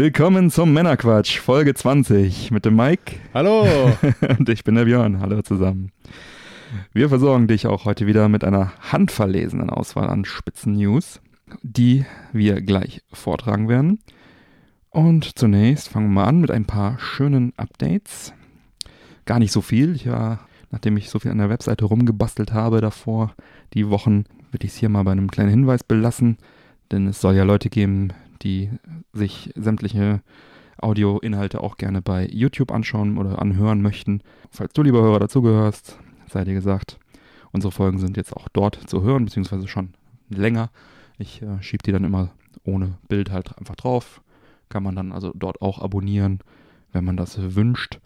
Willkommen zum Männerquatsch, Folge 20 mit dem Mike. Hallo! Und ich bin der Björn. Hallo zusammen. Wir versorgen dich auch heute wieder mit einer handverlesenen Auswahl an Spitzen-News, die wir gleich vortragen werden. Und zunächst fangen wir mal an mit ein paar schönen Updates. Gar nicht so viel. Ich war, nachdem ich so viel an der Webseite rumgebastelt habe davor, die Wochen, würde ich es hier mal bei einem kleinen Hinweis belassen. Denn es soll ja Leute geben, die sich sämtliche Audioinhalte auch gerne bei YouTube anschauen oder anhören möchten. Falls du, lieber Hörer, dazugehörst, sei dir gesagt, unsere Folgen sind jetzt auch dort zu hören, beziehungsweise schon länger. Ich äh, schiebe die dann immer ohne Bild halt einfach drauf. Kann man dann also dort auch abonnieren, wenn man das wünscht.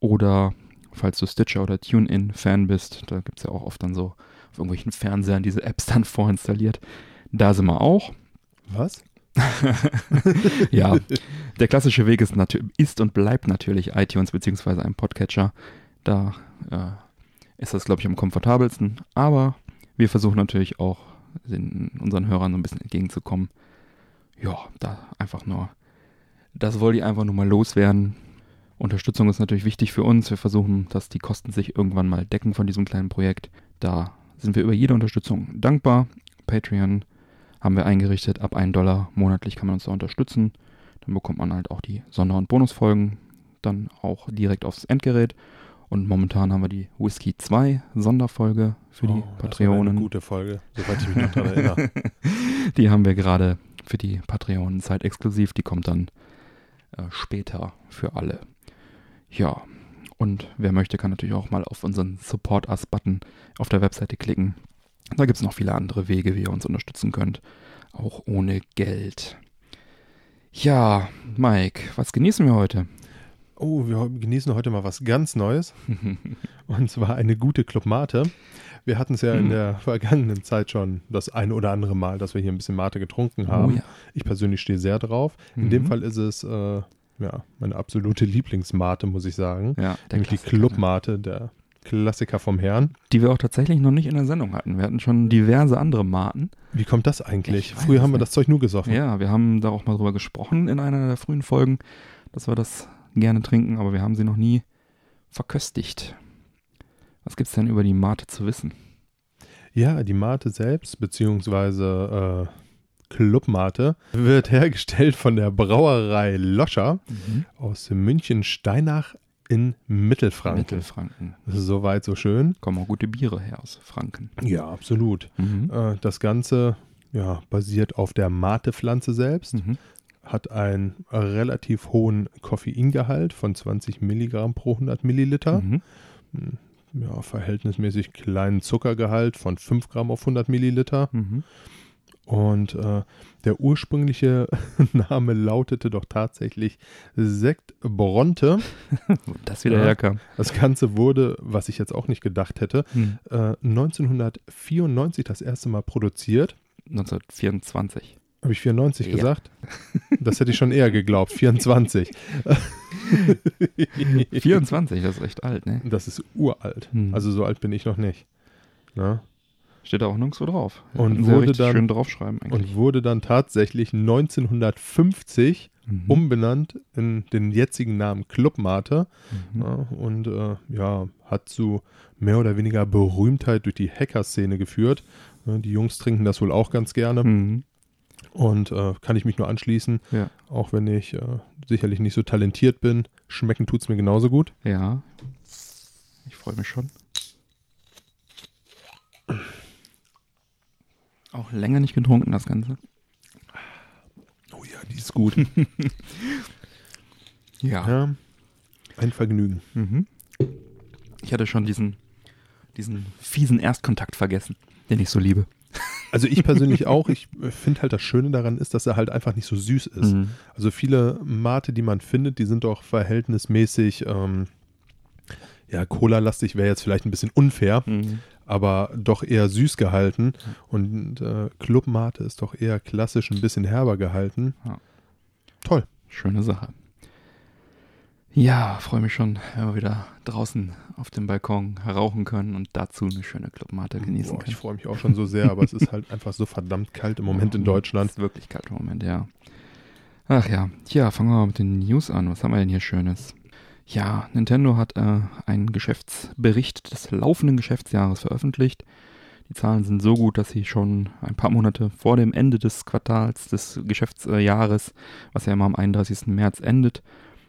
Oder falls du Stitcher oder TuneIn-Fan bist, da gibt es ja auch oft dann so auf irgendwelchen Fernsehern diese Apps dann vorinstalliert. Da sind wir auch. Was? ja, der klassische Weg ist, ist und bleibt natürlich iTunes beziehungsweise ein Podcatcher. Da äh, ist das, glaube ich, am komfortabelsten. Aber wir versuchen natürlich auch den, unseren Hörern so ein bisschen entgegenzukommen. Ja, da einfach nur, das wollte ich einfach nur mal loswerden. Unterstützung ist natürlich wichtig für uns. Wir versuchen, dass die Kosten sich irgendwann mal decken von diesem kleinen Projekt. Da sind wir über jede Unterstützung dankbar. Patreon haben wir eingerichtet. Ab 1 Dollar monatlich kann man uns da unterstützen. Dann bekommt man halt auch die Sonder- und Bonusfolgen dann auch direkt aufs Endgerät. Und momentan haben wir die Whisky 2 Sonderfolge für die Oh, Patreonen. Das eine gute Folge, soweit ich mich noch daran erinnere. die haben wir gerade für die Patreonen Zeit exklusiv. Die kommt dann äh, später für alle. Ja, und wer möchte, kann natürlich auch mal auf unseren Support Us-Button auf der Webseite klicken. Da gibt es noch viele andere Wege, wie ihr uns unterstützen könnt. Auch ohne Geld. Ja, Mike, was genießen wir heute? Oh, wir genießen heute mal was ganz Neues. Und zwar eine gute Club Mate. Wir hatten es ja in Hm. der vergangenen Zeit schon das eine oder andere Mal, dass wir hier ein bisschen Mate getrunken haben. Oh ja. Ich persönlich stehe sehr drauf. In Mhm. dem Fall ist es äh, ja, meine absolute Lieblingsmate, muss ich sagen. Ja, Nämlich die Klassiker, Club ne? Mate, der Klassiker vom Herrn. Die wir auch tatsächlich noch nicht in der Sendung hatten. Wir hatten schon diverse andere Marten. Wie kommt das eigentlich? Früher es haben wir das Zeug nur gesoffen. Ja, wir haben da auch mal drüber gesprochen in einer der frühen Folgen, dass wir das gerne trinken, aber wir haben sie noch nie verköstigt. Was gibt's denn über die Mate zu wissen? Ja, die Mate selbst, beziehungsweise äh, Clubmate, wird hergestellt von der Brauerei Loscher aus München-Steinach in Mittelfranken. Mittelfranken. Soweit so schön. Kommen auch gute Biere her aus Franken. Ja, absolut. Mhm. Äh, das Ganze ja, basiert auf der Mate-Pflanze selbst, Mhm. hat einen relativ hohen Koffeingehalt von 20 Milligramm pro 100 Milliliter. Mhm. Ja, verhältnismäßig kleinen Zuckergehalt von 5 Gramm auf 100 Milliliter. Mhm. Und äh, der ursprüngliche Name lautete doch tatsächlich Sekt Bronte. Das wieder Ja. herkam. Das Ganze wurde, was ich jetzt auch nicht gedacht hätte, Mhm. äh, 1994 das erste Mal produziert. 1924. Habe ich 94 Ja. gesagt? Das hätte ich schon eher geglaubt. 24. 24, das ist recht alt, ne? Das ist uralt. Hm. Also so alt bin ich noch nicht. Ne? Steht da auch nirgendwo drauf. Und ja wurde dann- schön draufschreiben eigentlich. Und wurde dann tatsächlich 1950 Mhm. umbenannt in den jetzigen Namen Club Mate. Mhm. Ja, und äh, ja, hat zu mehr oder weniger Berühmtheit durch die Hacker-Szene geführt. Die Jungs trinken das wohl auch ganz gerne Mhm. und äh, kann ich mich nur anschließen, Ja. auch wenn ich äh, sicherlich nicht so talentiert bin. Schmecken tut es mir genauso gut. Ja. Ich freue mich schon. Auch länger nicht getrunken, das Ganze. Oh ja, die ist gut. Ja. ja, ein Vergnügen. Mhm. Ich hatte schon diesen, diesen fiesen Erstkontakt vergessen, den ich so liebe. Also ich persönlich auch. Ich finde halt das Schöne daran ist, dass er halt einfach nicht so süß ist. Mhm. Also viele Mate, die man findet, die sind doch verhältnismäßig, ähm, ja, Cola-lastig wäre jetzt vielleicht ein bisschen unfair, Mhm. Aber doch eher süß gehalten. Und äh, Club Mate ist doch eher klassisch ein bisschen herber gehalten. Ja. Toll. Schöne Sache. Ja, freue mich schon, wenn wir wieder draußen auf dem Balkon rauchen können und dazu eine schöne Clubmate genießen Boah, ich können. freue mich auch schon so sehr, aber es ist halt einfach so verdammt kalt im Moment in Deutschland. Es ist wirklich kalt im Moment, ja. Ach ja, ja, fangen wir mal mit den News an. Was haben wir denn hier Schönes? Ja, Nintendo hat äh, einen Geschäftsbericht des laufenden Geschäftsjahres veröffentlicht. Die Zahlen sind so gut, dass sie schon ein paar Monate vor dem Ende des Quartals des Geschäftsjahres, was ja immer am 31. März endet,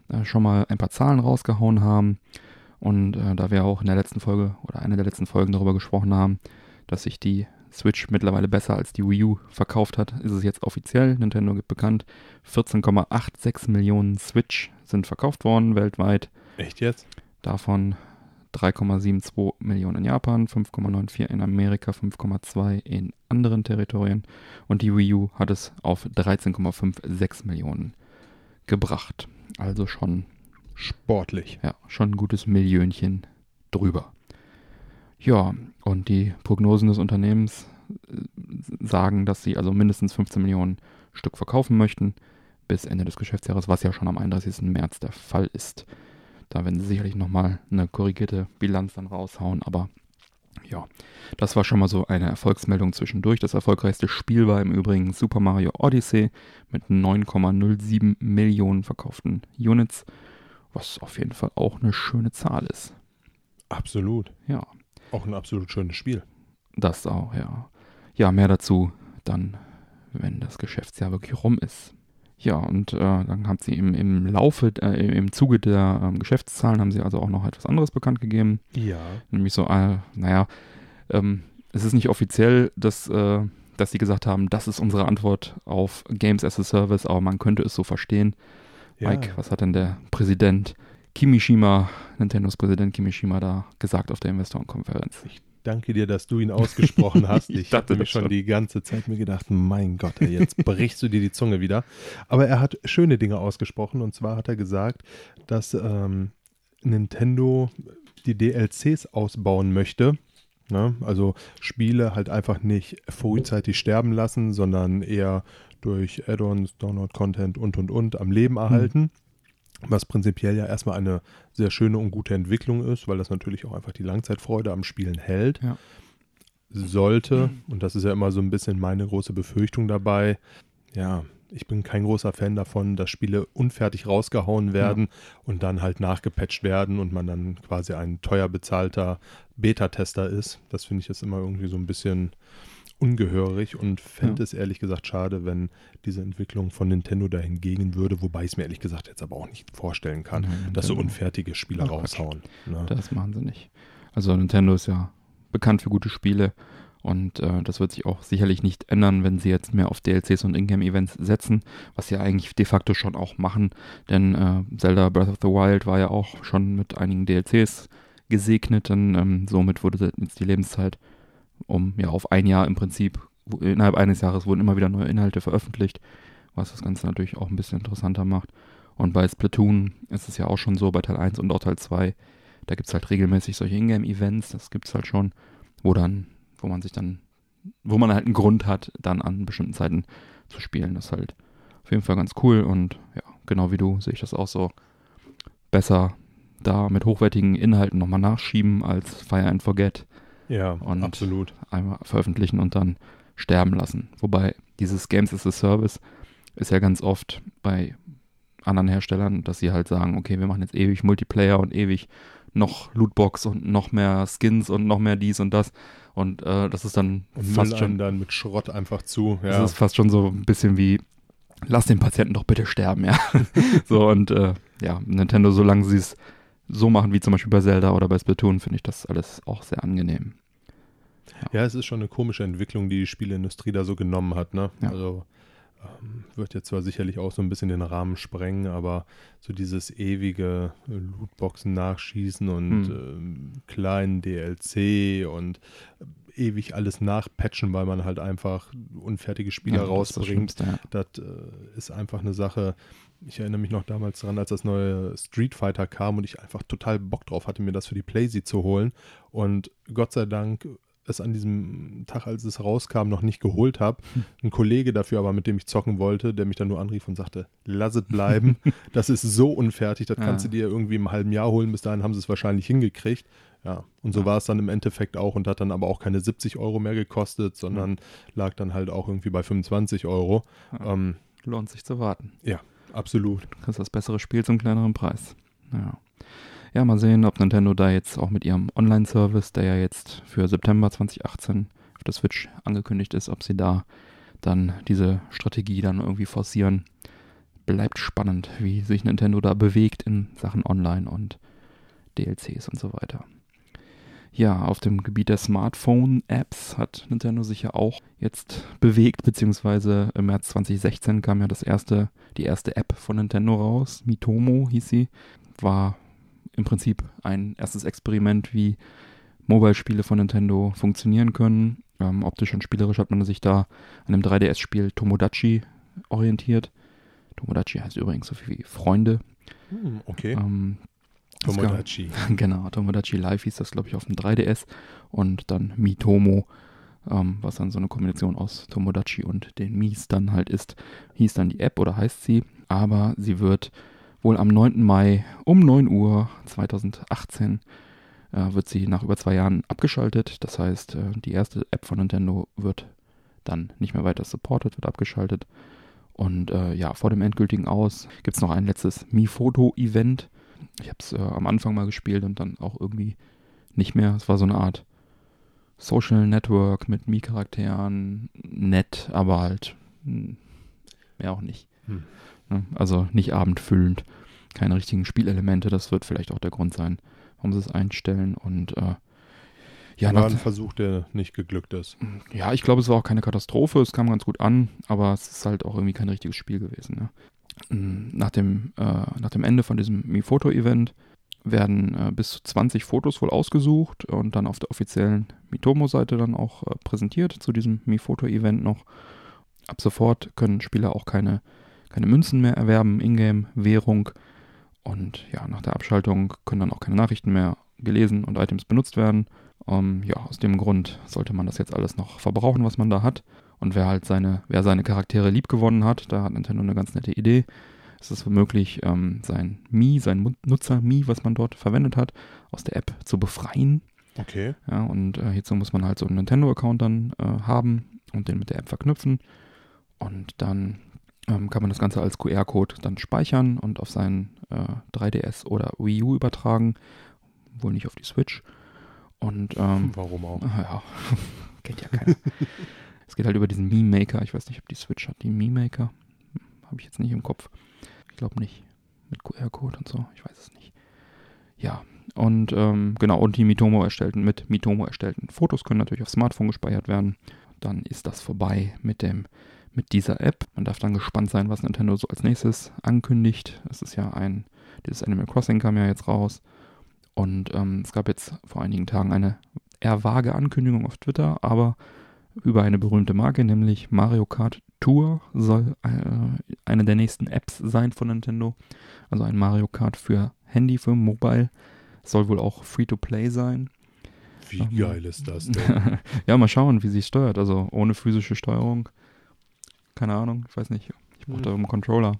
äh, schon mal ein paar Zahlen rausgehauen haben. Und äh, da wir auch in der letzten Folge oder einer der letzten Folgen darüber gesprochen haben, dass sich die Switch mittlerweile besser als die Wii U verkauft hat, ist es jetzt offiziell. Nintendo gibt bekannt, 14,86 Millionen Switch sind verkauft worden weltweit. Echt jetzt? Davon 3,72 Millionen in Japan, 5,94 in Amerika, 5,2 in anderen Territorien und die Wii U hat es auf 13,56 Millionen gebracht. Also schon, Sportlich. ja, schon ein gutes Millionchen drüber. Ja, und die Prognosen des Unternehmens äh, sagen, dass sie also mindestens 15 Millionen Stück verkaufen möchten bis Ende des Geschäftsjahres, was ja schon am 31. März der Fall ist. Da werden sie sicherlich nochmal eine korrigierte Bilanz dann raushauen, aber ja, das war schon mal so eine Erfolgsmeldung zwischendurch. Das erfolgreichste Spiel war im Übrigen Super Mario Odyssey mit 9,07 Millionen verkauften Units, was auf jeden Fall auch eine schöne Zahl ist. Absolut. Ja, Auch ein absolut schönes Spiel. das auch, ja. Ja, mehr dazu dann, wenn das Geschäftsjahr wirklich rum ist. Ja, und äh, dann hat sie im, im Laufe, äh, im Zuge der ähm, Geschäftszahlen haben sie also auch noch etwas anderes bekannt gegeben. Ja. Nämlich so, äh, naja, ähm, es ist nicht offiziell, dass, äh, dass sie gesagt haben, das ist unsere Antwort auf Games as a Service, aber man könnte es so verstehen. ja. Mike, was hat denn der Präsident Kimishima, Nintendos Präsident Kimishima da gesagt auf der Investorenkonferenz? Danke dir, dass du ihn ausgesprochen hast. Ich, Ich habe mir schon die ganze Zeit mir gedacht, mein Gott, ey, jetzt brichst du dir die Zunge wieder. Aber er hat schöne Dinge ausgesprochen und zwar hat er gesagt, dass ähm, Nintendo die DLCs ausbauen möchte. Ne? Also Spiele halt einfach nicht frühzeitig sterben lassen, sondern eher durch Add-ons, Download-Content und und und am Leben erhalten. Was prinzipiell ja erstmal eine sehr schöne und gute Entwicklung ist, weil das natürlich auch einfach die Langzeitfreude am Spielen hält. Ja. Sollte, und das ist ja immer so ein bisschen meine große Befürchtung dabei, ja, ich bin kein großer Fan davon, dass Spiele unfertig rausgehauen werden und dann halt nachgepatcht werden und man dann quasi ein teuer bezahlter Beta-Tester ist. Das finde ich jetzt immer irgendwie so ein bisschen ungehörig und fände Ja. es ehrlich gesagt schade, wenn diese Entwicklung von Nintendo dahin gehen würde, wobei ich es mir ehrlich gesagt jetzt aber auch nicht vorstellen kann, Nein, dass so unfertige Spiele Ach, Quatsch. raushauen. Ne? Das machen sie nicht. Also Nintendo ist ja bekannt für gute Spiele und äh, das wird sich auch sicherlich nicht ändern, wenn sie jetzt mehr auf DLCs und Ingame-Events setzen, was sie eigentlich de facto schon auch machen, denn äh, Zelda Breath of the Wild war ja auch schon mit einigen DLCs gesegnet, denn ähm, somit wurde jetzt die Lebenszeit um ja auf ein Jahr im Prinzip, innerhalb eines Jahres wurden immer wieder neue Inhalte veröffentlicht, was das Ganze natürlich auch ein bisschen interessanter macht. Und bei Splatoon ist es ja auch schon so, bei Teil 1 und auch Teil 2, da gibt es halt regelmäßig solche Ingame-Events, das gibt es halt schon, wo dann, wo man sich dann, wo man halt einen Grund hat, dann an bestimmten Zeiten zu spielen. Das ist halt auf jeden Fall ganz cool und ja, genau wie du sehe ich das auch so. Besser da mit hochwertigen Inhalten nochmal nachschieben als Fire and Forget Ja, Und- absolut. einmal veröffentlichen und dann sterben lassen. Wobei dieses Games as a Service ist ja ganz oft bei anderen Herstellern, dass sie halt sagen, okay, wir machen jetzt ewig Multiplayer und ewig noch Lootbox und noch mehr Skins und noch mehr dies und das. Und äh, das ist dann Und fast schon, dann mit Schrott einfach zu. das Ja, ist fast schon so ein bisschen wie, lass den Patienten doch bitte sterben, ja. so und äh, ja, Nintendo, solange sie es so machen wie zum Beispiel bei Zelda oder bei Splatoon, finde ich das alles auch sehr angenehm. Ja, es ist schon eine komische Entwicklung, die die Spieleindustrie da so genommen hat. Ne? Ja. Also ähm, wird jetzt zwar sicherlich auch so ein bisschen den Rahmen sprengen, aber so dieses ewige äh, Lootboxen nachschießen und Hm. ähm, kleinen DLC und äh, ewig alles nachpatchen, weil man halt einfach unfertige Spiele Ja, das ist das rausbringt. Schlimmste, ja. Das äh, ist einfach eine Sache, Ich erinnere mich noch damals daran, als das neue Street Fighter kam und ich einfach total Bock drauf hatte, mir das für die Playsee zu holen. Und Gott sei Dank es an diesem Tag, als es rauskam, noch nicht geholt habe. Ein Kollege dafür aber, mit dem ich zocken wollte, der mich dann nur anrief und sagte, lass es bleiben. das ist so unfertig, das ja. kannst du dir irgendwie im halben Jahr holen. Bis dahin haben sie es wahrscheinlich hingekriegt. Ja, und so ja. war es dann im Endeffekt auch und hat dann aber auch keine 70 Euro mehr gekostet, sondern ja. lag dann halt auch irgendwie bei 25 Euro. Ähm, Lohnt sich zu warten. Ja, absolut. Du kriegst das bessere Spiel zum kleineren Preis. Ja ja, mal sehen, ob Nintendo da jetzt auch mit ihrem Online-Service, der ja jetzt für September 2018 auf der Switch angekündigt ist, ob sie da dann diese Strategie dann irgendwie forcieren. Bleibt spannend, wie sich Nintendo da bewegt in Sachen Online und DLCs und so weiter. Ja, auf dem Gebiet der Smartphone-Apps hat Nintendo sich ja auch jetzt bewegt, beziehungsweise im März 2016 kam ja das erste, die erste App von Nintendo raus. Mitomo hieß sie. War im Prinzip ein erstes Experiment, wie Mobile-Spiele von Nintendo funktionieren können. Ähm, optisch und spielerisch hat man sich da an dem 3DS-Spiel Tomodachi orientiert. Tomodachi heißt übrigens so viel wie Freunde. Hm, okay. Ähm, Tomodachi. Gab, genau, Tomodachi Live hieß das, glaube ich, auf dem 3DS. Und dann Mitomo, ähm, was dann so eine Kombination aus Tomodachi und den Mies dann halt ist, hieß dann die App oder heißt sie. Aber sie wird wohl am 9. Mai um 9 Uhr 2018 äh, wird sie nach über zwei Jahren abgeschaltet. Das heißt, äh, die erste App von Nintendo wird dann nicht mehr weiter supported, wird abgeschaltet. Und äh, ja, vor dem endgültigen Aus gibt es noch ein letztes Mi-Foto-Event. Ich habe es äh, am Anfang mal gespielt und dann auch irgendwie nicht mehr. Es war so eine Art Social Network mit Mi-Charakteren, nett, aber halt hm, mehr auch nicht. Hm. Ne? Also nicht abendfüllend, keine richtigen Spielelemente. Das wird vielleicht auch der Grund sein, warum sie es einstellen. Und äh, ja, war ein Versuch, der nicht geglückt ist. Ja, ich glaube, es war auch keine Katastrophe. Es kam ganz gut an, aber es ist halt auch irgendwie kein richtiges Spiel gewesen. Ne? Nach, dem, äh, nach dem Ende von diesem Mi-Foto-Event werden äh, bis zu 20 Fotos wohl ausgesucht und dann auf der offiziellen Mitomo-Seite dann auch äh, präsentiert zu diesem Mi-Foto-Event noch. Ab sofort können Spieler auch keine keine Münzen mehr erwerben, Ingame-Währung. Und ja, nach der Abschaltung können dann auch keine Nachrichten mehr gelesen und Items benutzt werden. Ähm, ja, aus dem Grund sollte man das jetzt alles noch verbrauchen, was man da hat. Und wer halt seine, wer seine Charaktere lieb gewonnen hat, da hat Nintendo eine ganz nette Idee. Es ist möglich, ähm, sein Mi, sein Nutzer-Mi, was man dort verwendet hat, aus der App zu befreien. Okay. Ja, und äh, hierzu muss man halt so einen Nintendo-Account dann äh, haben und den mit der App verknüpfen. Und dann ähm, kann man das Ganze als QR-Code dann speichern und auf seinen äh, 3DS oder Wii U übertragen. Wohl nicht auf die Switch. Und ähm, warum auch? Ja, kennt ja keiner. es geht halt über diesen Meme Maker. Ich weiß nicht, ob die Switch hat, die Meme Maker. Habe ich jetzt nicht im Kopf. Glaube nicht. Mit QR-Code und so. Ich weiß es nicht. Ja, und ähm, genau, und die Mitomo erstellten, mit Mitomo erstellten Fotos können natürlich auf Smartphone gespeichert werden. Dann ist das vorbei mit dem mit dieser App. Man darf dann gespannt sein, was Nintendo so als nächstes ankündigt. Es ist ja ein, dieses Animal Crossing kam ja jetzt raus. Und ähm, es gab jetzt vor einigen Tagen eine eher vage Ankündigung auf Twitter, aber über eine berühmte Marke, nämlich Mario Kart Tour soll äh, eine der nächsten Apps sein von Nintendo. Also ein Mario Kart für Handy, für Mobile. Soll wohl auch Free-to-Play sein. Wie ähm, geil ist das denn? ja, mal schauen, wie sie steuert. Also ohne physische Steuerung keine Ahnung, ich weiß nicht. Ich brauche da einen Controller.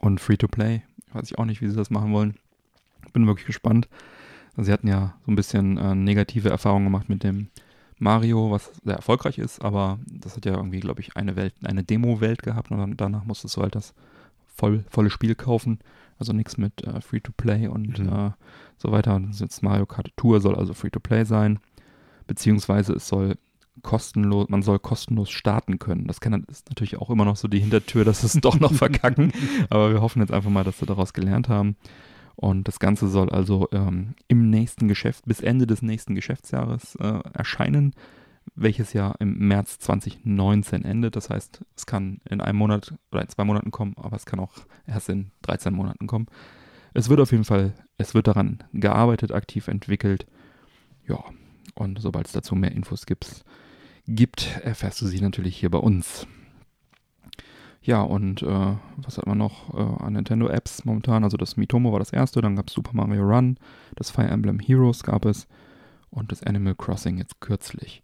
Und Free-to-Play, weiß ich auch nicht, wie sie das machen wollen. Bin wirklich gespannt. Sie hatten ja so ein bisschen äh, negative Erfahrungen gemacht mit dem Mario, was sehr erfolgreich ist, aber das hat ja irgendwie, glaube ich, eine Welt, eine Demo-Welt gehabt und dann, danach musstest du halt das voll, volle Spiel kaufen. Also nichts mit äh, Free-to-Play und mhm. äh, so weiter. Und jetzt Mario Kart Tour soll also Free-to-Play sein. Beziehungsweise es soll kostenlos, man soll kostenlos starten können. Das kann, ist natürlich auch immer noch so die Hintertür, dass es doch noch verkacken. Aber wir hoffen jetzt einfach mal, dass wir daraus gelernt haben. Und das Ganze soll also ähm, im nächsten Geschäft, bis Ende des nächsten Geschäftsjahres äh, erscheinen, welches ja im März 2019 endet. Das heißt, es kann in einem Monat oder in zwei Monaten kommen, aber es kann auch erst in 13 Monaten kommen. Es wird auf jeden Fall, es wird daran gearbeitet, aktiv entwickelt. Ja, und sobald es dazu mehr Infos gibt, gibt, erfährst du sie natürlich hier bei uns. Ja, und äh, was hat man noch äh, an Nintendo-Apps momentan? Also das Mitomo war das erste, dann gab es Super Mario Run, das Fire Emblem Heroes gab es und das Animal Crossing jetzt kürzlich.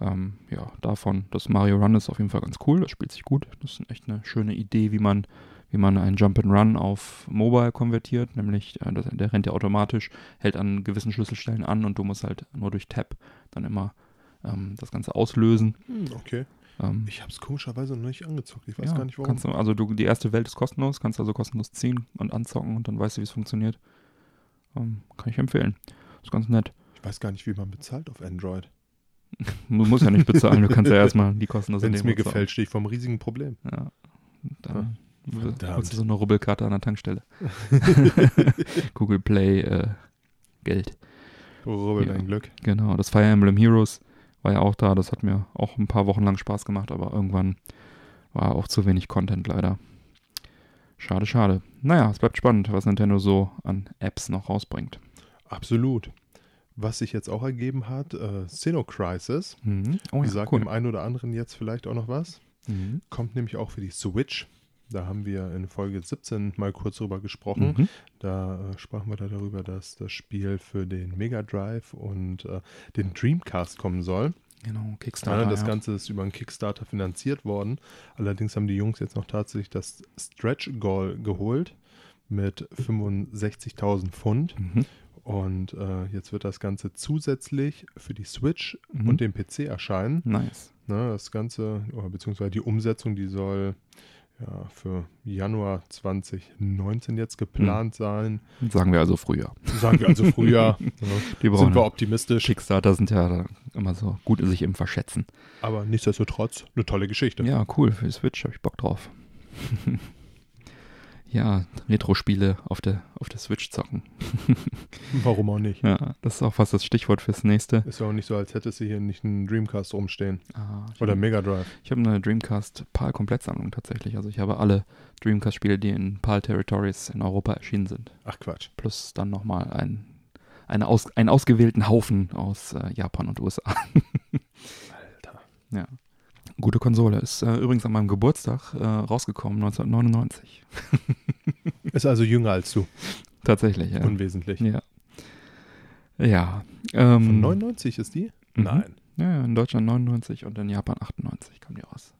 Ähm, ja, davon, das Mario Run ist auf jeden Fall ganz cool, das spielt sich gut. Das ist echt eine schöne Idee, wie man, wie man einen Jump and Run auf Mobile konvertiert, nämlich äh, das, der rennt ja automatisch, hält an gewissen Schlüsselstellen an und du musst halt nur durch Tab dann immer ähm, das Ganze auslösen. Hm, okay. Ähm, Ich habe es komischerweise noch nicht angezockt. Ich weiß ja, gar nicht warum. Kannst du, also du, die erste Welt ist kostenlos, kannst also kostenlos ziehen und anzocken und dann weißt du, wie es funktioniert. Ähm, kann ich empfehlen. Ist ganz nett. Ich weiß gar nicht, wie man bezahlt auf Android. Du musst ja nicht bezahlen, du kannst ja erstmal die kostenlose Wenn es mir gefällt, stehe ich vor einem riesigen Problem. Ja. Dann Verdammt. holst du so eine Rubbelkarte an der Tankstelle. Google Play äh, Geld. Rubbel Ja. dein Glück. Genau, das Fire Emblem Heroes war ja auch da. Das hat mir auch ein paar Wochen lang Spaß gemacht, aber irgendwann war auch zu wenig Content leider. Schade, schade. Naja, es bleibt spannend, was Nintendo so an Apps noch rausbringt. Absolut. Was sich jetzt auch ergeben hat, äh, Sinnoh Crisis. Mhm. Oh ja, sagt cool. dem einen oder anderen jetzt vielleicht auch noch was. Mhm. Kommt nämlich auch für die Switch. Da haben wir in Folge 17 mal kurz drüber gesprochen. Mhm. Da äh, sprachen wir da darüber, dass das Spiel für den Mega Drive und äh, den Dreamcast kommen soll. Genau, Ja, Kickstarter. das ja. Ganze ist über einen Kickstarter finanziert worden. Allerdings haben die Jungs jetzt noch tatsächlich das Stretch Goal geholt mit 65.000 Pfund. Mhm. Und äh, jetzt wird das Ganze zusätzlich für die Switch Mhm. und den PC erscheinen. Nice. Ne, das Ganze, oder beziehungsweise die Umsetzung, die soll ja, für Januar 2019 jetzt geplant sein. Sagen wir also früher. Sagen wir also Frühjahr. Die sind wir optimistisch. Kickstarter sind ja immer so gut sich im Verschätzen. Aber nichtsdestotrotz eine tolle Geschichte. Ja, cool. Für die Switch habe ich Bock drauf. ja, Retro-Spiele auf der, auf der Switch zocken. Warum auch nicht? Ja, das ist auch fast das Stichwort fürs nächste. Ist ja auch nicht so, als hättest du hier nicht einen Dreamcast rumstehen. Ah, Oder hab- Mega Drive. Ich habe eine Dreamcast PAL Komplettsammlung tatsächlich. Also ich habe alle Dreamcast-Spiele, die in PAL Territories in Europa erschienen sind. Ach Quatsch. Plus dann nochmal ein, eine aus, einen ausgewählten Haufen aus äh, Japan und USA. Alter. Ja. Gute Konsole. Ist äh, übrigens an meinem Geburtstag äh, rausgekommen, 1999. Ist also jünger als du. Tatsächlich, ja. Unwesentlich. ja. Ja. Ähm, Von 99 ist die? Mhm. Nein. Ja, in Deutschland 99 und in Japan 98 kam die raus.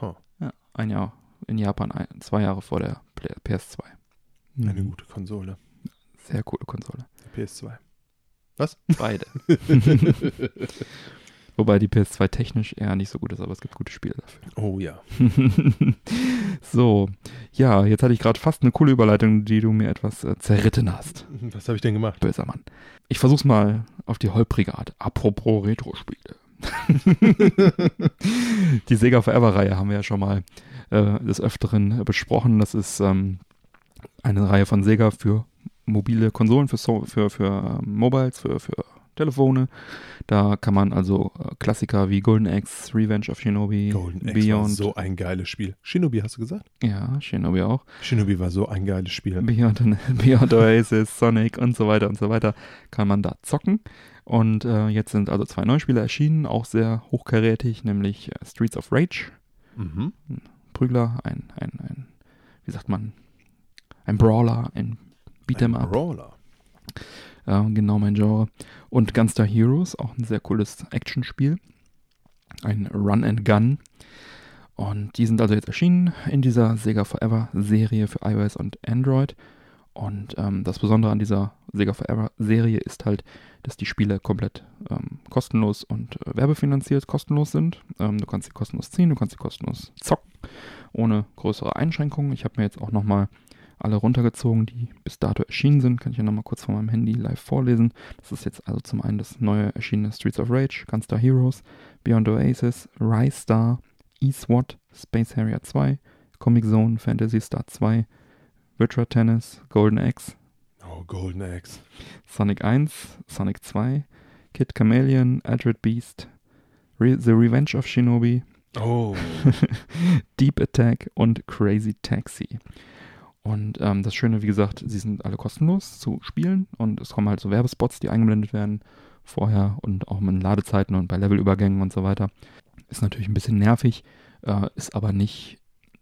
Huh. Ja, ein Jahr. In Japan ein, zwei Jahre vor der Play- PS2. Eine Mhm. gute Konsole. Sehr coole Konsole. PS2. Beide. Wobei die PS2 technisch eher nicht so gut ist, aber es gibt gute Spiele dafür. Oh ja. so, ja, jetzt hatte ich gerade fast eine coole Überleitung, die du mir etwas äh, zerritten hast. Was habe ich denn gemacht? Böser Mann. Ich versuch's mal auf die holprige Art. Apropos Retro-Spiele. die Sega Forever-Reihe haben wir ja schon mal äh, des Öfteren äh, besprochen. Das ist ähm, eine Reihe von Sega für mobile Konsolen, für, so für, für ähm, Mobiles, für, für Telefone. Da kann man also äh, Klassiker wie Golden Axe, Revenge of Shinobi, Golden Axe war Beyond, so ein geiles Spiel. Shinobi hast du gesagt? ja, Shinobi auch, Shinobi war so ein geiles Spiel. Beyond, Beyond Oasis, Sonic und so weiter und so weiter, kann man da zocken. Und äh, jetzt sind also zwei neue Spiele erschienen, auch sehr hochkarätig, nämlich äh, Streets of Rage, Mhm. Prügler, ein, ein, ein, wie sagt man, ein Brawler, ein Beat'em Ein Up, Brawler. Äh, genau mein Genre. Und Gunstar Heroes, auch ein sehr cooles Actionspiel, ein Run and Gun. Und die sind also jetzt erschienen in dieser Sega Forever Serie für iOS und Android. Und ähm, das Besondere an dieser Sega Forever Serie ist halt, dass die Spiele komplett ähm, kostenlos und äh, werbefinanziert kostenlos sind. Ähm, du kannst sie kostenlos ziehen, du kannst sie kostenlos zocken, ohne größere Einschränkungen. Ich habe mir jetzt auch nochmal alle runtergezogen, die bis dato erschienen sind. Kann ich ja nochmal kurz von meinem Handy live vorlesen. Das ist jetzt also zum einen das neue erschienene Streets of Rage, Gunstar Heroes, Beyond Oasis, Rise Star, E-SWAT, Space Harrier 2, Comic Zone, Fantasy Star 2, Virtua Tennis, Golden Axe, Oh, Golden Axe. Sonic 1, Sonic 2, Kid Chameleon, Altered Beast, Re The Revenge of Shinobi, Oh. Deep Attack und Crazy Taxi. Und ähm, das Schöne, wie gesagt, sie sind alle kostenlos zu spielen und es kommen halt so Werbespots, die eingeblendet werden vorher und auch mit Ladezeiten und bei Levelübergängen und so weiter. Ist natürlich ein bisschen nervig, äh, ist aber nicht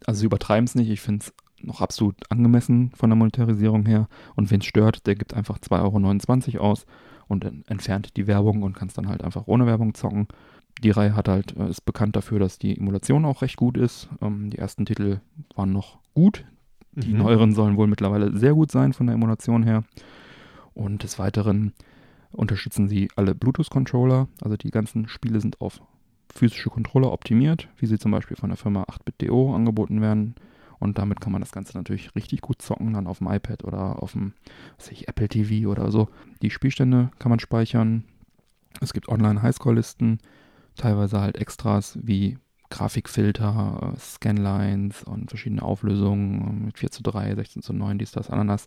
Also sie übertreiben es nicht. Ich finde es noch absolut angemessen von der Monetarisierung her. Und wen es stört, der gibt einfach 2,29 Euro aus und entfernt die Werbung und kannst dann halt einfach ohne Werbung zocken. Die Reihe hat halt, äh, ist bekannt dafür, dass die Emulation auch recht gut ist. Ähm, die ersten Titel waren noch gut. Die Mhm. neueren sollen wohl mittlerweile sehr gut sein von der Emulation her. Und des Weiteren unterstützen sie alle Bluetooth-Controller. Also die ganzen Spiele sind auf physische Controller optimiert, wie sie zum Beispiel von der Firma 8BitDO angeboten werden. Und damit kann man das Ganze natürlich richtig gut zocken, dann auf dem iPad oder auf dem was weiß ich, Apple TV oder so. Die Spielstände kann man speichern. Es gibt Online-Highscore-Listen, teilweise halt Extras wie Grafikfilter, äh, Scanlines und verschiedene Auflösungen äh, mit 4 zu 3, 16 zu 9, dies, das, Ananas,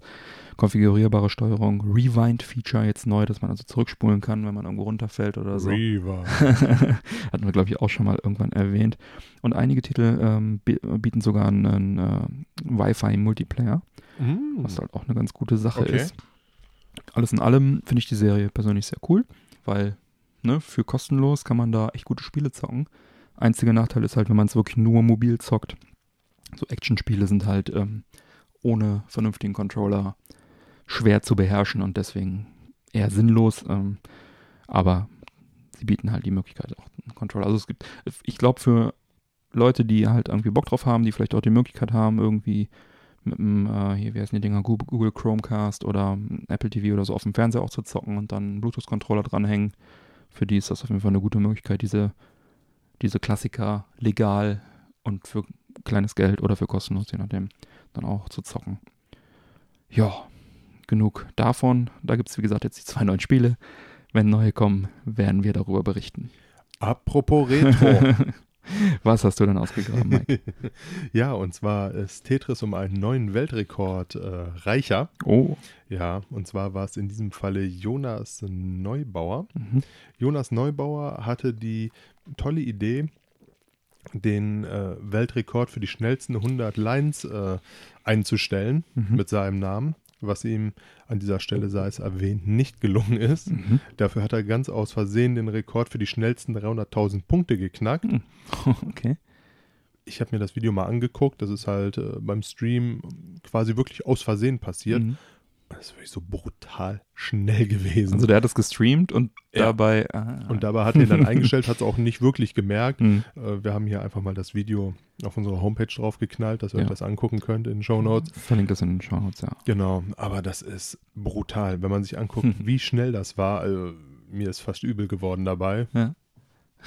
konfigurierbare Steuerung, Rewind-Feature jetzt neu, dass man also zurückspulen kann, wenn man irgendwo runterfällt oder so. Reaver. Hatten wir, glaube ich, auch schon mal irgendwann erwähnt. Und einige Titel ähm, bi- bieten sogar einen äh, Wi-Fi-Multiplayer, Mm. was halt auch eine ganz gute Sache Okay. ist. Alles in allem finde ich die Serie persönlich sehr cool, weil ne, für kostenlos kann man da echt gute Spiele zocken. Einziger Nachteil ist halt, wenn man es wirklich nur mobil zockt. So Actionspiele sind halt ähm, ohne vernünftigen Controller schwer zu beherrschen und deswegen eher sinnlos. Ähm, aber sie bieten halt die Möglichkeit auch einen Controller. Also es gibt, ich glaube für Leute, die halt irgendwie Bock drauf haben, die vielleicht auch die Möglichkeit haben, irgendwie mit einem, äh, hier, wie heißen die Dinger, Google, Google Chromecast oder Apple TV oder so auf dem Fernseher auch zu zocken und dann einen Bluetooth-Controller dranhängen. Für die ist das auf jeden Fall eine gute Möglichkeit, diese, diese Klassiker legal und für kleines Geld oder für kostenlos, je nachdem, dann auch zu zocken. Ja, genug davon. Da gibt es, wie gesagt, jetzt die zwei neuen Spiele. Wenn neue kommen, werden wir darüber berichten. Apropos Retro. Was hast du denn ausgegraben, Mike? ja, und zwar ist Tetris um einen neuen Weltrekord äh, reicher. Oh. Ja, und zwar war es in diesem Falle Jonas Neubauer. Mhm. Jonas Neubauer hatte die tolle Idee, den äh, Weltrekord für die schnellsten 100 Lines äh, einzustellen Mhm. mit seinem Namen, was ihm an dieser Stelle, sei es erwähnt, nicht gelungen ist. Mhm. Dafür hat er ganz aus Versehen den Rekord für die schnellsten 300.000 Punkte geknackt. Okay. Ich habe mir das Video mal angeguckt. Das ist halt äh, beim Stream quasi wirklich aus Versehen passiert. Mhm. Das ist wirklich so brutal schnell gewesen. Also der hat es gestreamt und Ja. dabei. Ah. und dabei hat er dann eingestellt, hat es auch nicht wirklich gemerkt. Mhm. Äh, wir haben hier einfach mal das Video auf unserer Homepage draufgeknallt, dass ihr Ja. euch das angucken könnt in den Show Notes. Verlinkt das in den Show Notes, ja. Genau, aber das ist brutal. Wenn man sich anguckt, Hm. wie schnell das war, also, mir ist fast übel geworden dabei. Ja.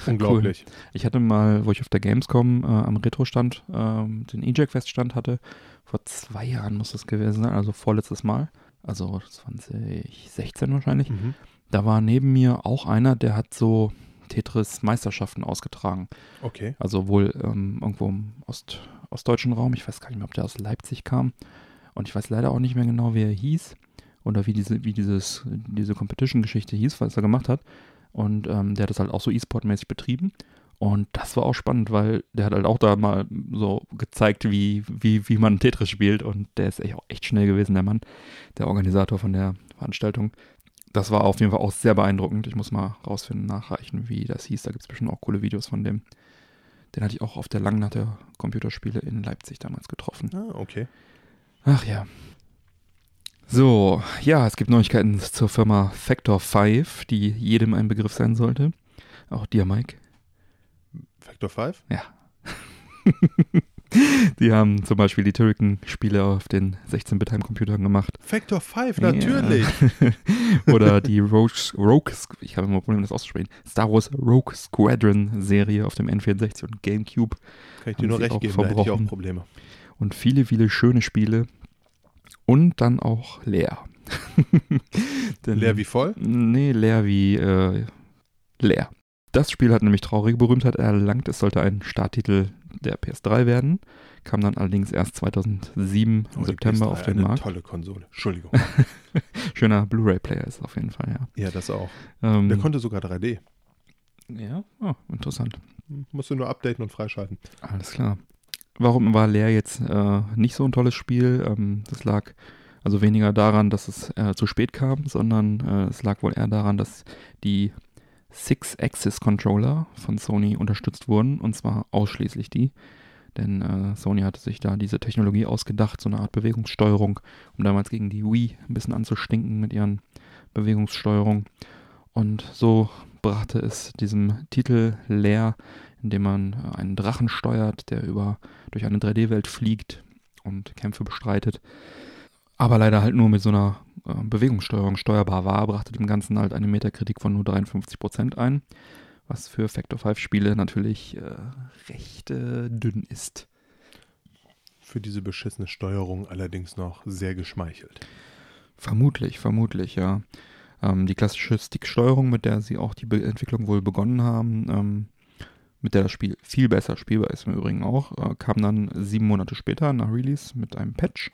Unglaublich. Ich hatte mal, wo ich auf der Gamescom äh, am Retro-Stand ähm, den Eject-Fest-Stand hatte, vor zwei Jahren muss das gewesen sein, also vorletztes Mal, also 2016 wahrscheinlich. Mhm. Da war neben mir auch einer, der hat so Tetris-Meisterschaften ausgetragen. Okay. Also wohl ähm, irgendwo im Ost, ostdeutschen Raum. Ich weiß gar nicht mehr, ob der aus Leipzig kam. Und ich weiß leider auch nicht mehr genau, wie er hieß oder wie diese, wie dieses, diese Competition-Geschichte hieß, was er gemacht hat. Und ähm, der hat das halt auch so E-Sport-mäßig betrieben. Und das war auch spannend, weil der hat halt auch da mal so gezeigt, wie, wie, wie man Tetris spielt. Und der ist echt auch echt schnell gewesen, der Mann, der Organisator von der Veranstaltung. Das war auf jeden Fall auch sehr beeindruckend. Ich muss mal rausfinden, nachreichen, wie das hieß. Da gibt es bestimmt auch coole Videos von dem. Den hatte ich auch auf der Langnacht der Computerspiele in Leipzig damals getroffen. Ah, okay. Ach ja. So, ja, es gibt Neuigkeiten zur Firma Factor 5, die jedem ein Begriff sein sollte. Auch dir, Mike. Factor 5? Ja. die haben zum Beispiel die Turrican-Spiele auf den 16-Bit-Heimcomputern gemacht. Factor 5, natürlich. Ja. Oder die Rogue, Rogue, ich habe immer Probleme, das auszusprechen, Star Wars Rogue Squadron-Serie auf dem N64 und GameCube. Kann ich dir nur recht geben, da hätte ich auch verbrochen. Probleme. und viele, viele schöne Spiele und dann auch leer. Denn, Leer wie voll? Nee, leer wie äh, leer. Das Spiel hat nämlich traurige Berühmtheit erlangt. Es sollte ein Starttitel der PS3 werden, kam dann allerdings erst 2007 Oh, im die September PS3, auf den eine Markt. tolle Konsole. Entschuldigung. Schöner Blu-ray-Player ist auf jeden Fall, ja. ja, das auch. Ähm, Der konnte sogar 3D. ja, oh, interessant. Musst du nur updaten und freischalten. Alles klar. Warum war Leer jetzt äh, nicht so ein tolles Spiel? Ähm, das lag also weniger daran, dass es äh, zu spät kam, sondern äh, es lag wohl eher daran, dass die Six-Axis-Controller von Sony unterstützt wurden, und zwar ausschließlich die. Denn äh, Sony hatte sich da diese Technologie ausgedacht, so eine Art Bewegungssteuerung, um damals gegen die Wii ein bisschen anzustinken mit ihren Bewegungssteuerungen. Und so brachte es diesem Titel leer, indem man äh, einen Drachen steuert, der über durch eine 3D-Welt fliegt und Kämpfe bestreitet. Aber leider halt nur mit so einer äh, Bewegungssteuerung steuerbar war, brachte dem Ganzen halt eine Metakritik von nur 53% ein, was für Factor 5 Spiele natürlich äh, recht äh, dünn ist. Für diese beschissene Steuerung allerdings noch sehr geschmeichelt. Vermutlich, vermutlich, ja. Ähm, die klassische Stick-Steuerung, mit der sie auch die Be Entwicklung wohl begonnen haben, ähm, mit der das Spiel viel besser spielbar ist im Übrigen auch, äh, kam dann sieben Monate später nach Release mit einem Patch.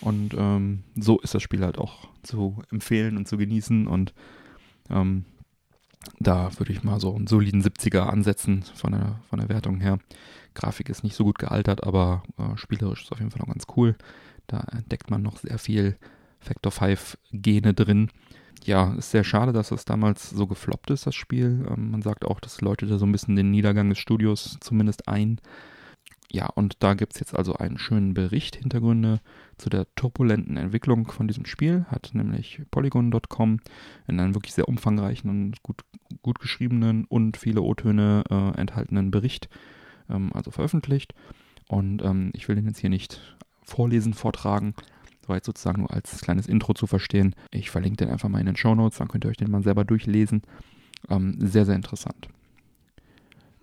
Und ähm, so ist das Spiel halt auch zu empfehlen und zu genießen. Und ähm, da würde ich mal so einen soliden 70er ansetzen von der, von der Wertung her. Grafik ist nicht so gut gealtert, aber äh, spielerisch ist auf jeden Fall noch ganz cool. Da entdeckt man noch sehr viel Factor 5 Gene drin ja, ist sehr schade, dass das damals so gefloppt ist, das Spiel. Ähm, man sagt auch, das läutete so ein bisschen den Niedergang des Studios zumindest ein. Ja, und da gibt es jetzt also einen schönen Bericht, Hintergründe zu der turbulenten Entwicklung von diesem Spiel. Hat nämlich Polygon.com in einem wirklich sehr umfangreichen und gut, gut geschriebenen und viele O-Töne äh, enthaltenen Bericht ähm, also veröffentlicht. Und ähm, ich will den jetzt hier nicht vorlesen, vortragen, soweit sozusagen nur als kleines Intro zu verstehen. Ich verlinke den einfach mal in den Show Notes, dann könnt ihr euch den mal selber durchlesen. Ähm, sehr, sehr interessant.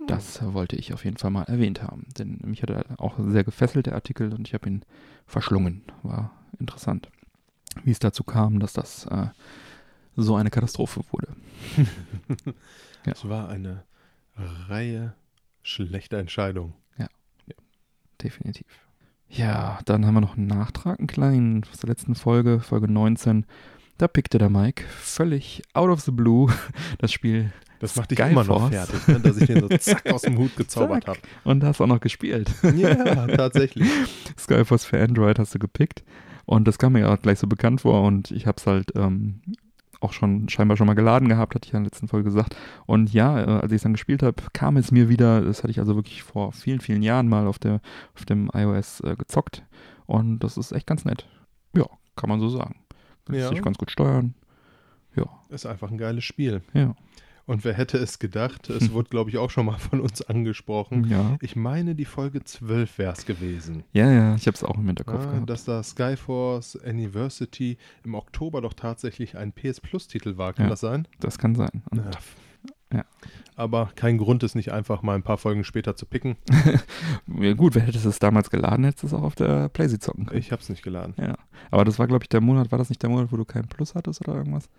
Das wollte ich auf jeden Fall mal erwähnt haben, denn mich hat er auch sehr gefesselt, der Artikel, und ich habe ihn verschlungen. War interessant, wie es dazu kam, dass das äh, so eine Katastrophe wurde. ja. Es war eine Reihe schlechter Entscheidungen. Ja, ja. definitiv. Ja, dann haben wir noch einen Nachtrag, einen kleinen aus der letzten Folge, Folge 19. Da pickte der Mike völlig out of the blue das Spiel. Das macht dich immer noch fertig, ne? dass ich den so zack aus dem Hut gezaubert habe. Und hast auch noch gespielt. Ja, tatsächlich. Skyforce für Android hast du gepickt. Und das kam mir ja gleich so bekannt vor und ich habe es halt ähm, auch schon scheinbar schon mal geladen gehabt, hatte ich ja in der letzten Folge gesagt. Und ja, äh, als ich es dann gespielt habe, kam es mir wieder, das hatte ich also wirklich vor vielen, vielen Jahren mal auf, der, auf dem iOS äh, gezockt. Und das ist echt ganz nett. Ja, kann man so sagen. Lässt ja. sich ganz gut steuern. Ja. Ist einfach ein geiles Spiel. Ja. Und wer hätte es gedacht? Es wurde, glaube ich, auch schon mal von uns angesprochen. Ja. Ich meine, die Folge 12 wäre es gewesen. Ja, ja, ich habe es auch im Hinterkopf ja, gehabt. Dass da Skyforce Anniversary im Oktober doch tatsächlich ein PS Plus-Titel war. Kann ja, das sein? Das kann sein. Ja. Aber kein Grund, es nicht einfach mal ein paar Folgen später zu picken. ja, gut, wer hätte es damals geladen, hätte es auch auf der Playsee zocken können. Ich habe es nicht geladen. Ja. Aber das war, glaube ich, der Monat, war das nicht der Monat, wo du keinen Plus hattest oder irgendwas?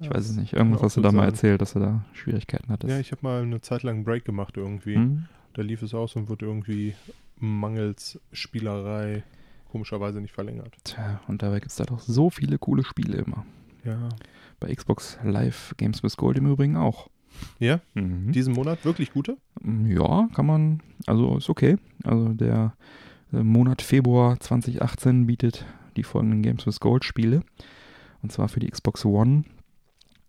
Ich ja, weiß es nicht. Irgendwas hast du da mal erzählt, dass du da Schwierigkeiten hattest. Ja, ich habe mal eine Zeit lang einen Break gemacht irgendwie. Hm? Da lief es aus und wurde irgendwie mangels Spielerei komischerweise nicht verlängert. Tja, und dabei gibt es da doch so viele coole Spiele immer. Ja. Bei Xbox Live Games with Gold im Übrigen auch. Ja? Mhm. Diesen Monat wirklich gute? Ja, kann man. Also ist okay. Also der Monat Februar 2018 bietet die folgenden Games with Gold Spiele. Und zwar für die Xbox One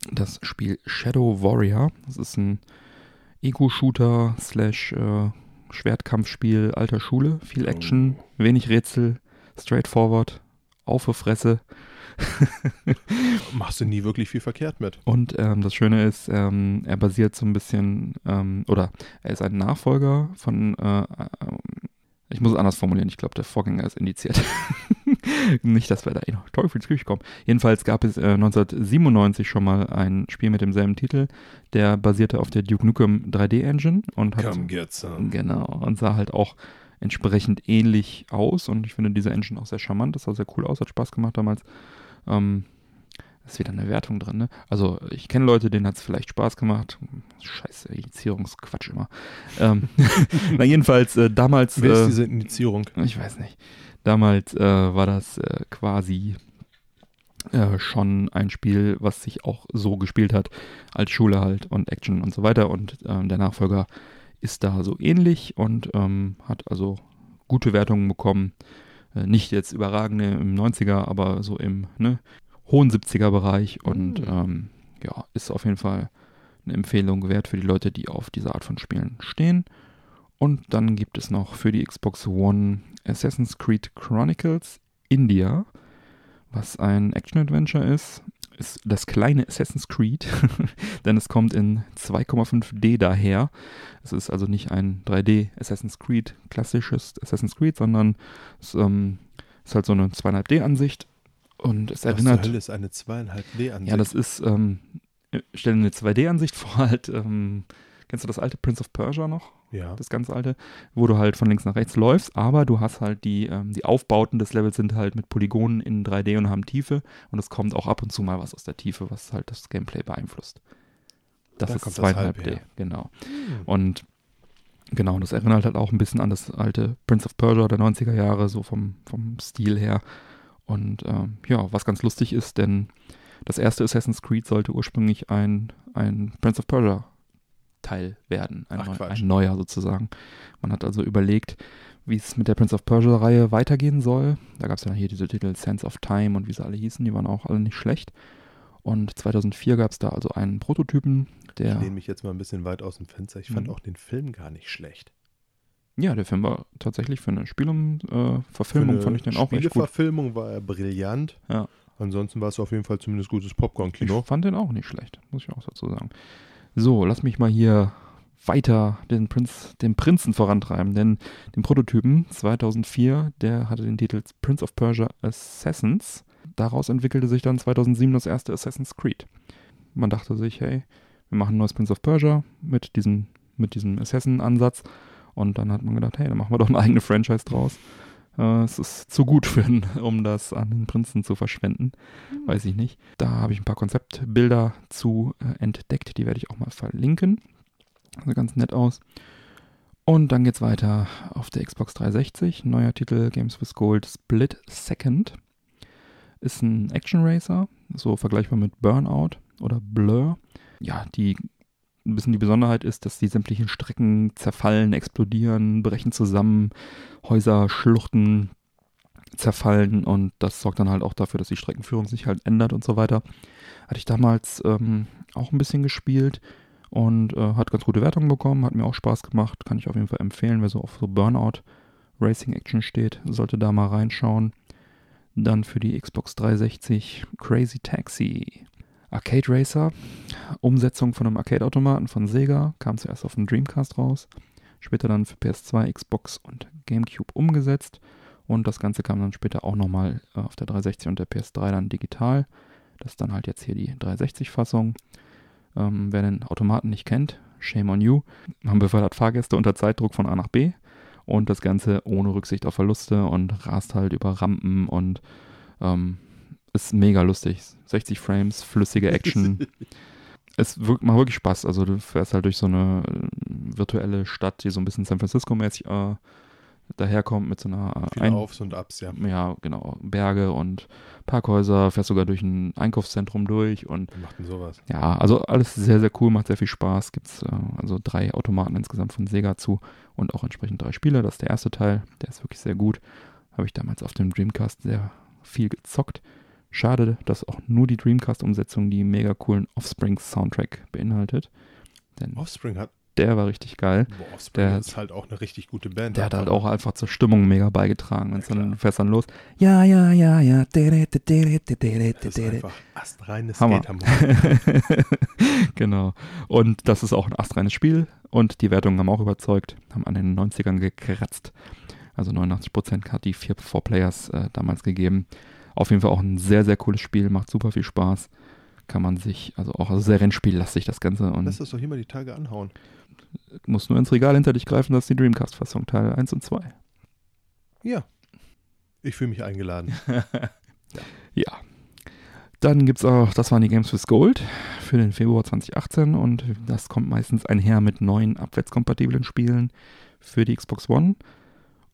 das Spiel Shadow Warrior. Das ist ein Ego-Shooter slash äh, Schwertkampfspiel alter Schule. Viel Action, oh. wenig Rätsel, straightforward, auf die Fresse. Machst du nie wirklich viel verkehrt mit. Und ähm, das Schöne ist, ähm, er basiert so ein bisschen, ähm, oder er ist ein Nachfolger von, äh, äh, ich muss es anders formulieren, ich glaube, der Vorgänger ist indiziert. Nicht, dass wir da eh noch Teufelsküche kommen. Jedenfalls gab es äh, 1997 schon mal ein Spiel mit demselben Titel, der basierte auf der Duke Nukem 3D Engine und hat Come get some. genau und sah halt auch entsprechend ähnlich aus und ich finde diese Engine auch sehr charmant, das sah sehr cool aus, hat Spaß gemacht damals. Ähm, ist wieder eine Wertung drin, ne? Also ich kenne Leute, denen hat es vielleicht Spaß gemacht. Scheiße, Indizierungsquatsch immer. ähm, na jedenfalls, äh, damals... Wer ist äh, diese Indizierung? Ich weiß nicht. Damals äh, war das äh, quasi äh, schon ein Spiel, was sich auch so gespielt hat, als Schule halt und Action und so weiter. Und ähm, der Nachfolger ist da so ähnlich und ähm, hat also gute Wertungen bekommen. Äh, nicht jetzt überragende im 90er, aber so im ne, hohen 70er Bereich und mhm. ähm, ja, ist auf jeden Fall eine Empfehlung wert für die Leute, die auf diese Art von Spielen stehen. Und dann gibt es noch für die Xbox One Assassin's Creed Chronicles India, was ein Action-Adventure ist. Ist das kleine Assassin's Creed, denn es kommt in 2,5D daher. Es ist also nicht ein 3D Assassin's Creed, klassisches Assassin's Creed, sondern es ähm, ist halt so eine 2,5D-Ansicht. Und es erinnert. Was zur Hölle ist eine 2,5D-Ansicht? Ja, das ist, ähm, stell dir eine 2D-Ansicht vor, halt, ähm, kennst du das alte Prince of Persia noch? Ja. Das ganz alte, wo du halt von links nach rechts läufst, aber du hast halt die, ähm, die Aufbauten des Levels sind halt mit Polygonen in 3D und haben Tiefe und es kommt auch ab und zu mal was aus der Tiefe, was halt das Gameplay beeinflusst. Das Da ist kommt das halb 2,5D, her. genau. Hm. Und genau, das erinnert halt auch ein bisschen an das alte Prince of Persia der 90er Jahre, so vom, vom Stil her. Und ähm, ja, was ganz lustig ist, denn das erste Assassin's Creed sollte ursprünglich ein, ein Prince of Persia Teil werden, ein, Ach, neu, ein neuer sozusagen. Man hat also überlegt, wie es mit der Prince of Persia Reihe weitergehen soll. Da gab es ja hier diese Titel Sense of Time und wie sie alle hießen, die waren auch alle nicht schlecht. Und 2004 gab es da also einen Prototypen, der Ich lehne mich jetzt mal ein bisschen weit aus dem Fenster. Ich fand Mhm. auch den Film gar nicht schlecht. Ja, der Film war tatsächlich für eine Spielverfilmung, äh, fand ich den auch echt gut. Spieleverfilmung war er brillant. Ja. Ansonsten war es auf jeden Fall zumindest gutes Ich Popcorn-Kino. fand den auch nicht schlecht, muss ich auch dazu sagen. So, lass mich mal hier weiter den, Prinz, den Prinzen vorantreiben, denn den Prototypen 2004, der hatte den Titel Prince of Persia Assassins. Daraus entwickelte sich dann 2007 das erste Assassin's Creed. Man dachte sich, hey, wir machen ein neues Prince of Persia mit diesem, mit diesem Assassin-Ansatz. Und dann hat man gedacht, hey, dann machen wir doch eine eigene Franchise draus. Äh, es ist zu gut für ihn, um das an den Prinzen zu verschwenden. Weiß ich nicht. Da habe ich ein paar Konzeptbilder zu äh, entdeckt. Die werde ich auch mal verlinken. Sieht ganz nett aus. Und dann geht's weiter auf der Xbox 360. Neuer Titel Games with Gold Split Second. Ist ein Action Racer, so vergleichbar mit Burnout oder Blur. Ja, die ein bisschen die Besonderheit ist, dass die sämtlichen Strecken zerfallen, explodieren, brechen zusammen, Häuser, Schluchten zerfallen und das sorgt dann halt auch dafür, dass die Streckenführung sich halt ändert und so weiter. Hatte ich damals ähm, auch ein bisschen gespielt und äh, hat ganz gute Wertungen bekommen, hat mir auch Spaß gemacht, kann ich auf jeden Fall empfehlen, wer so auf so Burnout Racing Action steht, sollte da mal reinschauen. Dann für die Xbox 360 Crazy Taxi. Arcade Racer, Umsetzung von einem Arcade-Automaten von Sega, kam zuerst auf dem Dreamcast raus, später dann für PS2, Xbox und GameCube umgesetzt und das Ganze kam dann später auch nochmal äh, auf der 360 und der PS3 dann digital. Das ist dann halt jetzt hier die 360-Fassung. Ähm, wer den Automaten nicht kennt, shame on you. Man befördert Fahrgäste unter Zeitdruck von A nach B und das Ganze ohne Rücksicht auf Verluste und rast halt über Rampen und ähm, ist mega lustig. 60 Frames, flüssige Action. es wirkt, macht wirklich Spaß. Also du fährst halt durch so eine äh, virtuelle Stadt, die so ein bisschen San Francisco-mäßig äh, daherkommt mit so einer äh, Viele Ein- Aufs und Abs, ja. ja, genau, Berge und Parkhäuser, fährst sogar durch ein Einkaufszentrum durch und macht denn sowas? ja, also alles sehr, sehr cool, macht sehr viel Spaß. Gibt's äh, also drei Automaten insgesamt von Sega zu und auch entsprechend drei Spiele. Das ist der erste Teil, der ist wirklich sehr gut. Habe ich damals auf dem Dreamcast sehr viel gezockt. Schade, dass auch nur die Dreamcast-Umsetzung die mega coolen Offspring-Soundtrack beinhaltet. Denn Offspring hat. der war richtig geil. Boah, Offspring Der- ist halt auch eine richtig gute Band. Der hat halt auch einfach zur Stimmung mega beigetragen. Wenn's Ja, dann fährst dann los. Ja, ja, ja, ja. Das ist einfach astreines Hammer. Genau. Und das ist auch ein astreines Spiel. Und die Wertungen haben auch überzeugt, haben an den 90ern gekratzt. Also 89% hat die 4 Players äh, damals gegeben. Auf jeden Fall auch ein sehr, sehr cooles Spiel, macht super viel Spaß. Kann man sich, also auch also sehr rennspiellastig das Ganze. Und Lass das doch hier mal die Tage anhauen. muss nur ins Regal hinter dich greifen, das ist die Dreamcast-Fassung, Teil 1 und 2. Ja. Ich fühle mich eingeladen. Ja. Dann gibt es auch, das waren die Games with Gold für den Februar 2018 und das kommt meistens einher mit neuen abwärtskompatiblen Spielen für die Xbox One.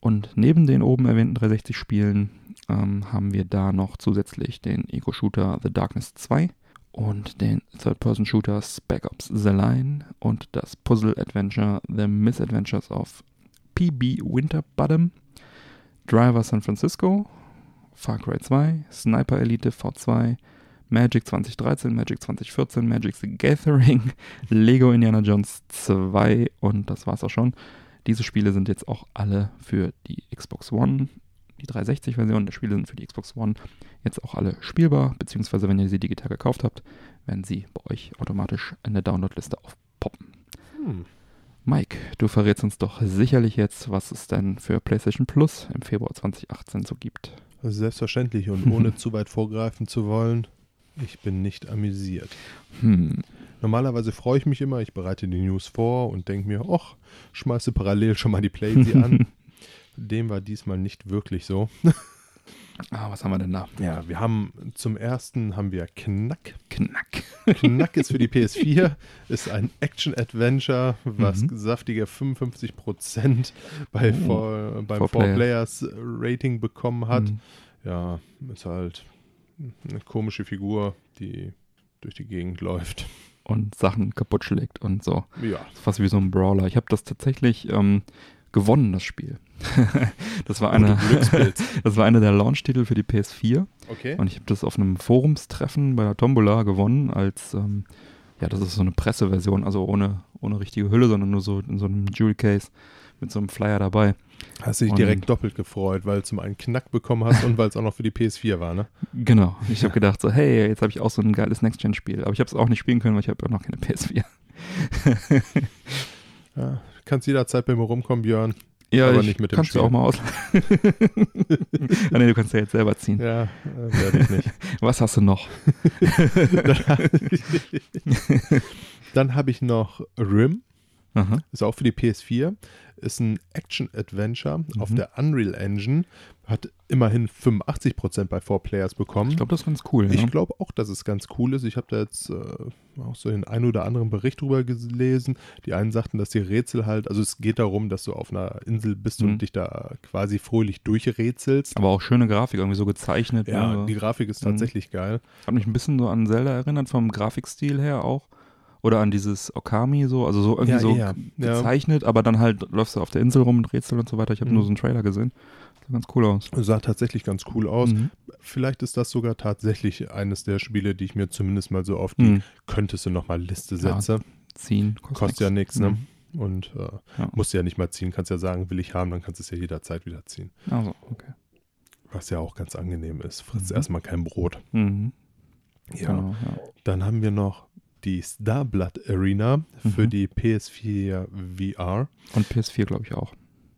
Und neben den oben erwähnten 360-Spielen ähm, haben wir da noch zusätzlich den Ego-Shooter The Darkness 2 und den Third-Person-Shooter Spec Ops The Line und das Puzzle-Adventure The Misadventures of PB Winter Bottom, Driver San Francisco, Far Cry 2, Sniper Elite V2, Magic 2013, Magic 2014, Magic the Gathering, Lego Indiana Jones 2 und das war's auch schon. Diese Spiele sind jetzt auch alle für die Xbox One, die 360-Version der Spiele sind für die Xbox One jetzt auch alle spielbar, beziehungsweise wenn ihr sie digital gekauft habt, werden sie bei euch automatisch in der Downloadliste aufpoppen. Hm. Mike, du verrätst uns doch sicherlich jetzt, was es denn für PlayStation Plus im Februar 2018 so gibt. Selbstverständlich und ohne zu weit vorgreifen zu wollen, ich bin nicht amüsiert. Hm. Normalerweise freue ich mich immer, ich bereite die News vor und denke mir, ach, schmeiße parallel schon mal die Playsee an. Dem war diesmal nicht wirklich so. Ah, was haben wir denn da? Ja, wir haben zum ersten haben wir Knack. Knack. Knack ist für die PS4, ist ein Action-Adventure, was Mhm. saftige 55% bei Oh. Four, beim Four 4-Players-Rating bekommen hat. Hm. Ja, ist halt eine komische Figur, die durch die Gegend läuft. Und Sachen kaputt schlägt und so. Ja, Das ist fast wie so ein Brawler. Ich habe das tatsächlich ähm, gewonnen, das Spiel. das, war eine, das war einer der Launch-Titel für die PS4. Okay. Und ich habe das auf einem Forumstreffen bei der Tombola gewonnen, als, ähm, ja, das ist so eine Presseversion, also ohne, ohne richtige Hülle, sondern nur so in so einem Jewel Case mit so einem Flyer dabei. Hast dich Und- direkt doppelt gefreut, weil du zum einen Knack bekommen hast und weil es auch noch für die PS4 war, ne? Genau. Ich habe gedacht, so, hey, jetzt habe ich auch so ein geiles Next-Gen-Spiel. Aber ich habe es auch nicht spielen können, weil ich habe ja noch keine PS4. Ja, kannst jederzeit bei mir rumkommen, Björn. Ja, Aber ich nicht mit dem kannst du Spiel. auch mal aus. ah, nee, du kannst ja jetzt selber ziehen. Ja, äh, werde ich nicht. Was hast du noch? Dann habe ich noch Rim, Aha. ist auch für die PS4, ist ein Action-Adventure auf Mhm. der Unreal Engine, hat immerhin 85% bei 4Players bekommen. Ich glaube, das ist ganz cool. Ich ja. glaube auch, dass es ganz cool ist. Ich habe da jetzt äh, auch so den einen oder anderen Bericht drüber gelesen. Die einen sagten, dass die Rätsel halt, also es geht darum, dass du auf einer Insel bist Mhm. und dich da quasi fröhlich durchrätselst. Aber auch schöne Grafik, irgendwie so gezeichnet. Ja, ne? die Grafik ist Mhm. tatsächlich geil. Hat mich ein bisschen so an Zelda erinnert, vom Grafikstil her auch. Oder an dieses Okami so, also so irgendwie Ja, so eher. Ja. gezeichnet, aber dann halt läufst du auf der Insel rum und rätselst und so weiter. Ich habe Mhm. nur so einen Trailer gesehen. Sah ganz cool aus. Sah tatsächlich ganz cool aus. Mhm. Vielleicht ist das sogar tatsächlich eines der Spiele, die ich mir zumindest mal so auf die Mhm. könntest du nochmal Liste Ja, setze. Ziehen. Kostet ja nichts, ne? Mhm. Und äh, Ja. musst du ja nicht mal ziehen. Kannst ja sagen, will ich haben, dann kannst du es ja jederzeit wieder ziehen. Also, okay. Was ja auch ganz angenehm ist. Frisst Mhm. erstmal kein Brot. Mhm. Ja. Genau, ja. Dann haben wir noch die Starblood Arena für Mhm. die PS4 VR. Und PS4, glaube ich, auch.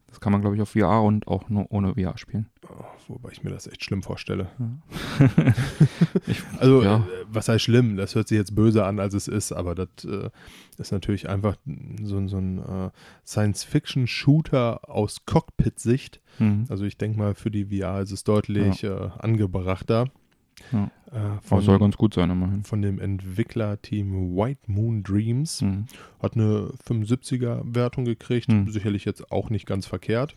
Das kann man, glaube ich, auf VR und auch nur ohne VR spielen. Oh, wobei ich mir das echt schlimm vorstelle. Ja. ich, Also, Ja. äh, was heißt schlimm? Das hört sich jetzt böser an, als es ist, aber das äh, ist natürlich einfach so, so ein äh, Science-Fiction-Shooter aus Cockpit-Sicht. mhm. Also, ich denke mal, für die VR ist es deutlich äh, angebrachter. Ja. Äh, Aber soll von, ganz gut sein, immerhin. von dem Entwicklerteam White Moon Dreams. Mhm. Hat eine 75er-Wertung gekriegt. Hm. Sicherlich jetzt auch nicht ganz verkehrt.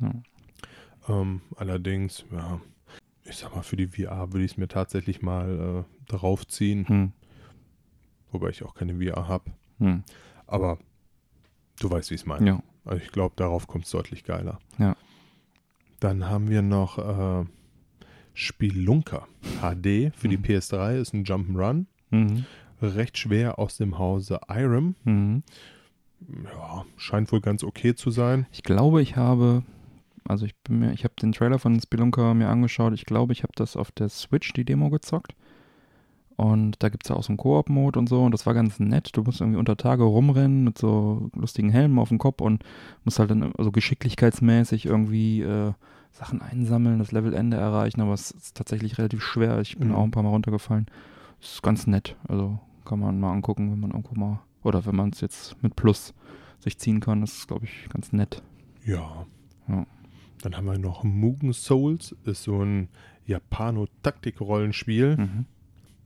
Ja. Ähm, allerdings, ja, ich sag mal, für die VR würde ich es mir tatsächlich mal äh, draufziehen. Mhm. Wobei ich auch keine VR habe. Mhm. Aber du weißt, wie ich es meine. Ja. Also ich glaube, darauf kommt es deutlich geiler. Ja. Dann haben wir noch äh, Spielunker HD für die Mhm. PS3. Ist ein Jump'n'Run. Mhm. Recht schwer aus dem Hause Irem. Mhm. Ja, scheint wohl ganz okay zu sein. Ich glaube, ich habe, also ich bin mir, ich habe den Trailer von Spelunker mir angeschaut. Ich glaube, ich habe das auf der Switch, die Demo gezockt. Und da gibt es ja auch so einen Koop-Mode und so. Und das war ganz nett. Du musst irgendwie unter Tage rumrennen mit so lustigen Helmen auf dem Kopf und musst halt dann also geschicklichkeitsmäßig irgendwie äh, Sachen einsammeln, das Levelende erreichen. Aber es ist tatsächlich relativ schwer. Ich bin Mhm. auch ein paar Mal runtergefallen. Ist ganz nett. Also kann man mal angucken, wenn man irgendwo mal, oder wenn man es jetzt mit Plus sich ziehen kann. Das ist, glaube ich, ganz nett. Ja. Ja. Dann haben wir noch Mugen Souls. Ist so ein Japano-Taktik-Rollenspiel. Mhm.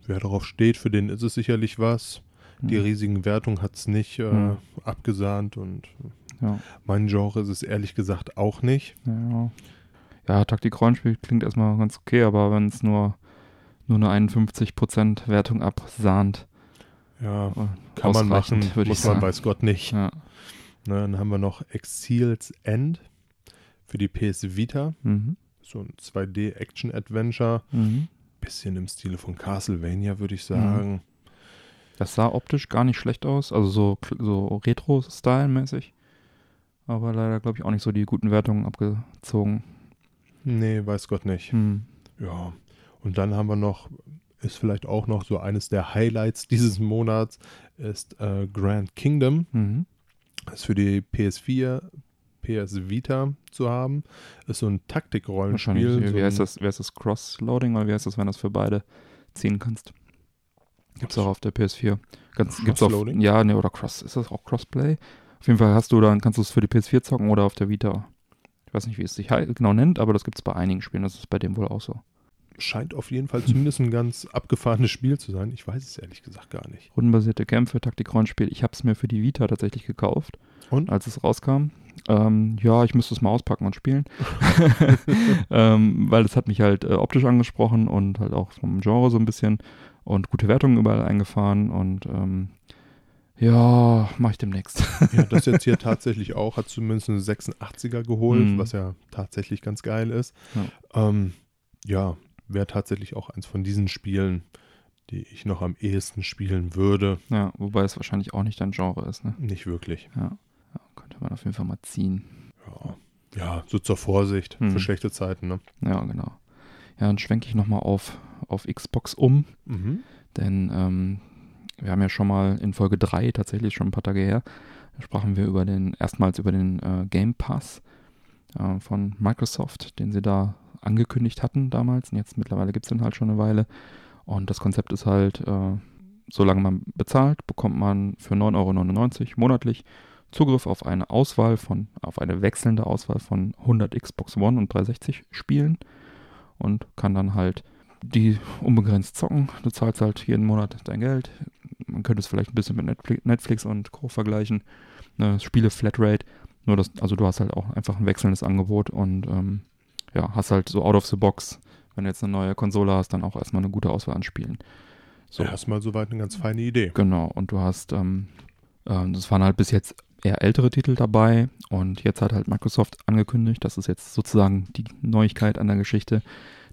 Wer darauf steht, für den ist es sicherlich was. Die Mhm. riesigen Wertungen hat es nicht äh, Mhm. abgesahnt und Ja. mein Genre ist es ehrlich gesagt auch nicht. Ja, ja Taktik-Rollenspiel klingt erstmal ganz okay, aber wenn es nur, nur eine 51% Wertung absahnt, Ja, äh, kann man machen, muss man sagen. weiß Gott nicht. Ja. Ne, dann haben wir noch Exils End für die PS Vita. Mhm. So ein 2D-Action-Adventure. Mhm. Bisschen im Stile von Castlevania, würde ich sagen. Das sah optisch gar nicht schlecht aus, also so, so Retro-Style-mäßig. aber leider, glaube ich, auch nicht so die guten Wertungen abgezogen. Nee, weiß Gott nicht. Hm. Ja. Und dann haben wir noch, ist vielleicht auch noch so eines der Highlights dieses Monats, ist äh, Grand Kingdom. Mhm. Ist für die PS4, PS Vita zu haben. Ist so ein Taktikrollenspiel. So Wie heißt das? Wie heißt das? Cross-Loading oder wie heißt das, wenn du das für beide ziehen kannst? Gibt's auch auf der PS4. Ganz, gibt's auf, Cross-Loading? ja, ne, oder Cross. Ist das auch Crossplay? Auf jeden Fall hast du dann, kannst du es für die PS4 zocken oder auf der Vita. Ich weiß nicht, wie es sich genau nennt, aber das gibt's bei einigen Spielen. Das ist bei dem wohl auch so. Scheint auf jeden Fall zumindest ein ganz abgefahrenes Spiel zu sein. Ich weiß es ehrlich gesagt gar nicht. Rundenbasierte Kämpfe, Taktik-Rollenspiel. Ich habe es mir für die Vita tatsächlich gekauft, Und? als es rauskam. Ähm, ja, ich müsste es mal auspacken und spielen. ähm, weil es hat mich halt äh, optisch angesprochen und halt auch vom Genre so ein bisschen und gute Wertungen überall eingefahren und ähm, ja, mache ich demnächst. Ja, das jetzt hier tatsächlich auch, hat zumindest eine 86er geholt, Mhm. was ja tatsächlich ganz geil ist. Ja. Ähm, ja, wäre tatsächlich auch eins von diesen Spielen, die ich noch am ehesten spielen würde. ja, wobei es wahrscheinlich auch nicht dein Genre ist, ne? Nicht wirklich. Ja, ja könnte man auf jeden Fall mal ziehen. Ja, ja so zur Vorsicht Mhm. für schlechte Zeiten. Ne? Ja, genau. Ja, dann schwenke ich nochmal auf, auf Xbox um. Mhm. Denn ähm, wir haben ja schon mal in Folge 3, tatsächlich schon ein paar Tage her, sprachen wir über den, erstmals über den äh, Game Pass äh, von Microsoft, den sie da angekündigt hatten damals. Und jetzt mittlerweile gibt es den halt schon eine Weile. Und das Konzept ist halt, äh, solange man bezahlt, bekommt man für 9,99 Euro monatlich Zugriff auf eine Auswahl von, auf eine wechselnde Auswahl von 100 Xbox One und 360 Spielen und kann dann halt die unbegrenzt zocken. Du zahlst halt jeden Monat dein Geld. Man könnte es vielleicht ein bisschen mit Netflix, und Co. vergleichen. Ne, Spiele Flatrate. Nur das, also du hast halt auch einfach ein wechselndes Angebot und ähm, ja, hast halt so out of the box, wenn du jetzt eine neue Konsole hast, dann auch erstmal eine gute Auswahl an Spielen. So, Erstmal soweit eine ganz feine Idee. genau. Und du hast, ähm, ähm, das waren halt bis jetzt eher ältere Titel dabei und jetzt hat halt Microsoft angekündigt, das ist jetzt sozusagen die Neuigkeit an der Geschichte,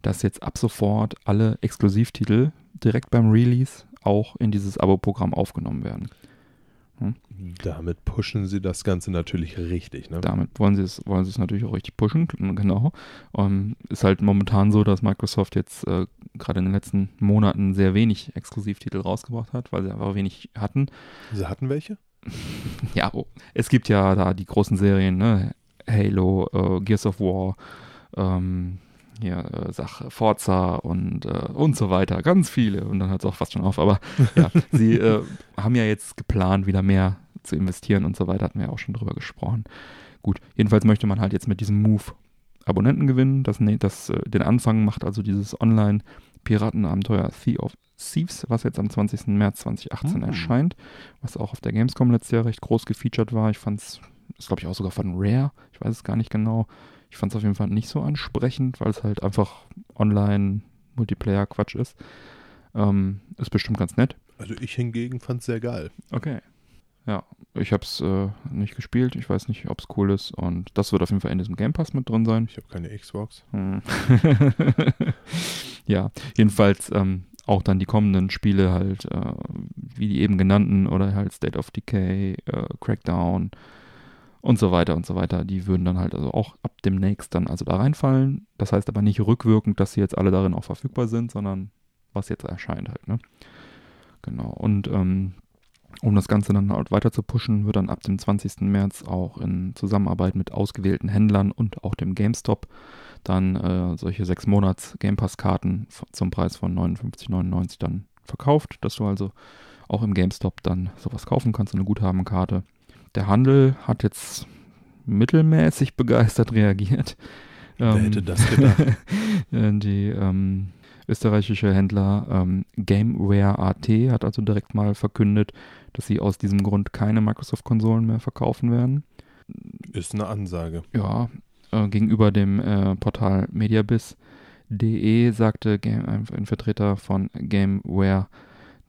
dass jetzt ab sofort alle Exklusivtitel direkt beim Release auch in dieses Abo-Programm aufgenommen werden. Damit pushen sie das Ganze natürlich richtig. Ne? Damit wollen sie es, wollen sie es natürlich auch richtig pushen, genau. Ähm, ist halt momentan so, dass Microsoft jetzt äh, gerade in den letzten Monaten sehr wenig Exklusivtitel rausgebracht hat, weil sie einfach wenig hatten. Sie hatten welche? Ja, oh, es gibt ja da die großen Serien, ne? Halo, äh, Gears of War, ähm, ja, äh, Sach, Forza und, äh, und so weiter. Ganz viele. Und dann hört es auch fast schon auf. Aber ja, sie äh, haben ja jetzt geplant, wieder mehr zu investieren und so weiter. Hatten wir ja auch schon drüber gesprochen. Gut, jedenfalls möchte man halt jetzt mit diesem Move Abonnenten gewinnen. Das, ne, das äh, den Anfang macht also dieses Online-Piratenabenteuer Sea of Thieves, was jetzt am 20. März 2018 Mhm. erscheint, was auch auf der Gamescom letztes Jahr recht groß gefeatured war. Ich fand es, ist glaube ich auch sogar von Rare, ich weiß es gar nicht genau. Ich fand es auf jeden Fall nicht so ansprechend, weil es halt einfach Online-Multiplayer-Quatsch ist. Ähm, ist bestimmt ganz nett. Also ich hingegen fand es sehr geil. Okay. Ja, ich habe es äh, nicht gespielt. Ich weiß nicht, ob es cool ist. Und das wird auf jeden Fall in diesem Game Pass mit drin sein. Ich habe keine Xbox. Hm. ja, jedenfalls ähm, auch dann die kommenden Spiele halt, äh, wie die eben genannten, oder halt State of Decay, äh, Crackdown und so weiter und so weiter, die würden dann halt also auch ab demnächst dann also da reinfallen. Das heißt aber nicht rückwirkend, dass sie jetzt alle darin auch verfügbar sind, sondern was jetzt erscheint halt, ne? Genau. Und ähm, um das Ganze dann halt weiter zu pushen, wird dann ab dem 20. März auch in Zusammenarbeit mit ausgewählten Händlern und auch dem GameStop dann äh, solche sechs Monats Game Pass Karten zum Preis von 59,99 dann verkauft, dass du also auch im GameStop dann sowas kaufen kannst, eine Guthabenkarte. Der Handel hat jetzt mittelmäßig begeistert reagiert. Wer Ähm, hätte das gedacht? äh, Die ähm, österreichische Händler ähm, Gameware.at hat also direkt mal verkündet, dass sie aus diesem Grund keine Microsoft-Konsolen mehr verkaufen werden. Ist eine Ansage. Ja, äh, gegenüber dem äh, Portal mediabiz.de sagte Game, ein, ein Vertreter von Gameware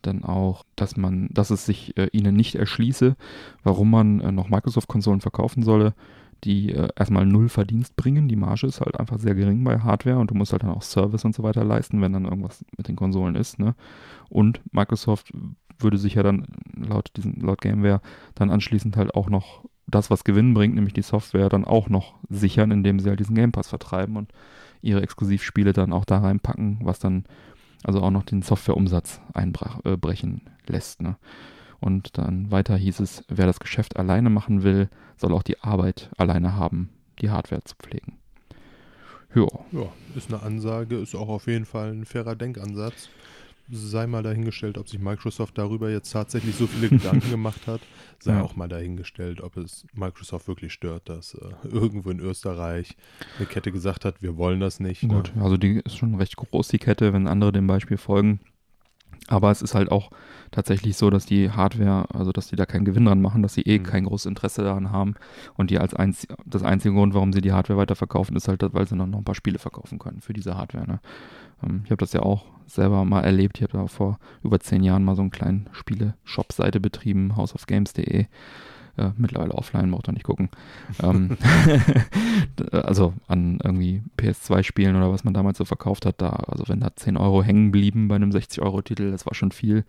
dann auch, dass man, dass es sich äh, ihnen nicht erschließe, warum man äh, noch Microsoft-Konsolen verkaufen solle, die äh, erstmal null Verdienst bringen. Die Marge ist halt einfach sehr gering bei Hardware und du musst halt dann auch Service und so weiter leisten, wenn dann irgendwas mit den Konsolen ist. Ne? Und Microsoft würde sich ja dann laut diesem, laut Gameware dann anschließend halt auch noch das, was Gewinn bringt, nämlich die Software, dann auch noch sichern, indem sie halt diesen Game Pass vertreiben und ihre Exklusivspiele dann auch da reinpacken, was dann also auch noch den Softwareumsatz einbrechen äh, lässt. Ne? Und dann weiter hieß es, wer das Geschäft alleine machen will, soll auch die Arbeit alleine haben, die Hardware zu pflegen. Ja. ja, ist eine Ansage, ist auch auf jeden Fall ein fairer Denkansatz. Sei mal dahingestellt, ob sich Microsoft darüber jetzt tatsächlich so viele Gedanken gemacht hat. Sei ja. auch mal dahingestellt, ob es Microsoft wirklich stört, dass äh, irgendwo in Österreich eine Kette gesagt hat, wir wollen das nicht. Ne? Gut, ne? also die ist schon recht groß, die Kette, wenn andere dem Beispiel folgen. Aber es ist halt auch tatsächlich so, dass die Hardware, also dass die da keinen Gewinn dran machen, dass sie eh mhm. kein großes Interesse daran haben. Und die als einz das einzige Grund, warum sie die Hardware weiterverkaufen, ist halt, weil sie dann noch ein paar Spiele verkaufen können für diese Hardware. Ne? Ähm, ich habe das ja auch selber mal erlebt. Ich habe da vor über zehn Jahren mal so einen kleinen Spiele-Shop-Seite betrieben, houseofgames.de äh, mittlerweile offline, braucht ihr nicht gucken. ähm, also an irgendwie PS2-Spielen oder was man damals so verkauft hat, da, also wenn da 10 Euro hängen blieben bei einem 60-Euro-Titel, das war schon viel.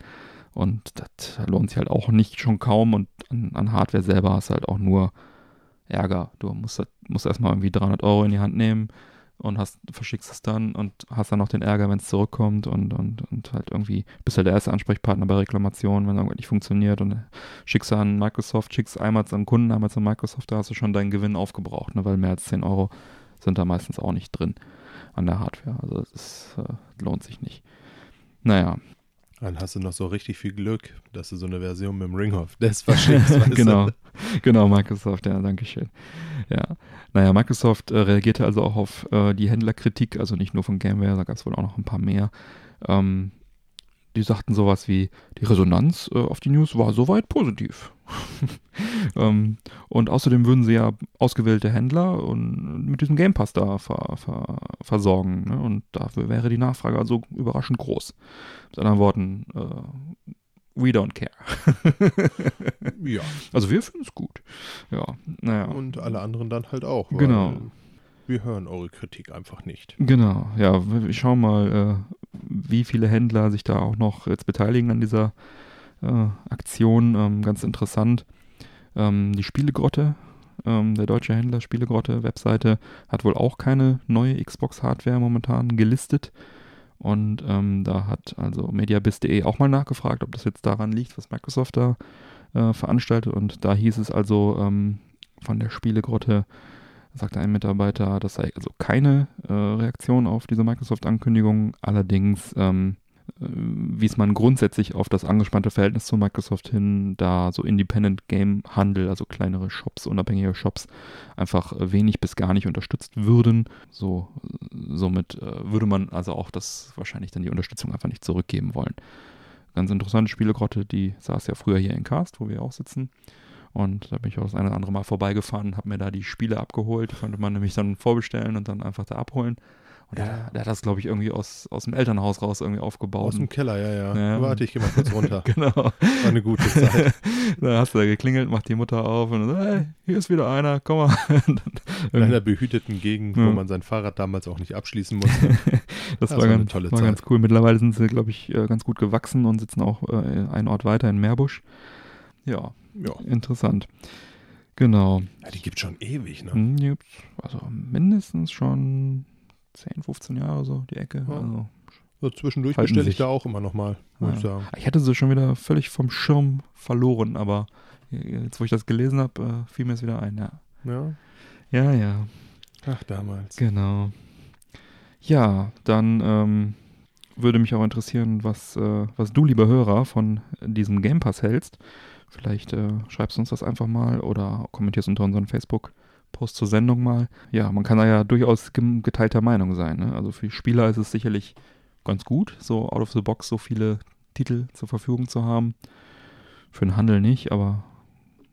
Und das lohnt sich halt auch nicht schon kaum. Und an, an Hardware selber hast du halt auch nur Ärger. Du musst, musst erstmal irgendwie 300 Euro in die Hand nehmen, und hast, verschickst es dann und hast dann noch den Ärger, wenn es zurückkommt und, und, und halt irgendwie bist halt der erste Ansprechpartner bei Reklamationen, wenn irgendwas nicht funktioniert und schickst an Microsoft, schickst einmal an Kunden, einmal zu Microsoft, da hast du schon deinen Gewinn aufgebraucht, ne, weil mehr als 10 Euro sind da meistens auch nicht drin an der Hardware. Also das äh, lohnt sich nicht. Naja, dann hast du noch so richtig viel Glück, dass du so eine Version mit dem Ringhoff das verschickst. genau, genau, Microsoft, ja, danke schön. Ja, naja, Microsoft äh, reagierte also auch auf äh, die Händlerkritik, also nicht nur von Gameware, da gab es wohl auch noch ein paar mehr. Ähm, die sagten sowas wie, die Resonanz äh, auf die News war soweit positiv. ähm, und außerdem würden sie ja ausgewählte Händler und mit diesem Game Pass da ver, ver, versorgen. Ne? Und dafür wäre die Nachfrage also überraschend groß. Mit anderen Worten, äh, we don't care. ja. Also wir finden es gut. Ja, naja. Und alle anderen dann halt auch. Genau. Wir hören eure Kritik einfach nicht. Genau, ja, wir schauen mal, äh, wie viele Händler sich da auch noch jetzt beteiligen an dieser äh, Aktion. Ähm, ganz interessant. Ähm, die Spielegrotte, ähm, der deutsche Händler Spielegrotte Webseite, hat wohl auch keine neue Xbox-Hardware momentan gelistet. Und ähm, da hat also mediabiz.de auch mal nachgefragt, ob das jetzt daran liegt, was Microsoft da äh, veranstaltet. Und da hieß es also ähm, von der Spielegrotte, sagte ein Mitarbeiter, das sei also keine äh, Reaktion auf diese Microsoft-Ankündigung. Allerdings ähm, äh, wies man grundsätzlich auf das angespannte Verhältnis zu Microsoft hin, da so Independent Game Handel, also kleinere Shops, unabhängige Shops, einfach wenig bis gar nicht unterstützt würden. So, somit äh, würde man also auch das wahrscheinlich dann die Unterstützung einfach nicht zurückgeben wollen. Ganz interessante Spielegrotte, die saß ja früher hier in Cast, wo wir auch sitzen. Und da bin ich auch das eine oder andere Mal vorbeigefahren, habe mir da die Spiele abgeholt. Die konnte man nämlich dann vorbestellen und dann einfach da abholen. Und der, der, hat das, glaube ich, irgendwie aus, aus dem Elternhaus raus irgendwie aufgebaut. Aus dem Keller, ja, ja. ja. Warte, ich gehe mal kurz runter. genau. War eine gute Zeit. da hast du da geklingelt, macht die Mutter auf und so, hey, hier ist wieder einer, komm mal. In einer behüteten Gegend, ja. wo man sein Fahrrad damals auch nicht abschließen musste. das, das war, ganz, tolle war Zeit. ganz cool. Mittlerweile sind sie, glaube ich, äh, ganz gut gewachsen und sitzen auch äh, einen Ort weiter in Meerbusch. Ja, ja. interessant. Genau. Ja, die gibt schon ewig, ne? Hm, die gibt's also mindestens schon 10, 15 Jahre so, die Ecke. Ja. Also, so zwischendurch bestelle ich da auch immer nochmal, muss ja. ich sagen. Ich hatte sie schon wieder völlig vom Schirm verloren, aber jetzt, wo ich das gelesen habe, äh, fiel mir es wieder ein, ja. Ja. Ja, ja. Ach, damals. Genau. Ja, dann ähm, würde mich auch interessieren, was, äh, was du, lieber Hörer, von diesem Game Pass hältst. Vielleicht äh, schreibst du uns das einfach mal oder kommentierst unter unseren Facebook Post zur Sendung mal. Ja, man kann da ja durchaus geteilter Meinung sein. Ne? Also für Spieler ist es sicherlich ganz gut, so out of the box so viele Titel zur Verfügung zu haben. Für den Handel nicht, aber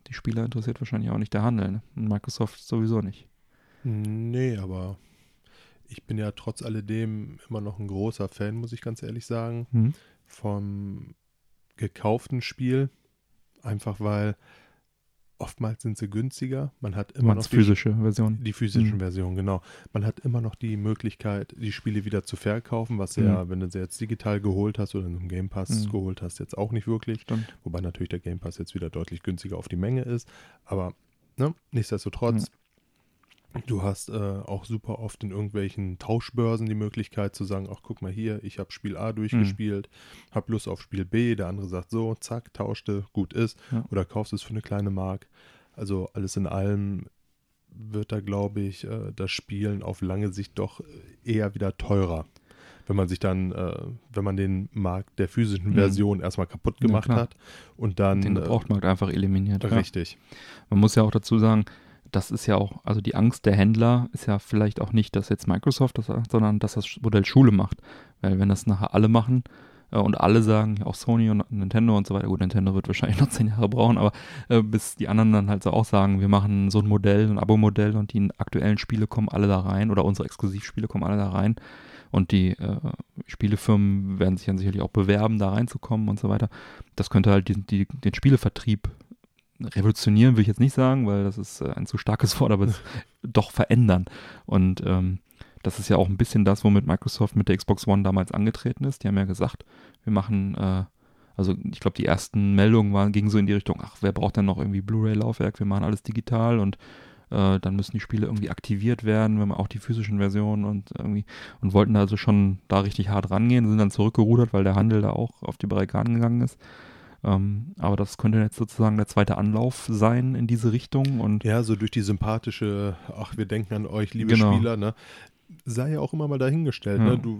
die Spieler interessiert wahrscheinlich auch nicht der Handel. Ne? Und Microsoft sowieso nicht. Nee, aber ich bin ja trotz alledem immer noch ein großer Fan, muss ich ganz ehrlich sagen, mhm. vom gekauften Spiel. Einfach weil oftmals sind sie günstiger. Man hat immer noch die physische Version. Die physischen mhm. Versionen, genau. Man hat immer noch die Möglichkeit, die Spiele wieder zu verkaufen, was mhm. ja, wenn du sie jetzt digital geholt hast oder in einem Game Pass mhm. geholt hast, jetzt auch nicht wirklich. Stimmt. Wobei natürlich der Game Pass jetzt wieder deutlich günstiger auf die Menge ist. Aber ne? nichtsdestotrotz, du hast äh, auch super oft in irgendwelchen Tauschbörsen die Möglichkeit zu sagen, ach guck mal hier, ich habe Spiel A durchgespielt, Mhm. hab Lust auf Spiel B, der andere sagt so, zack, tauschte, gut ist, Ja. oder kaufst es für eine kleine Mark. Also alles in allem wird da, glaube ich, äh, das Spielen auf lange Sicht doch eher wieder teurer. Wenn man sich dann, äh, wenn man den Markt der physischen Mhm. Version erstmal kaputt Ja, gemacht klar. hat und dann Den äh, Gebrauchtmarkt einfach eliminiert. Ja. richtig. Man muss ja auch dazu sagen, das ist ja auch, also die Angst der Händler ist ja vielleicht auch nicht, dass jetzt Microsoft das sagt, sondern dass das Modell Schule macht. Weil wenn das nachher alle machen äh, und alle sagen, auch Sony und Nintendo und so weiter, gut, Nintendo wird wahrscheinlich noch zehn Jahre brauchen, aber äh, bis die anderen dann halt so auch sagen, wir machen so ein Modell, ein Abo-Modell und die aktuellen Spiele kommen alle da rein oder unsere Exklusivspiele kommen alle da rein und die äh, Spielefirmen werden sich dann sicherlich auch bewerben, da reinzukommen und so weiter. Das könnte halt die, die, den Spielevertrieb revolutionieren, will ich jetzt nicht sagen, weil das ist äh, ein zu starkes Wort, aber es doch verändern. Und ähm, das ist ja auch ein bisschen das, womit Microsoft mit der Xbox One damals angetreten ist. Die haben ja gesagt, wir machen, äh, also ich glaube, die ersten Meldungen waren, gingen so in die Richtung, ach, wer braucht denn noch irgendwie Blu-ray-Laufwerk? Wir machen alles digital und äh, dann müssen die Spiele irgendwie aktiviert werden, wenn man auch die physischen Versionen und irgendwie und wollten also schon da richtig hart rangehen, sind dann zurückgerudert, weil der Handel da auch auf die Barrikaden gegangen ist. Ähm, aber das könnte jetzt sozusagen der zweite Anlauf sein in diese Richtung und Ja, so durch die sympathische, ach, wir denken an euch, liebe Genau. Spieler, ne? Sei ja auch immer mal dahingestellt, Ja. ne? Du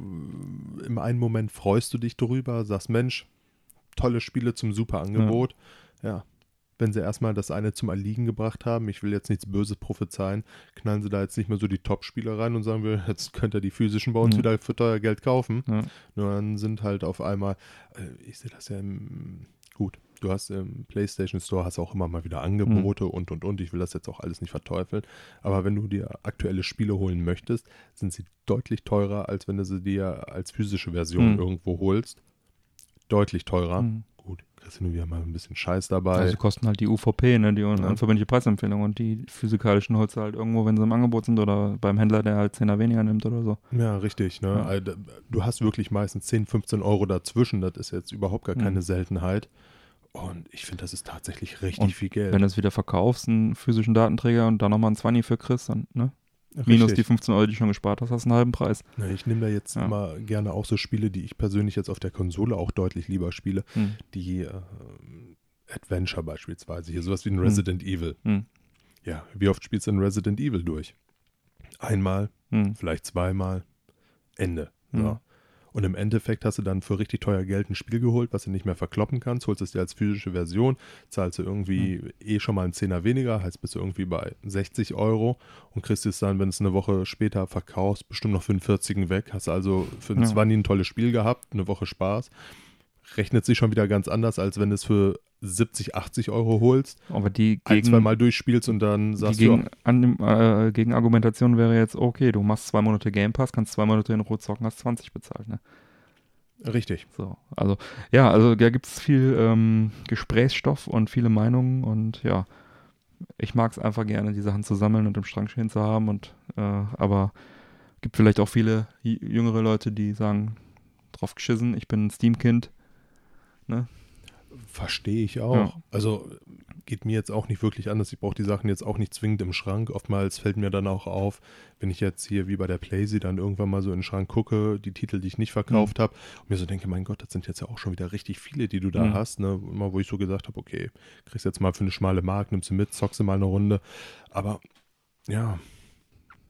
im einen Moment freust du dich drüber, sagst, Mensch, tolle Spiele zum super Angebot. Ja. Wenn sie erstmal das eine zum Erliegen gebracht haben, ich will jetzt nichts Böses prophezeien, knallen sie da jetzt nicht mehr so die Top-Spieler rein und sagen wir, jetzt könnt ihr die physischen bei uns Ja. wieder für teuer Geld kaufen. ja, Nur dann sind halt auf einmal, äh, ich sehe das ja im, du hast im PlayStation Store hast auch immer mal wieder Angebote Mhm. und und und. Ich will das jetzt auch alles nicht verteufeln. Aber wenn du dir aktuelle Spiele holen möchtest, sind sie deutlich teurer, als wenn du sie dir als physische Version Mhm. irgendwo holst. Deutlich teurer. Mhm. Gut, kriegst du nur wieder mal ein bisschen Scheiß dabei. Also die kosten halt die UVP, ne, die un Ja. unverbindliche Preisempfehlung und die physikalischen holst du halt irgendwo, wenn sie im Angebot sind oder beim Händler, der halt 10er weniger nimmt oder so. Ja, richtig. Ne? Ja. Du hast wirklich meistens 10, 15 Euro dazwischen. Das ist jetzt überhaupt gar keine Mhm. Seltenheit. Und ich finde, das ist tatsächlich richtig Und viel Geld. Wenn du es wieder verkaufst, einen physischen Datenträger und da nochmal ein 20 für kriegst, dann, ne? Minus Richtig. die 15 Euro, die du schon gespart hast, hast du einen halben Preis. Na, ich nehme da jetzt Ja. immer gerne auch so Spiele, die ich persönlich jetzt auf der Konsole auch deutlich lieber spiele. Hm. Die äh, Adventure beispielsweise. Hier sowas wie ein Hm. Resident Evil. Hm. Ja, wie oft spielst du ein Resident Evil durch? Einmal, Hm. vielleicht zweimal. Ende. Hm. Ja. Und im Endeffekt hast du dann für richtig teuer Geld ein Spiel geholt, was du nicht mehr verkloppen kannst, holst es dir als physische Version, zahlst du irgendwie Hm. eh schon mal einen Zehner weniger, heißt bist du irgendwie bei 60 Euro und kriegst es dann, wenn du es eine Woche später verkaufst, bestimmt noch für einen 40 weg. Hast also für einen Ja. 20 ein tolles Spiel gehabt, eine Woche Spaß. Rechnet sich schon wieder ganz anders, als wenn du es für 70, 80 Euro holst, Aber die ein, gegen, zwei Mal durchspielst und dann die sagst du, gegen, an, äh, Gegenargumentation wäre jetzt, okay, du machst zwei Monate Game Pass, kannst zwei Monate in Rot zocken, hast 20 bezahlt, ne? ja, richtig. So, also, ja, also da gibt es viel ähm, Gesprächsstoff und viele Meinungen und ja, ich mag es einfach gerne, die Sachen zu sammeln und im Schrank stehen zu haben und, äh, aber gibt vielleicht auch viele jüngere Leute, die sagen, drauf geschissen, ich bin ein Steam-Kind. Verstehe ich auch. Ja. Also geht mir jetzt auch nicht wirklich anders. Ich brauche die Sachen jetzt auch nicht zwingend im Schrank. Oftmals fällt mir dann auch auf, wenn ich jetzt hier wie bei der Playsee dann irgendwann mal so in den Schrank gucke, die Titel, die ich nicht verkauft habe, und mir so denke, mein Gott, das sind jetzt ja auch schon wieder richtig viele, die du da Mhm. hast. Ne? Immer wo ich so gesagt habe, okay, kriegst jetzt mal für eine schmale Mark, nimmst du mit, zockst du mal eine Runde. Aber ja,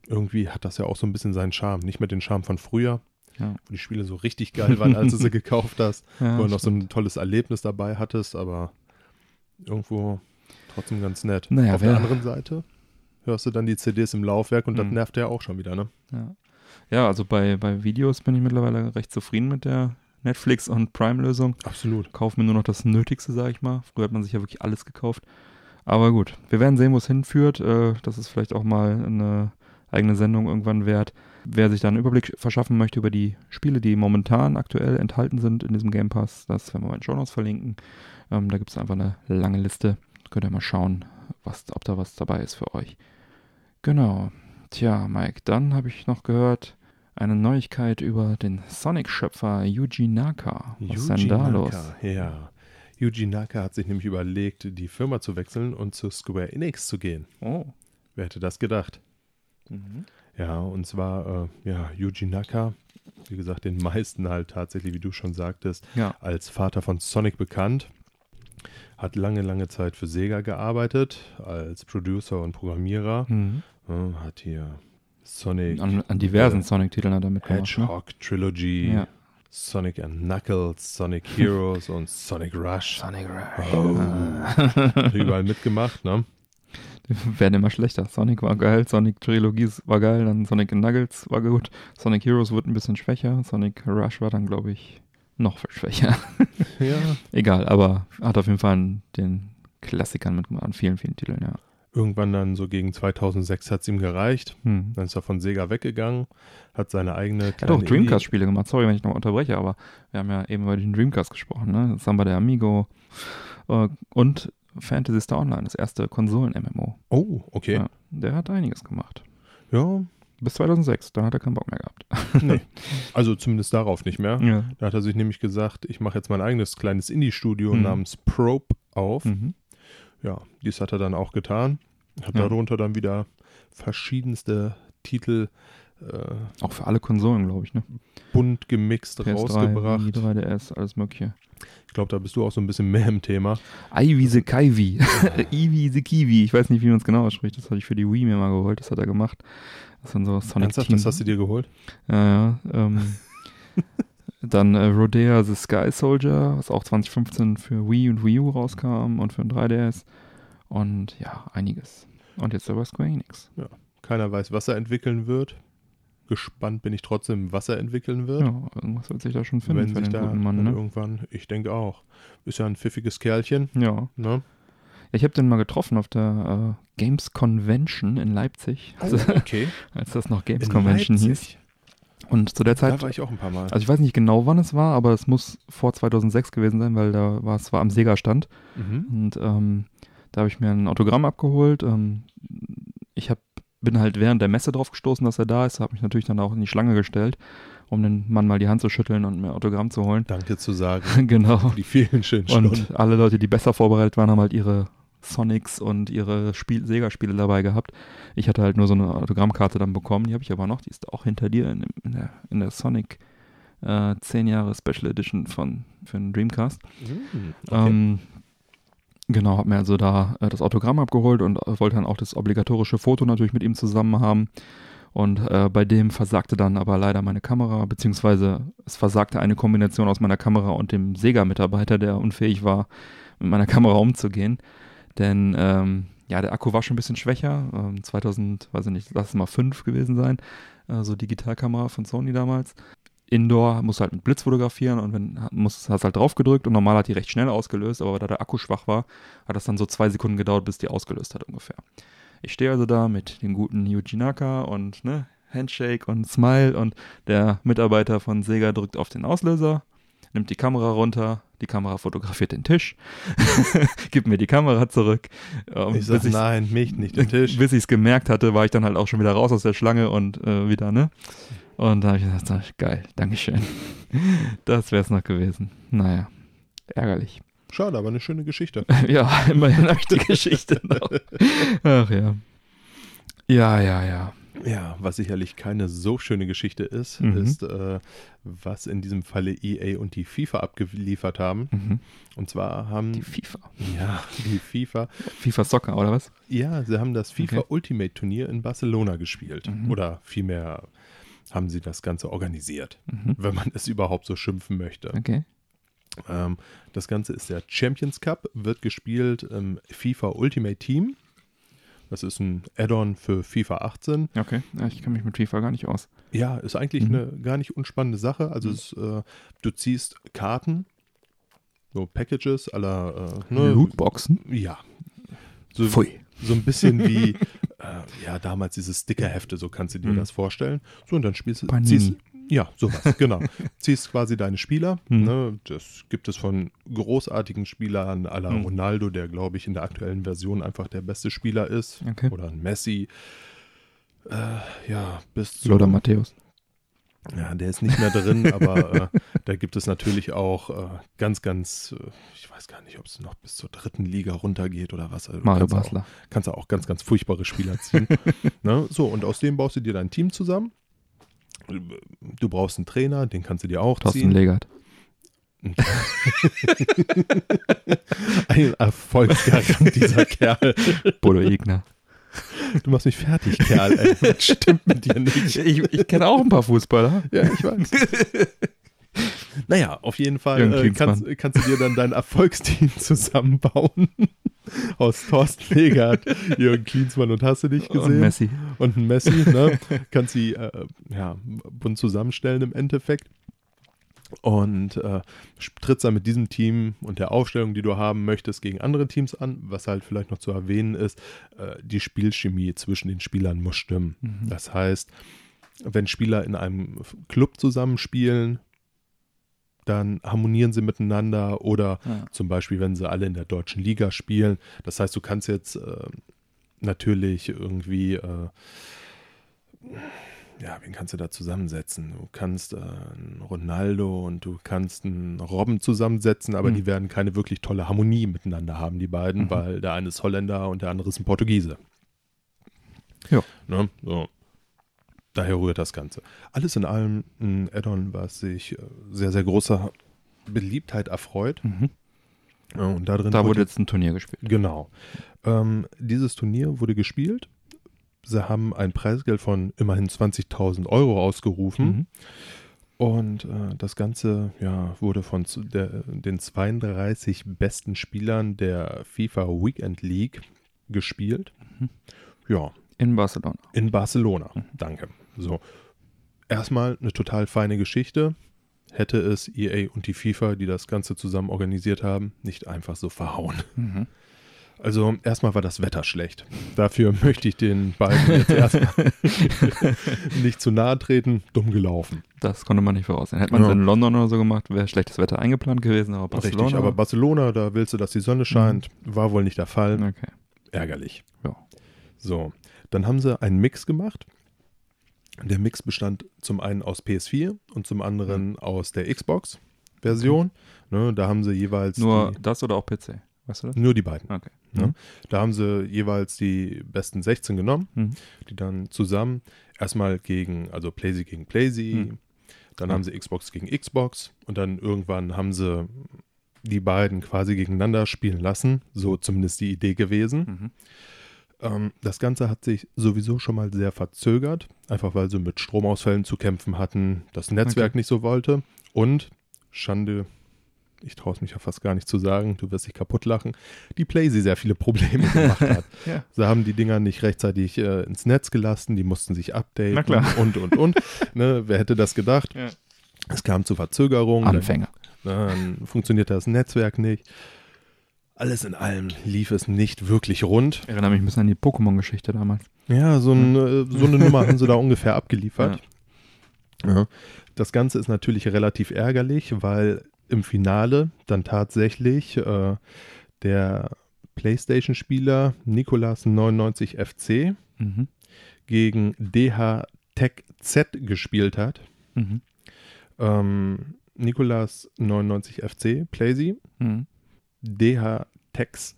irgendwie hat das ja auch so ein bisschen seinen Charme. Nicht mehr den Charme von früher, Ja. wo die Spiele so richtig geil waren, als du sie gekauft hast Ja, wo du noch so ein tolles Erlebnis dabei hattest, aber irgendwo trotzdem ganz nett. Naja, Auf der anderen Seite hörst du dann die CDs im Laufwerk und das Mhm. nervt ja auch schon wieder, ne? Ja, ja also bei, bei Videos bin ich mittlerweile recht zufrieden mit der Netflix- und Prime-Lösung. Absolut. Kauf mir nur noch das Nötigste, sage ich mal. Früher hat man sich ja wirklich alles gekauft. Aber gut, wir werden sehen, wo es hinführt. Äh, das ist vielleicht auch mal eine eigene Sendung irgendwann wert. Wer sich da einen Überblick verschaffen möchte über die Spiele, die momentan aktuell enthalten sind in diesem Game Pass, das werden wir mal in den Show Notes verlinken. Ähm, da gibt es einfach eine lange Liste. Könnt ihr mal schauen, was, ob da was dabei ist für euch. Genau. Tja, Mike, dann habe ich noch gehört eine Neuigkeit über den Sonic-Schöpfer Yuji Naka. Was ist denn da los? Naka, Ja. Yuji Naka hat sich nämlich überlegt, die Firma zu wechseln und zu Square Enix zu gehen. Oh. Wer hätte das gedacht? Mhm. Ja, und zwar, äh, ja, Yuji Naka, wie gesagt, den meisten halt tatsächlich, wie du schon sagtest, Ja. als Vater von Sonic bekannt. Hat lange, lange Zeit für Sega gearbeitet, als Producer und Programmierer. Mhm. Ja, hat hier Sonic An, an diversen äh, Sonic-Titeln hat er mitgemacht. Ne? Hedgehog Trilogy, Ja. Sonic and Knuckles, Sonic Heroes und Sonic Rush. Sonic Oh. Hat überall mitgemacht, ne? Werden immer schlechter. Sonic war geil, Sonic Trilogie war geil, dann Sonic Nuggets war gut, Sonic Heroes wurde ein bisschen schwächer, Sonic Rush war dann, glaube ich, noch viel schwächer. Ja. Egal, aber hat auf jeden Fall den Klassikern mitgemacht, an vielen, vielen Titeln, ja. Irgendwann dann so gegen 2006 hat es ihm gereicht. Hm. Dann ist er von Sega weggegangen, hat seine eigene Er hat auch Dreamcast-Spiele gemacht. Sorry, wenn ich noch unterbreche, aber wir haben ja eben über den Dreamcast gesprochen. Ne? Samba der Amigo äh, und Fantasy Star Online, das erste Konsolen-MMO. Oh, okay. Ja, der hat einiges gemacht. Ja, Bis 2006, dann hat er keinen Bock mehr gehabt. nee. Also zumindest darauf nicht mehr. Ja. Da hat er sich nämlich gesagt, ich mache jetzt mein eigenes kleines Indie-Studio Mhm. namens Probe auf. Mhm. Ja, dies hat er dann auch getan. Hat Ja. darunter dann wieder verschiedenste Titel äh, Auch für alle Konsolen, glaube ich. Ne? bunt gemixt PS3, rausgebracht. Wii, 3DS, alles mögliche. Ich glaube, da bist du auch so ein bisschen mehr im Thema. Ivy the Kiwi. Ivy the Kiwi. Ich weiß nicht, wie man es genau ausspricht. Das hatte ich für die Wii mir mal geholt. Das hat er gemacht. Das sind so Sonic Ernsthaft, Team. das hast du dir geholt? Ja, ja. Ähm, dann äh, Rodea the Sky Soldier, was auch 2015 für Wii und Wii U rauskam und für ein 3DS. Und ja, einiges. Und jetzt aber Square Enix. Keiner weiß, was er entwickeln wird. Gespannt bin ich trotzdem, was er entwickeln wird. Ja, irgendwas wird sich da schon finden Wenn für sich den da guten Mann, ne? irgendwann, ich denke auch. Ist ja ein pfiffiges Kerlchen, Ja. ne? Ich habe den mal getroffen auf der äh, Games Convention in Leipzig, also, okay. als das noch Games In Convention hieß. Leipzig. Und zu der Da Zeit, war ich auch ein paar Mal. also ich weiß nicht genau, wann es war, aber es muss vor 2006 gewesen sein, weil da war es war am Sega-Stand. mhm. Und ähm, da habe ich mir ein Autogramm abgeholt. Ähm, ich hab, bin halt während der Messe drauf gestoßen, dass er da ist. Habe mich natürlich dann auch in die Schlange gestellt, um den Mann mal die Hand zu schütteln und mir Autogramm zu holen. Danke zu sagen. genau. Die vielen schönen Stunden. Und alle Leute, die besser vorbereitet waren, haben halt ihre Sonics und ihre Spiel Sega-Spiele dabei gehabt. Ich hatte halt nur so eine Autogrammkarte dann bekommen, die habe ich aber noch, die ist auch hinter dir in, in, der, in der Sonic äh, 10 Jahre Special Edition von, für den Dreamcast. Mhm. Okay. Ähm, genau, habe mir also da äh, das Autogramm abgeholt und äh, wollte dann auch das obligatorische Foto natürlich mit ihm zusammen haben. Und äh, bei dem versagte dann aber leider meine Kamera, beziehungsweise es versagte eine Kombination aus meiner Kamera und dem Sega-Mitarbeiter, der unfähig war, mit meiner Kamera umzugehen. Denn ähm, ja, der Akku war schon ein bisschen schwächer. Ähm, 2000, weiß ich nicht, lass es mal 5 gewesen sein. Äh, so Digitalkamera von Sony damals. Indoor musst du halt mit Blitz fotografieren und wenn musst, hast halt drauf gedrückt und normal hat die recht schnell ausgelöst, aber da der Akku schwach war, hat das dann so zwei Sekunden gedauert, bis die ausgelöst hat ungefähr. Ich stehe also da mit dem guten Yuji Naka und ne, Handshake und Smile und der Mitarbeiter von Sega drückt auf den Auslöser, nimmt die Kamera runter, die Kamera fotografiert den Tisch, gibt mir die Kamera zurück. ähm, ich sag, nein, mich nicht den Tisch. bis ich es gemerkt hatte, war ich dann halt auch schon wieder raus aus der Schlange und äh, wieder, ne? Und da habe ich gesagt, ach, geil, Dankeschön. Das wäre es noch gewesen. Naja, ärgerlich. Schade, aber eine schöne Geschichte. ja, immerhin habe ich die Geschichte noch. Ach ja. Ja, ja, ja. Ja, was sicherlich keine so schöne Geschichte ist, Mhm. ist, äh, was in diesem Falle EA und die FIFA abgeliefert haben. Mhm. Und zwar haben Die FIFA. ja die FIFA, FIFA Soccer, oder was? ja, sie haben das FIFA Okay. Ultimate Turnier in Barcelona gespielt. Mhm. Oder vielmehr haben sie das Ganze organisiert, Mhm. wenn man es überhaupt so schimpfen möchte. Okay. Ähm, das Ganze ist der Champions Cup, wird gespielt im FIFA Ultimate Team. Das ist ein Add-on für FIFA 18. Okay. Ja, ich kenne mich mit FIFA gar nicht aus. Ja, ist eigentlich Mhm. eine gar nicht unspannende Sache. Also Mhm. es, äh, du ziehst Karten, so Packages aller äh, ne, Lootboxen? Ja. So, Pfui. so ein bisschen wie äh, ja damals diese Stickerhefte, so kannst du dir Mhm. das vorstellen. So und dann spielst du ziehst, ja, sowas, genau. Ziehst quasi deine Spieler. Mhm. Ne, das gibt es von großartigen Spielern à la Mhm. Ronaldo, der glaube ich in der aktuellen Version einfach der beste Spieler ist. Okay. Oder ein Messi. Äh, ja, bis zu Lothar Matthäus. Ja, der ist nicht mehr drin, aber äh, da gibt es natürlich auch äh, ganz, ganz, äh, ich weiß gar nicht, ob es noch bis zur dritten Liga runtergeht oder was. Also, Mario kannst auch, Basler. kannst du auch ganz, ganz furchtbare Spieler ziehen. ne? So, und aus dem baust du dir dein Team zusammen. Du brauchst einen Trainer, den kannst du dir auch Thorsten ziehen. Legert. Ein Erfolgsgarant, dieser Kerl. Bodo Igner. Du machst mich fertig, Kerl. Ey. Das stimmt mit dir nicht. Ich, ich kenne auch ein paar Fußballer. Ja, ich weiß. naja, auf jeden Fall äh, kannst, kannst du dir dann dein Erfolgsteam zusammenbauen. Aus Thorsten Legert, Jürgen Klinsmann und hast du dich gesehen? Und Messi. Und ein Messi, ne? Kannst sie äh, ja, bunt zusammenstellen im Endeffekt. Und äh, trittst dann mit diesem Team und der Aufstellung, die du haben möchtest, gegen andere Teams an. Was halt vielleicht noch zu erwähnen ist, äh, die Spielchemie zwischen den Spielern muss stimmen. Mhm. Das heißt, wenn Spieler in einem Club zusammenspielen, dann harmonieren sie miteinander oder Ja. zum Beispiel, wenn sie alle in der deutschen Liga spielen. Das heißt, du kannst jetzt äh, natürlich irgendwie, äh, ja, wen kannst du da zusammensetzen? Du kannst äh, einen Ronaldo und du kannst einen Robben zusammensetzen, aber Mhm. die werden keine wirklich tolle Harmonie miteinander haben, die beiden, Mhm. weil der eine ist Holländer und der andere ist ein Portugiese. Ja. Ne? So. Daher rührt das Ganze. Alles in allem ein Add-on, was sich äh, sehr, sehr großer Beliebtheit erfreut. Mhm. Ja, und da drin Da wurde jetzt ein Turnier gespielt. Genau. Ähm, dieses Turnier wurde gespielt. Sie haben ein Preisgeld von immerhin 20.000 Euro ausgerufen. Mhm. Und äh, das Ganze ja, wurde von der, den 32 besten Spielern der FIFA Weekend League gespielt. Mhm. Ja, In Barcelona. in Barcelona. Mhm. Danke. So. Erstmal eine total feine Geschichte. Hätte es EA und die FIFA, die das Ganze zusammen organisiert haben, nicht einfach so verhauen. Mhm. Also erstmal war das Wetter schlecht. Dafür möchte ich den beiden jetzt erstmal nicht zu nahe treten. Dumm gelaufen. Das konnte man nicht voraussehen. Hätte man es Ja. in London oder so gemacht, wäre schlechtes Wetter eingeplant gewesen, aber Barcelona. Richtig, aber Barcelona, da willst du, dass die Sonne scheint. War wohl nicht der Fall. okay. Ärgerlich. Ja. So, dann haben sie einen Mix gemacht. Der Mix bestand zum einen aus PS4 und zum anderen aus der Xbox-Version. Ne, da haben sie jeweils Nur die, das oder auch PC? Weißt du das? nur die beiden. Okay. Ne? Da haben sie jeweils die besten 16 genommen, Mhm. die dann zusammen erstmal gegen, also Playsee gegen Playsee, Mhm. dann haben sie Xbox gegen Xbox und dann irgendwann haben sie die beiden quasi gegeneinander spielen lassen. So zumindest die Idee gewesen. Mhm. Ähm, das Ganze hat sich sowieso schon mal sehr verzögert, einfach weil sie mit Stromausfällen zu kämpfen hatten, das Netzwerk nicht so wollte und Schande, ich traue es mich ja fast gar nicht zu sagen, du wirst dich kaputt lachen, die Playsee sehr viele Probleme gemacht hat. Ja. Sie haben die Dinger nicht rechtzeitig äh, ins Netz gelassen, die mussten sich updaten Na klar. und, und, und. ne, wer hätte das gedacht? Ja. Es kam zu Verzögerungen. dann- Anfänger. dann funktionierte das Netzwerk nicht. Alles in allem lief es nicht wirklich rund. Ich erinnere mich ein bisschen an die Pokémon-Geschichte damals. Ja, so, ein, äh, so eine Nummer haben sie da ungefähr abgeliefert. Ja. Das Ganze ist natürlich relativ ärgerlich, weil im Finale dann tatsächlich äh, der PlayStation-Spieler Nicolas 99 FC Mhm. gegen DH Tech Z gespielt hat. Mhm. Ähm, Nicolas 99 FC, Playsee, Mhm. DH Tex,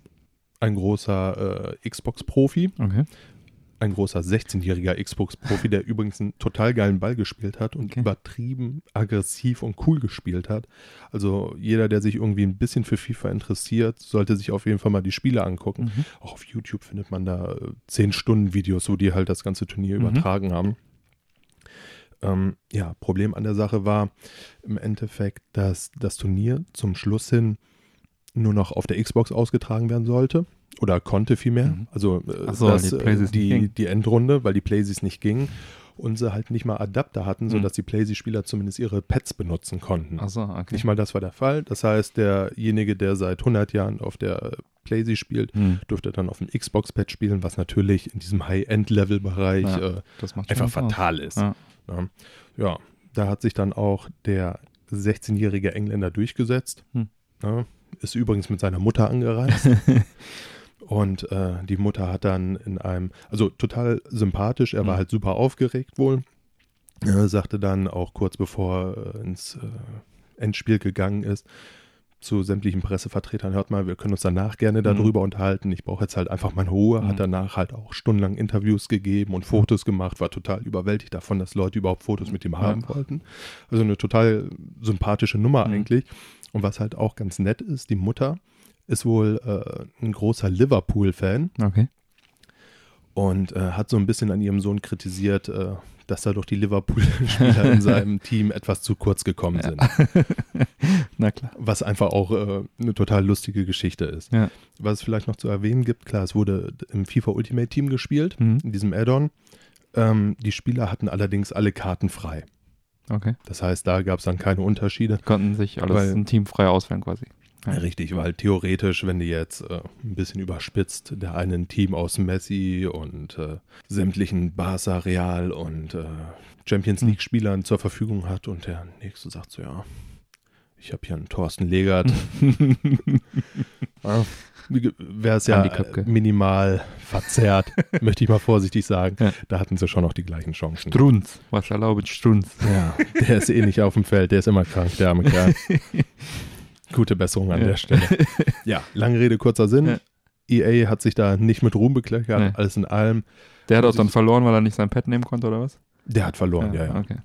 ein großer äh, Xbox-Profi, Okay. Ein großer 16-jähriger Xbox-Profi, der übrigens einen total geilen Ball gespielt hat und Okay. übertrieben aggressiv und cool gespielt hat. Also jeder, der sich irgendwie ein bisschen für FIFA interessiert, sollte sich auf jeden Fall mal die Spiele angucken. Mhm. Auch auf YouTube findet man da äh, 10 Stunden Videos, wo die halt das ganze Turnier Mhm. übertragen haben. Ähm, ja, Problem an der Sache war im Endeffekt, dass das Turnier zum Schluss hin nur noch auf der Xbox ausgetragen werden sollte. Oder konnte vielmehr. Mhm. Also äh, so, das, die äh, die, die Endrunde, weil die Playsees nicht gingen. Und sie halt nicht mal Adapter hatten, Mhm. sodass die Playsee-Spieler zumindest ihre Pads benutzen konnten. Achso, okay. Nicht mal das war der Fall. Das heißt, derjenige, der seit 100 Jahren auf der Playsee spielt, Mhm. durfte dann auf dem Xbox-Pad spielen, was natürlich in diesem Ja, High-End-Level-Bereich äh, Das macht einfach aus. fatal ist. Ja. Ja. ja, da hat sich dann auch der 16-jährige Engländer durchgesetzt. Hm. Ja, ist übrigens mit seiner Mutter angereist. Und äh, die Mutter hat dann in einem, also total sympathisch, er war Hm. halt super aufgeregt wohl. Er sagte dann auch kurz bevor er ins äh, Endspiel gegangen ist, zu sämtlichen Pressevertretern, hört mal, wir können uns danach gerne darüber unterhalten. Ich brauche jetzt halt einfach meine Ruhe. Mhm. Hat danach halt auch stundenlang Interviews gegeben und Fotos gemacht, war total überwältigt davon, dass Leute überhaupt Fotos mit ihm Ja. haben wollten. Also eine total sympathische Nummer Mhm. eigentlich. Und was halt auch ganz nett ist, die Mutter ist wohl äh, ein großer Liverpool-Fan Okay. und äh, hat so ein bisschen an ihrem Sohn kritisiert, äh, dass da doch die Liverpool-Spieler in seinem Team etwas zu kurz gekommen Ja. sind. Na klar. Was einfach auch äh, eine total lustige Geschichte ist. Ja. Was es vielleicht noch zu erwähnen gibt, klar, es wurde im FIFA Ultimate Team gespielt, Mhm. in diesem Add-on. Ähm, die Spieler hatten allerdings alle Karten frei. Okay. Das heißt, da gab es dann keine Unterschiede. Konnten sich alles Weil- ein Team frei auswählen quasi. Ja. Richtig, weil theoretisch, wenn du jetzt äh, ein bisschen überspitzt, der eine ein Team aus Messi und äh, sämtlichen Barca, Real und äh, Champions Hm. League-Spielern zur Verfügung hat und der nächste sagt so, ja, ich habe hier einen Thorsten Legert, wäre es ja minimal verzerrt, möchte ich mal vorsichtig sagen. Ja. Da hatten sie schon noch die gleichen Chancen. Strunz. Was erlaubt Strunz? Ja, der ist eh nicht auf dem Feld, der ist immer krank, der arme Kerl. Gute Besserung an Ja. der Stelle. Ja, lange Rede, kurzer Sinn. Ja. EA hat sich da nicht mit Ruhm bekleckert, Nee. alles in allem. Der hat auch dann verloren, weil er nicht sein Pad nehmen konnte, oder was? Der hat verloren, ja, ja. Okay.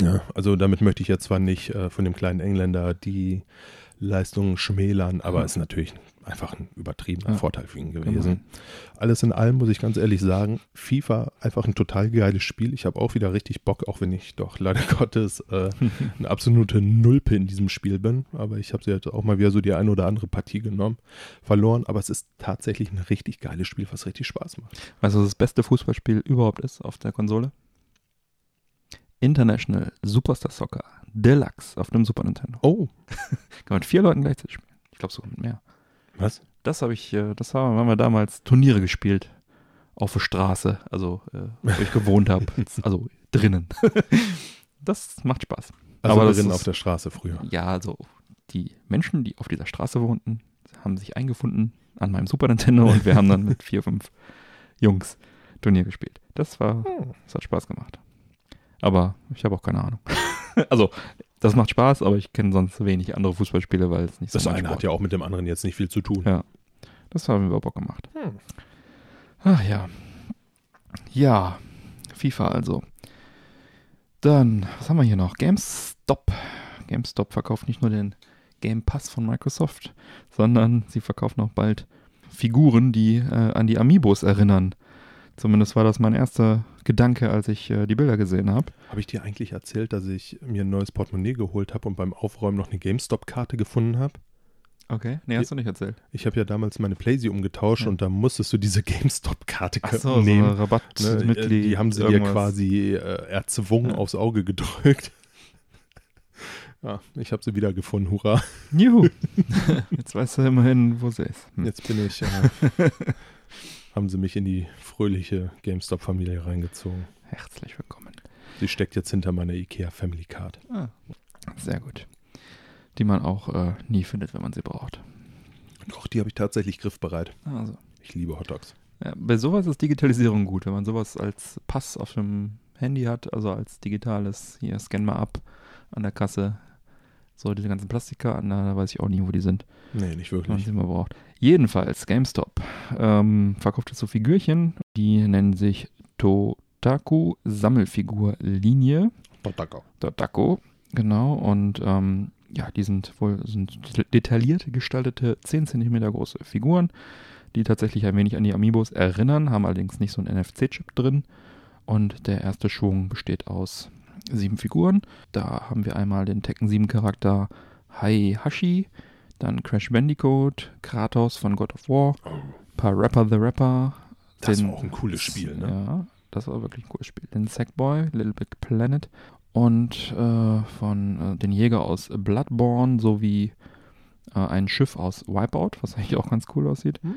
ja. Also damit möchte ich jetzt zwar nicht äh, von dem kleinen Engländer die Leistungen schmälern, aber Ja. ist natürlich einfach ein übertriebener Ja. Vorteil für ihn gewesen. Gemein. Alles in allem muss ich ganz ehrlich sagen, FIFA einfach ein total geiles Spiel. Ich habe auch wieder richtig Bock, auch wenn ich doch leider Gottes äh, eine absolute Nulpe in diesem Spiel bin. Aber ich habe sie jetzt auch mal wieder so die eine oder andere Partie genommen, verloren. Aber es ist tatsächlich ein richtig geiles Spiel, was richtig Spaß macht. Weißt du, was das beste Fußballspiel überhaupt ist auf der Konsole? International Superstar Soccer Deluxe auf dem Super Nintendo. Oh, Kann man mit vier Leuten gleichzeitig spielen. Ich glaube sogar mit mehr. was? Das habe ich, äh, das haben wir damals Turniere gespielt. Auf der Straße, also äh, wo ich gewohnt habe. Also drinnen. Das macht Spaß. Also Aber das drin ist- auf der Straße früher. Ja, also die Menschen, die auf dieser Straße wohnten, haben sich eingefunden an meinem Super Nintendo und wir haben dann mit vier, fünf Jungs Turnier gespielt. Das war, Hm. das hat Spaß gemacht. Aber ich habe auch keine Ahnung. also, das macht Spaß, aber ich kenne sonst wenig andere Fußballspiele, weil es nicht Das so mein eine hat Sport. ja auch mit dem anderen jetzt nicht viel zu tun. Ja. Das haben wir Bock gemacht. Hm. Ach ja. Ja, FIFA also. Dann, was haben wir hier noch? GameStop. GameStop verkauft nicht nur den Game Pass von Microsoft, sondern sie verkaufen auch bald Figuren, die äh, an die Amiibos erinnern. Zumindest war das mein erster Gedanke, als ich äh, die Bilder gesehen habe. Habe ich dir eigentlich erzählt, dass ich mir ein neues Portemonnaie geholt habe und beim Aufräumen noch eine GameStop-Karte gefunden habe? Okay, nee, hast du nicht erzählt. Ich habe ja damals meine Playsee umgetauscht Ja. und da musstest du diese GameStop-Karte so, so nehmen. eine Rabatt, Ne, Mitglied, die haben sie irgendwas. dir quasi äh, erzwungen Ja. aufs Auge gedrückt. Ja, ich habe sie wieder gefunden, hurra. Juhu. Jetzt weißt du immerhin, wo sie ist. Hm. Jetzt bin ich, äh, haben sie mich in die fröhliche GameStop-Familie reingezogen. Herzlich willkommen. Sie steckt jetzt hinter meiner IKEA Family Card. Ah, sehr gut. Die man auch äh, nie findet, wenn man sie braucht. Doch, die habe ich tatsächlich griffbereit. Also, Ich liebe Hotdogs. ja, bei sowas ist Digitalisierung gut, wenn man sowas als Pass auf dem Handy hat, also als digitales, hier scan mal ab an der Kasse. So diese ganzen Plastikkarten, da weiß ich auch nie, wo die sind, Nee, nicht wenn man wirklich. sie immer braucht. Jedenfalls, GameStop ähm, verkauft jetzt so Figürchen, die nennen sich Totaku Sammelfigur-Linie. Hotdog. Dotako, genau. Und ähm, ja, die sind wohl sind detailliert gestaltete 10 cm große Figuren, die tatsächlich ein wenig an die Amiibos erinnern, haben allerdings nicht so einen NFC-Chip drin. Und der erste Schwung besteht aus sieben Figuren. Da haben wir einmal den Tekken 7 Charakter Hashi, dann Crash Bandicoot, Kratos von God of War, Oh, paar Rapper the Rapper. das den- war auch ein cooles Spiel, ne? Ja, das war wirklich ein cooles Spiel. Den Sackboy, Little Big Planet und äh, von äh, den Jäger aus Bloodborne sowie äh, ein Schiff aus Wipeout, was eigentlich auch ganz cool aussieht. Hm.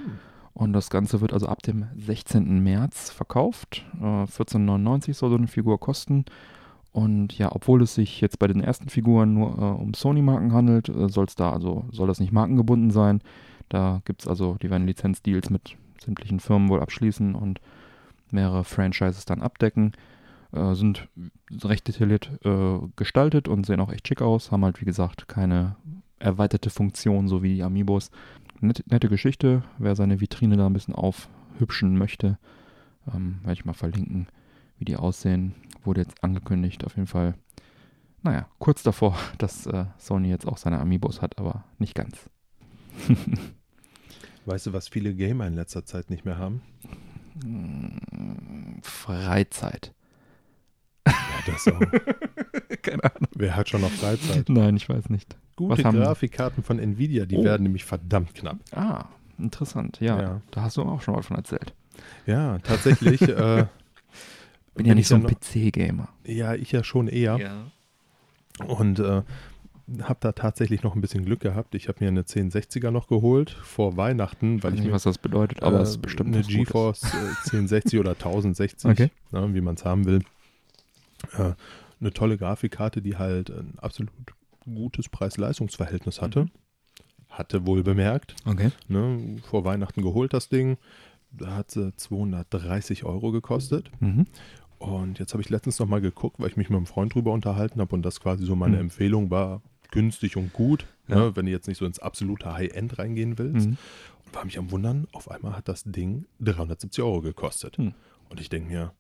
Und das Ganze wird also ab dem 16. März verkauft. Äh, 14,99 soll so eine Figur kosten. Und ja, obwohl es sich jetzt bei den ersten Figuren nur äh, um Sony-Marken handelt, äh, soll es da also, soll das nicht markengebunden sein. Da gibt es also, die werden Lizenzdeals mit sämtlichen Firmen wohl abschließen und mehrere Franchises dann abdecken. Äh, sind recht detailliert äh, gestaltet und sehen auch echt schick aus. Haben halt, wie gesagt, keine erweiterte Funktion, so wie die Amiibos. Nette, nette Geschichte. Wer seine Vitrine da ein bisschen aufhübschen möchte, ähm, werde ich mal verlinken, wie die aussehen. Wurde jetzt angekündigt, auf jeden Fall. Naja, kurz davor, dass äh, Sony jetzt auch seine Amiibos hat, aber nicht ganz. Weißt du, was viele Gamer in letzter Zeit nicht mehr haben? Freizeit. Ja, das auch. Keine Ahnung. Wer hat schon noch Freizeit? Nein, ich weiß nicht. Gute Grafikkarten von Nvidia, die Oh. werden nämlich verdammt knapp. Ah, interessant. Ja, Ja. da hast du auch schon mal von erzählt. Ja, tatsächlich. äh, Bin ja nicht so ein PC-Gamer. Ja, ich ja schon eher. Und äh, habe da tatsächlich noch ein bisschen Glück gehabt. Ich habe mir eine 1060er noch geholt vor Weihnachten, weil Weiß ich nicht, mir was das bedeutet, aber äh, es ist bestimmt eine Gutes. GeForce äh, 1060 oder 1060, Okay. ne, wie man es haben will. Äh, eine tolle Grafikkarte, die halt ein absolut gutes Preis-Leistungs-Verhältnis hatte. Mhm. Hatte wohl bemerkt. Okay. Ne, vor Weihnachten geholt das Ding. Da hat sie 230 Euro gekostet. Mhm. Und jetzt habe ich letztens noch mal geguckt, weil ich mich mit einem Freund drüber unterhalten habe und das quasi so meine Mhm. Empfehlung war, günstig und gut, Ja. ne, wenn du jetzt nicht so ins absolute High-End reingehen willst. Mhm. Und war mich am Wundern, auf einmal hat das Ding 370 Euro gekostet. Hm. Und ich denke mir,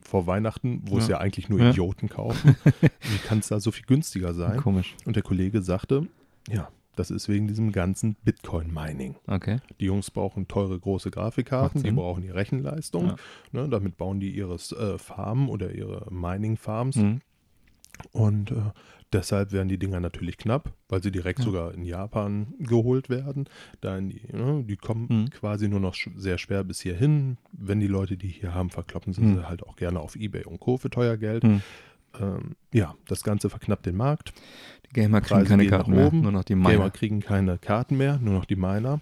vor Weihnachten, wo es Ja. ja eigentlich nur Ja. Idioten kaufen, wie kann es da so viel günstiger sein? Komisch. Und der Kollege sagte, ja, das ist wegen diesem ganzen Bitcoin-Mining. Okay. Die Jungs brauchen teure große Grafikkarten, die brauchen die Rechenleistung. Ja. Ne, damit bauen die ihre äh, Farmen oder ihre Mining-Farms. Mhm. Und äh, deshalb werden die Dinger natürlich knapp, weil sie direkt Ja. sogar in Japan geholt werden. Da die, ne, die kommen Mhm. quasi nur noch sch sehr schwer bis hierhin. Wenn die Leute die hier haben, verkloppen sie Mhm. sie halt auch gerne auf Ebay und Co. für teuer Geld. Mhm. Ähm, ja, das Ganze verknappt den Markt. Gamer kriegen Preise keine Karten mehr, nur noch die Gamer Miner. kriegen keine Karten mehr, nur noch die Miner.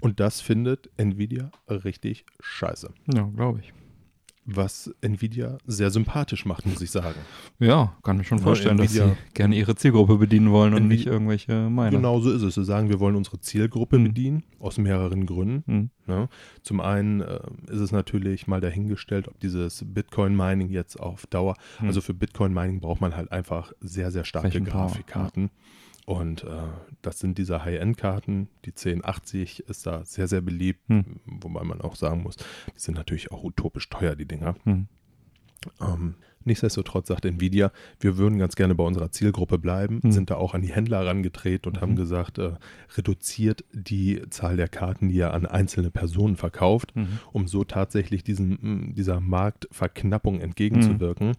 Und das findet Nvidia richtig scheiße. Ja, glaube ich. Was Nvidia sehr sympathisch macht, muss ich sagen. Ja, kann ich schon Ja, vorstellen, dass Nvidia- sie gerne ihre Zielgruppe bedienen wollen und Nvi- nicht irgendwelche Miner. Genau so ist es. Sie sagen, wir wollen unsere Zielgruppe Mhm. bedienen, aus mehreren Gründen. Mhm. Ne? Zum einen äh, ist es natürlich mal dahingestellt, ob dieses Bitcoin-Mining jetzt auf Dauer, Mhm. also für Bitcoin-Mining braucht man halt einfach sehr, sehr starke Rechenpower, Grafikkarten. Und äh, das sind diese High-End-Karten. Die 1080 ist da sehr, sehr beliebt, Hm. wobei man auch sagen muss, die sind natürlich auch utopisch teuer, die Dinger. Mhm. Ähm, nichtsdestotrotz sagt Nvidia, wir würden ganz gerne bei unserer Zielgruppe bleiben, Mhm. sind da auch an die Händler herangetreten und Mhm. haben gesagt, äh, reduziert die Zahl der Karten, die ihr an einzelne Personen verkauft, Mhm. um so tatsächlich diesem, m, dieser Marktverknappung entgegenzuwirken.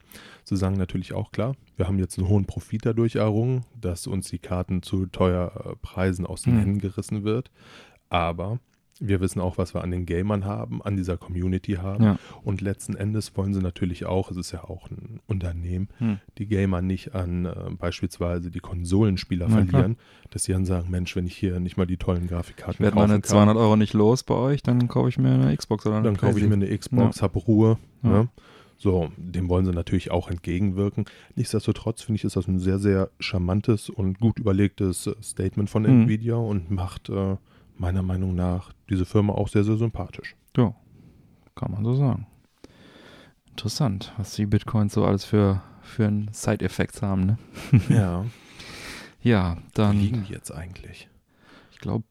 Sie sagen natürlich auch klar, wir haben jetzt einen hohen Profit dadurch errungen, dass uns die Karten zu teuer äh, Preisen aus den Mhm. Händen gerissen wird. Aber wir wissen auch, was wir an den Gamern haben, an dieser Community haben. Ja. Und letzten Endes wollen sie natürlich auch, es ist ja auch ein Unternehmen, Mhm. die Gamer nicht an äh, beispielsweise die Konsolenspieler Ja, klar. verlieren, dass sie dann sagen, Mensch, wenn ich hier nicht mal die tollen Grafikkarten Werd kaufen meine kann, 200 Euro nicht los bei euch, dann kaufe ich mir eine Xbox oder eine dann kaufe ich mir eine Xbox, habe Ruhe. Ja. Ne? So, dem wollen sie natürlich auch entgegenwirken. Nichtsdestotrotz finde ich, ist das ein sehr, sehr charmantes und gut überlegtes äh, Statement von Mhm. Nvidia und macht äh, meiner Meinung nach diese Firma auch sehr, sehr sympathisch. Ja, kann man so sagen. Interessant, was die Bitcoins so alles für, für einen Side-Effects haben, ne? Ja, Ja, wie dann, liegen die jetzt eigentlich? ich glaube,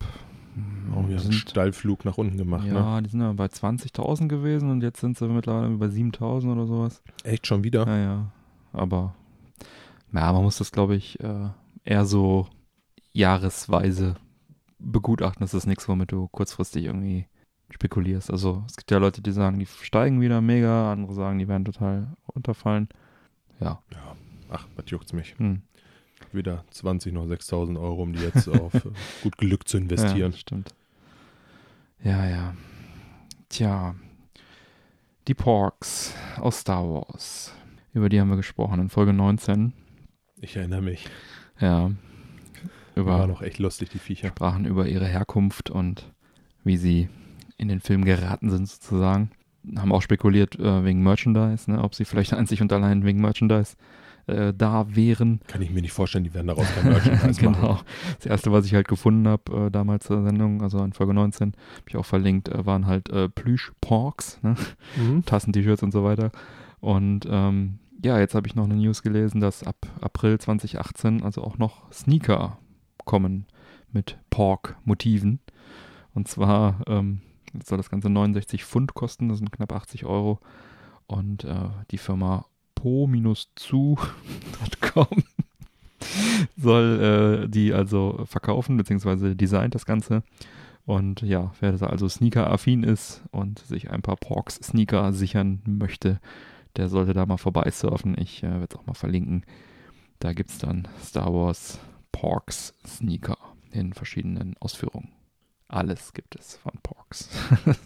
Oh, wir haben einen Steilflug nach unten gemacht, ne? ja, die sind ja bei 20.000 gewesen und jetzt sind sie mittlerweile bei 7.000 oder sowas. Echt schon wieder? Ja, ja, aber, ja, man muss das, glaube ich, äh, eher so jahresweise begutachten. Das ist nichts, womit du kurzfristig irgendwie spekulierst. Also es gibt ja Leute, die sagen, die steigen wieder mega, andere sagen, die werden total unterfallen. Ja. Ja. Ach, was juckt's mich? Hm. Wieder 20 noch 6.000 Euro, um die jetzt auf äh, gut Glück zu investieren. Ja, stimmt. Ja, ja. Tja. Die Porks aus Star Wars. Über die haben wir gesprochen in Folge 19. Ich erinnere mich. Ja. War Über noch echt lustig, die Viecher. sprachen über ihre Herkunft und wie sie in den Film geraten sind, sozusagen. Haben auch spekuliert äh, wegen Merchandise, ne, ob sie vielleicht einzig und allein wegen Merchandise äh, da wären. Kann ich mir nicht vorstellen, die werden daraus kein Merchandise genau. machen. Das erste, was ich halt gefunden habe, äh, damals zur Sendung, also in Folge 19, habe ich auch verlinkt, äh, waren halt äh, Plüsch-Porks, ne? Mhm. Tassen, T-Shirts und so weiter. Und ähm, ja, jetzt habe ich noch eine News gelesen, dass ab April 2018 also auch noch Sneaker kommen mit Pork-Motiven. Und zwar ähm, soll das Ganze 69 Pfund kosten, das sind knapp 80 Euro. Und äh, die Firma po-zu.com soll äh, die also verkaufen, beziehungsweise designt das Ganze. Und ja, wer da also Sneaker-affin ist und sich ein paar Porks-Sneaker sichern möchte, der sollte da mal vorbeisurfen. Ich äh, werde es auch mal verlinken. Da gibt es dann Star Wars Porks Sneaker in verschiedenen Ausführungen. Alles gibt es von Porks. das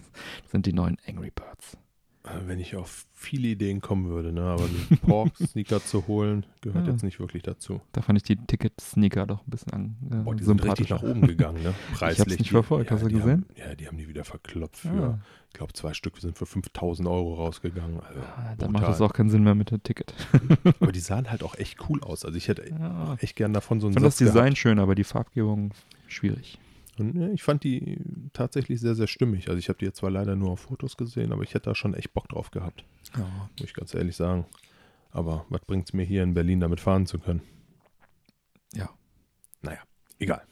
sind die neuen Angry Birds. Äh, Wenn ich auf viele Ideen kommen würde, ne? aber die Pork-Sneaker zu holen, gehört Ja. jetzt nicht wirklich dazu. Da fand ich die Ticket-Sneaker doch ein bisschen an, äh, Boah, die sind richtig nach oben gegangen, ne? Preislich. nicht Die- verfolgt. Hast du die gesehen? Haben, ja, die haben die wieder verkloppt für, Ja. ich glaube, zwei Stück sind für 5000 Euro rausgegangen. Also, Ah, Da macht es auch keinen Sinn mehr mit dem Ticket. Aber die sahen halt auch echt cool aus. Also ich hätte echt gern davon so Ich einen fand das Satz Design gehabt. schön, aber die Farbgebung schwierig. Und ja, ich fand die tatsächlich sehr, sehr stimmig. Also ich habe die jetzt zwar leider nur auf Fotos gesehen, aber ich hätte da schon echt Bock drauf gehabt, Ja. muss ich ganz ehrlich sagen. Aber was bringt es mir hier in Berlin damit fahren zu können? Ja. Naja, egal.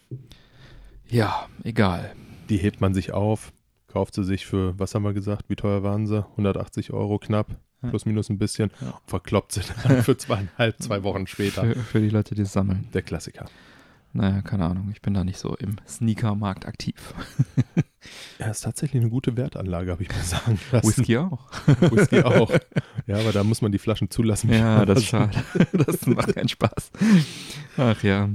Ja, egal. Die hebt man sich auf, kauft sie sich für, was haben wir gesagt, wie teuer waren sie? 180 Euro knapp, plus minus ein bisschen, Ja. verkloppt sie dann für zweieinhalb, zwei Wochen später. Für, für die Leute, die es sammeln. Der Klassiker. Naja, keine Ahnung. Ich bin da nicht so im Sneaker-Markt aktiv. Ja, ist tatsächlich eine gute Wertanlage, habe ich mir sagen lassen. Whisky auch. Whisky auch. Ja, aber da muss man die Flaschen zulassen. Ja, das ist schade. Das macht keinen Spaß. Ach ja.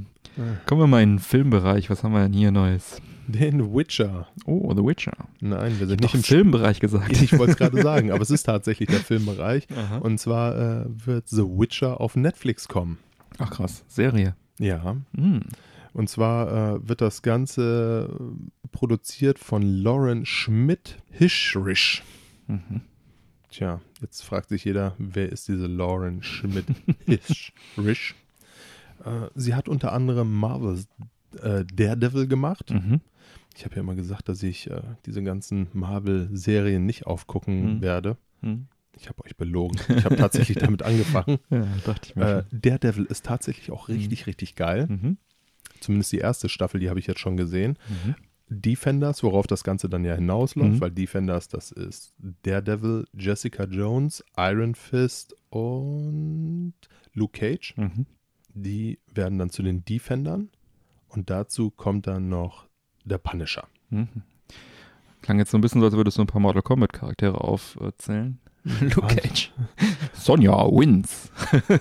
Kommen wir mal in den Filmbereich. Was haben wir denn hier Neues? Den Witcher. Oh, The Witcher. Nein, wir sind Nicht im Filmbereich gesagt. Ich wollte es gerade sagen, aber es ist tatsächlich der Filmbereich. Aha. Und zwar äh, wird The Witcher auf Netflix kommen. Ach krass. Serie. Ja. Hm. Und zwar äh, wird das Ganze äh, produziert von Lauren Schmidt-Hischrich. Mhm. Tja, jetzt fragt sich jeder, wer ist diese Lauren Schmidt-Hischrich? äh, sie hat unter anderem Marvel's äh, Daredevil gemacht. Mhm. Ich habe ja immer gesagt, dass ich äh, diese ganzen Marvel-Serien nicht aufgucken Mhm. werde. Mhm. Ich habe euch belogen. Ich habe tatsächlich damit angefangen. Ja, dachte ich mir. Äh, Daredevil ist tatsächlich auch richtig, richtig geil. Mhm. Zumindest die erste Staffel, die habe ich jetzt schon gesehen. Mhm. Defenders, worauf das Ganze dann ja hinausläuft, Mhm. weil Defenders, das ist Daredevil, Jessica Jones, Iron Fist und Luke Cage. Mhm. Die werden dann zu den Defendern und dazu kommt dann noch der Punisher. Mhm. Klang jetzt so ein bisschen so, als würdest du ein paar Mortal Kombat Charaktere aufzählen. Luke? Cage. Sonja wins.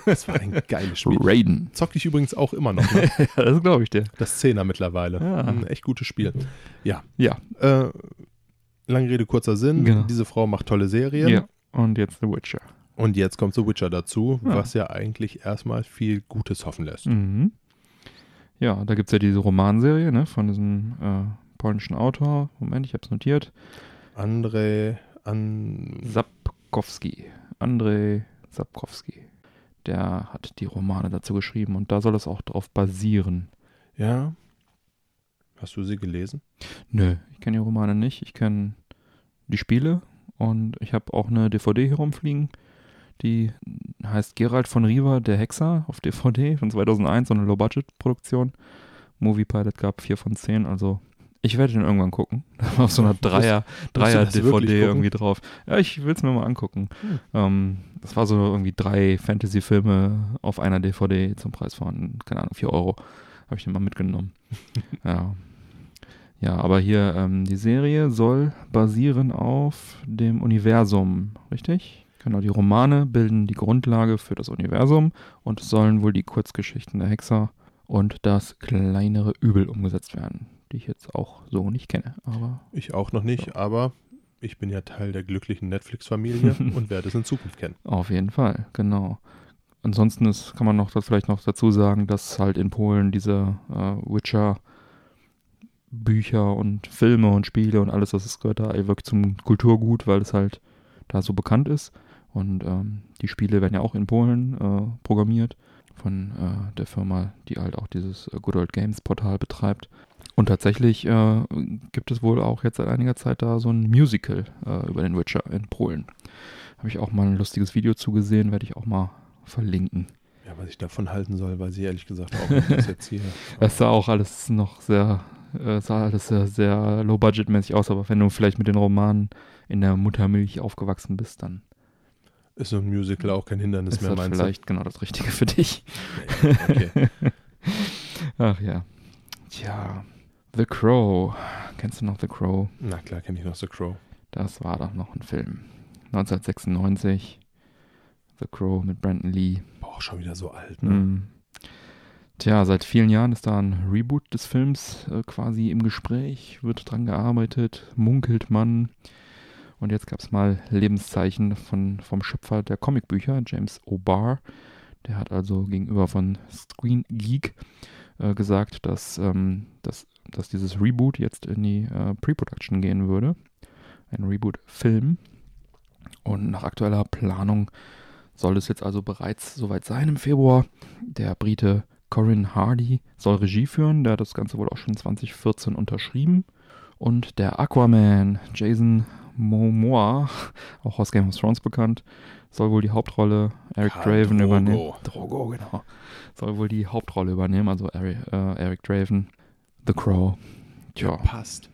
Das war ein geiles Spiel. Raiden. Zock ich übrigens auch immer noch. Ne? ja, das glaube ich dir. Das Zehner mittlerweile. Ja. Ein echt gutes Spiel. Ja. Ja. Äh, lange Rede, kurzer Sinn. Genau. Diese Frau macht tolle Serien. Ja. Und jetzt The Witcher. Und jetzt kommt The Witcher dazu, Ja. was ja eigentlich erstmal viel Gutes hoffen lässt. Mhm. Ja, da gibt es ja diese Romanserie ne, von diesem äh, polnischen Autor. Moment, ich habe es notiert. André an Sapkowski. Andrzej Sapkowski. Der hat die Romane dazu geschrieben und da soll es auch drauf basieren. Ja. Hast du sie gelesen? Nö, ich kenne die Romane nicht. Ich kenne die Spiele und ich habe auch eine DVD hier rumfliegen. Die heißt Gerald von Riva, der Hexer auf DVD von 2001, so eine Low-Budget-Produktion. Movie Pilot gab 4 von 10, also ich werde den irgendwann gucken. Da war auf so einer Dreier, Dreier DVD irgendwie drauf. Ja, ich will es mir mal angucken. Hm. Ähm, das war so irgendwie drei Fantasy-Filme auf einer DVD zum Preis von, keine Ahnung, 4 Euro. Habe ich den mal mitgenommen. ja. Ja, aber hier ähm, die Serie soll basieren auf dem Universum, richtig? Genau, die Romane bilden die Grundlage für das Universum und sollen wohl die Kurzgeschichten der Hexer und das kleinere Übel umgesetzt werden, die ich jetzt auch so nicht kenne. Aber Ich auch noch nicht, aber ich bin ja Teil der glücklichen Netflix-Familie und werde es in Zukunft kennen. Auf jeden Fall, genau. Ansonsten ist, kann man noch das vielleicht noch dazu sagen, dass halt in Polen diese äh, Witcher Bücher und Filme und Spiele und alles, was es gehört, da wirklich zum Kulturgut, weil es halt da so bekannt ist. Und ähm, die Spiele werden ja auch in Polen äh, programmiert von äh, der Firma, die halt auch dieses äh, Good Old Games Portal betreibt. Und tatsächlich äh, gibt es wohl auch jetzt seit einiger Zeit da so ein Musical äh, über den Witcher in Polen. Habe ich auch mal ein lustiges Video zugesehen, werde ich auch mal verlinken. Ja, was ich davon halten soll, weiß ich ehrlich gesagt auch nicht, was jetzt hier. Das sah auch alles noch sehr, äh, sah alles sehr, sehr low-budget-mäßig aus, aber wenn du vielleicht mit den Romanen in der Muttermilch aufgewachsen bist, dann Ist so ein Musical auch kein Hindernis ist mehr, das meinst vielleicht genau das Richtige für dich. du? Okay. Ach ja. Tja, The Crow. Kennst du noch The Crow? Na klar, kenne ich noch The Crow. Das war doch noch ein Film. 1996. The Crow mit Brandon Lee. Boah, auch schon wieder so alt, ne? Mhm. Tja, seit vielen Jahren ist da ein Reboot des Films äh, quasi im Gespräch, wird dran gearbeitet, munkelt man. Und jetzt gab es mal Lebenszeichen von, vom Schöpfer der Comicbücher, James O'Barr. Der hat also gegenüber von Screen Geek äh, gesagt, dass, ähm, dass, dass dieses Reboot jetzt in die äh, Pre-Production gehen würde. Ein Reboot-Film. Und nach aktueller Planung soll es jetzt also bereits soweit sein im Februar. Der Brite Corin Hardy soll Regie führen. Der hat das Ganze wohl auch schon 2014 unterschrieben. Und der Aquaman, Jason Momoa, auch aus Game of Thrones bekannt, soll wohl die Hauptrolle Eric Khal Draven Drogo. übernehmen. Drogo, genau. Soll wohl die Hauptrolle übernehmen, also Eric, äh, Eric Draven. The Crow. Tja, Passt.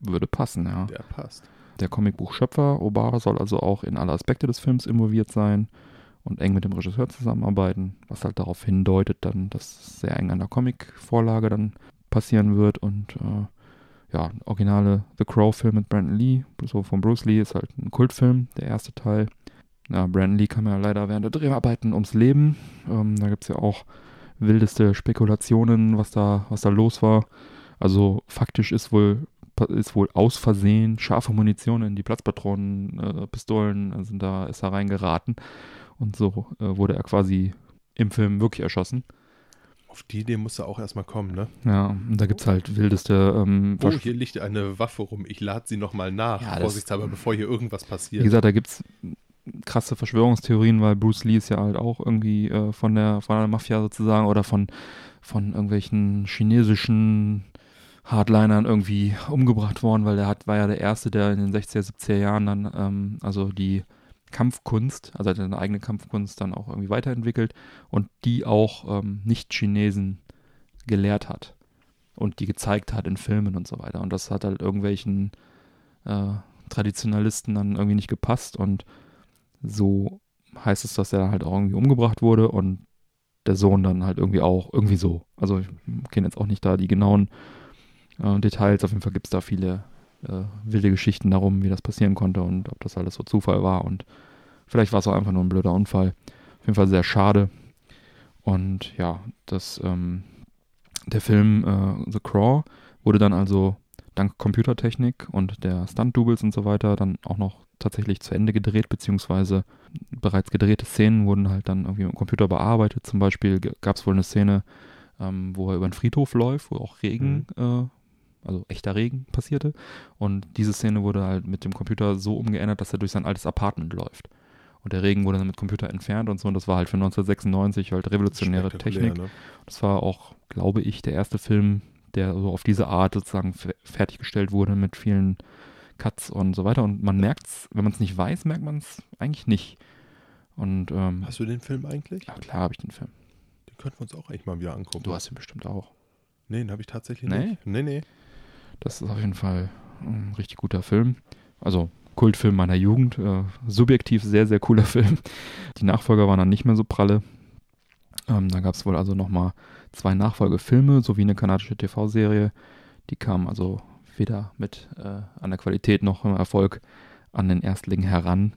würde passen, ja. Der passt. Der Comicbuchschöpfer Obara soll also auch in alle Aspekte des Films involviert sein und eng mit dem Regisseur zusammenarbeiten, was halt darauf hindeutet, dann, dass sehr eng an der Comicvorlage dann passieren wird und äh, ja, originale The Crow-Film mit Brandon Lee, so von Bruce Lee, ist halt ein Kultfilm, der erste Teil. Ja, Brandon Lee kam ja leider während der Dreharbeiten ums Leben. Ähm, da gibt es ja auch wildeste Spekulationen, was da, was da los war. Also faktisch ist wohl ist wohl aus Versehen scharfe Munition in die Platzpatronen, äh, Pistolen sind da, ist da reingeraten. Und so äh, wurde er quasi im Film wirklich erschossen. Auf die Idee musst du auch erstmal kommen, ne? Ja, und da gibt es halt wildeste ähm, Oh, hier liegt eine Waffe rum. Ich lade sie nochmal nach. Ja, vorsichtshalber, bevor hier irgendwas Wie passiert. gesagt, da gibt es krasse Verschwörungstheorien, weil Bruce Lee ist ja halt auch irgendwie äh, von der von der Mafia sozusagen oder von, von irgendwelchen chinesischen Hardlinern irgendwie umgebracht worden, weil der hat, war ja der Erste, der in den 60er, 70er Jahren dann, ähm, also die Kampfkunst, also seine eigene Kampfkunst dann auch irgendwie weiterentwickelt und die auch ähm, Nicht-Chinesen gelehrt hat und die gezeigt hat in Filmen und so weiter. Und das hat halt irgendwelchen äh, Traditionalisten dann irgendwie nicht gepasst und so heißt es, dass er halt auch irgendwie umgebracht wurde und der Sohn dann halt irgendwie auch, irgendwie so. Also ich kenne jetzt auch nicht da die genauen äh, Details, auf jeden Fall gibt es da viele äh, wilde Geschichten darum, wie das passieren konnte und ob das alles so Zufall war und vielleicht war es auch einfach nur ein blöder Unfall. Auf jeden Fall sehr schade. Und ja, das, ähm, der Film äh, The Craw wurde dann also dank Computertechnik und der Stunt-Doubles und so weiter dann auch noch tatsächlich zu Ende gedreht, beziehungsweise bereits gedrehte Szenen wurden halt dann irgendwie mit dem Computer bearbeitet. Zum Beispiel gab es wohl eine Szene, ähm, wo er über den Friedhof läuft, wo auch Regen, äh, also echter Regen passierte. Und diese Szene wurde halt mit dem Computer so umgeändert, dass er durch sein altes Apartment läuft. Und der Regen wurde dann mit Computer entfernt und so. Und das war halt für 1996 halt revolutionäre Technik. Ne? Das war auch, glaube ich, der erste Film, der so auf diese Art sozusagen fe- fertiggestellt wurde mit vielen Cuts und so weiter. Und man merkt es, wenn man es nicht weiß, merkt man es eigentlich nicht. Und ähm, Hast du den Film eigentlich? ja, klar habe ich den Film. Den könnten wir uns auch eigentlich mal wieder angucken. Du hast ihn bestimmt auch. Nee, den habe ich tatsächlich Nee? nicht. Nee, nee. Das ist auf jeden Fall ein richtig guter Film. Also Kultfilm meiner Jugend. Äh, subjektiv sehr, sehr cooler Film. Die Nachfolger waren dann nicht mehr so pralle. Ähm, da gab es wohl also nochmal zwei Nachfolgefilme sowie eine kanadische TV-Serie. Die kamen also weder mit äh, an der Qualität noch im Erfolg an den Erstling heran.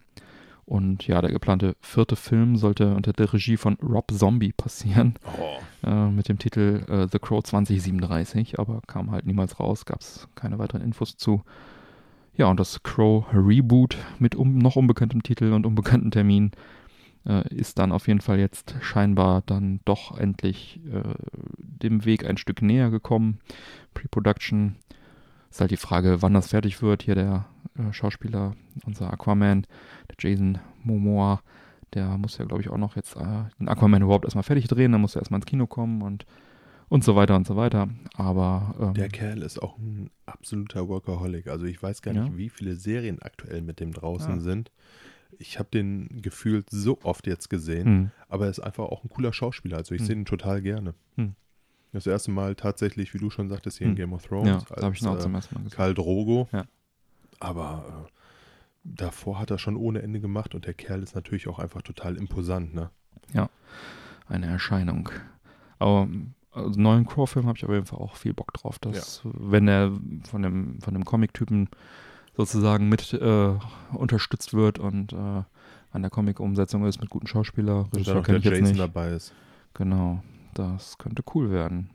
Und ja, der geplante vierte Film sollte unter der Regie von Rob Zombie passieren Oh, äh, mit dem Titel äh, The Crow 2037, aber kam halt niemals raus, gab es keine weiteren Infos zu. Ja, und das Crow Reboot mit um, noch unbekanntem Titel und unbekannten Termin äh, ist dann auf jeden Fall jetzt scheinbar dann doch endlich äh, dem Weg ein Stück näher gekommen. Pre-Production ist halt die Frage, wann das fertig wird. Hier der äh, Schauspieler, unser Aquaman, der Jason Momoa, der muss ja, glaube ich, auch noch jetzt äh, den Aquaman überhaupt erstmal fertig drehen, dann muss er erstmal ins Kino kommen und, und so weiter und so weiter. Aber ähm, der Kerl ist auch ein absoluter Workaholic. Also ich weiß gar Ja. nicht, wie viele Serien aktuell mit dem draußen Ah. sind. ich habe den gefühlt so oft jetzt gesehen, Hm. aber er ist einfach auch ein cooler Schauspieler. Also ich Hm. sehe ihn total gerne. Hm. Das erste Mal tatsächlich, wie du schon sagtest, hier in Hm. Game of Thrones. Ja, habe ich auch als, zum äh, ersten Mal gesehen. Karl Drogo. Ja. Aber äh, davor hat er schon ohne Ende gemacht und der Kerl ist natürlich auch einfach total imposant. Ne? Eine Erscheinung. Aber also neuen Core-Film habe ich auf jeden Fall auch viel Bock drauf, dass wenn er von dem, von dem Comic-Typen sozusagen mit äh, unterstützt wird und äh, an der Comic-Umsetzung ist mit guten Schauspieler, Regisseur dann auch der kenn ich jetzt Jason nicht. dabei ist. Genau, das könnte cool werden.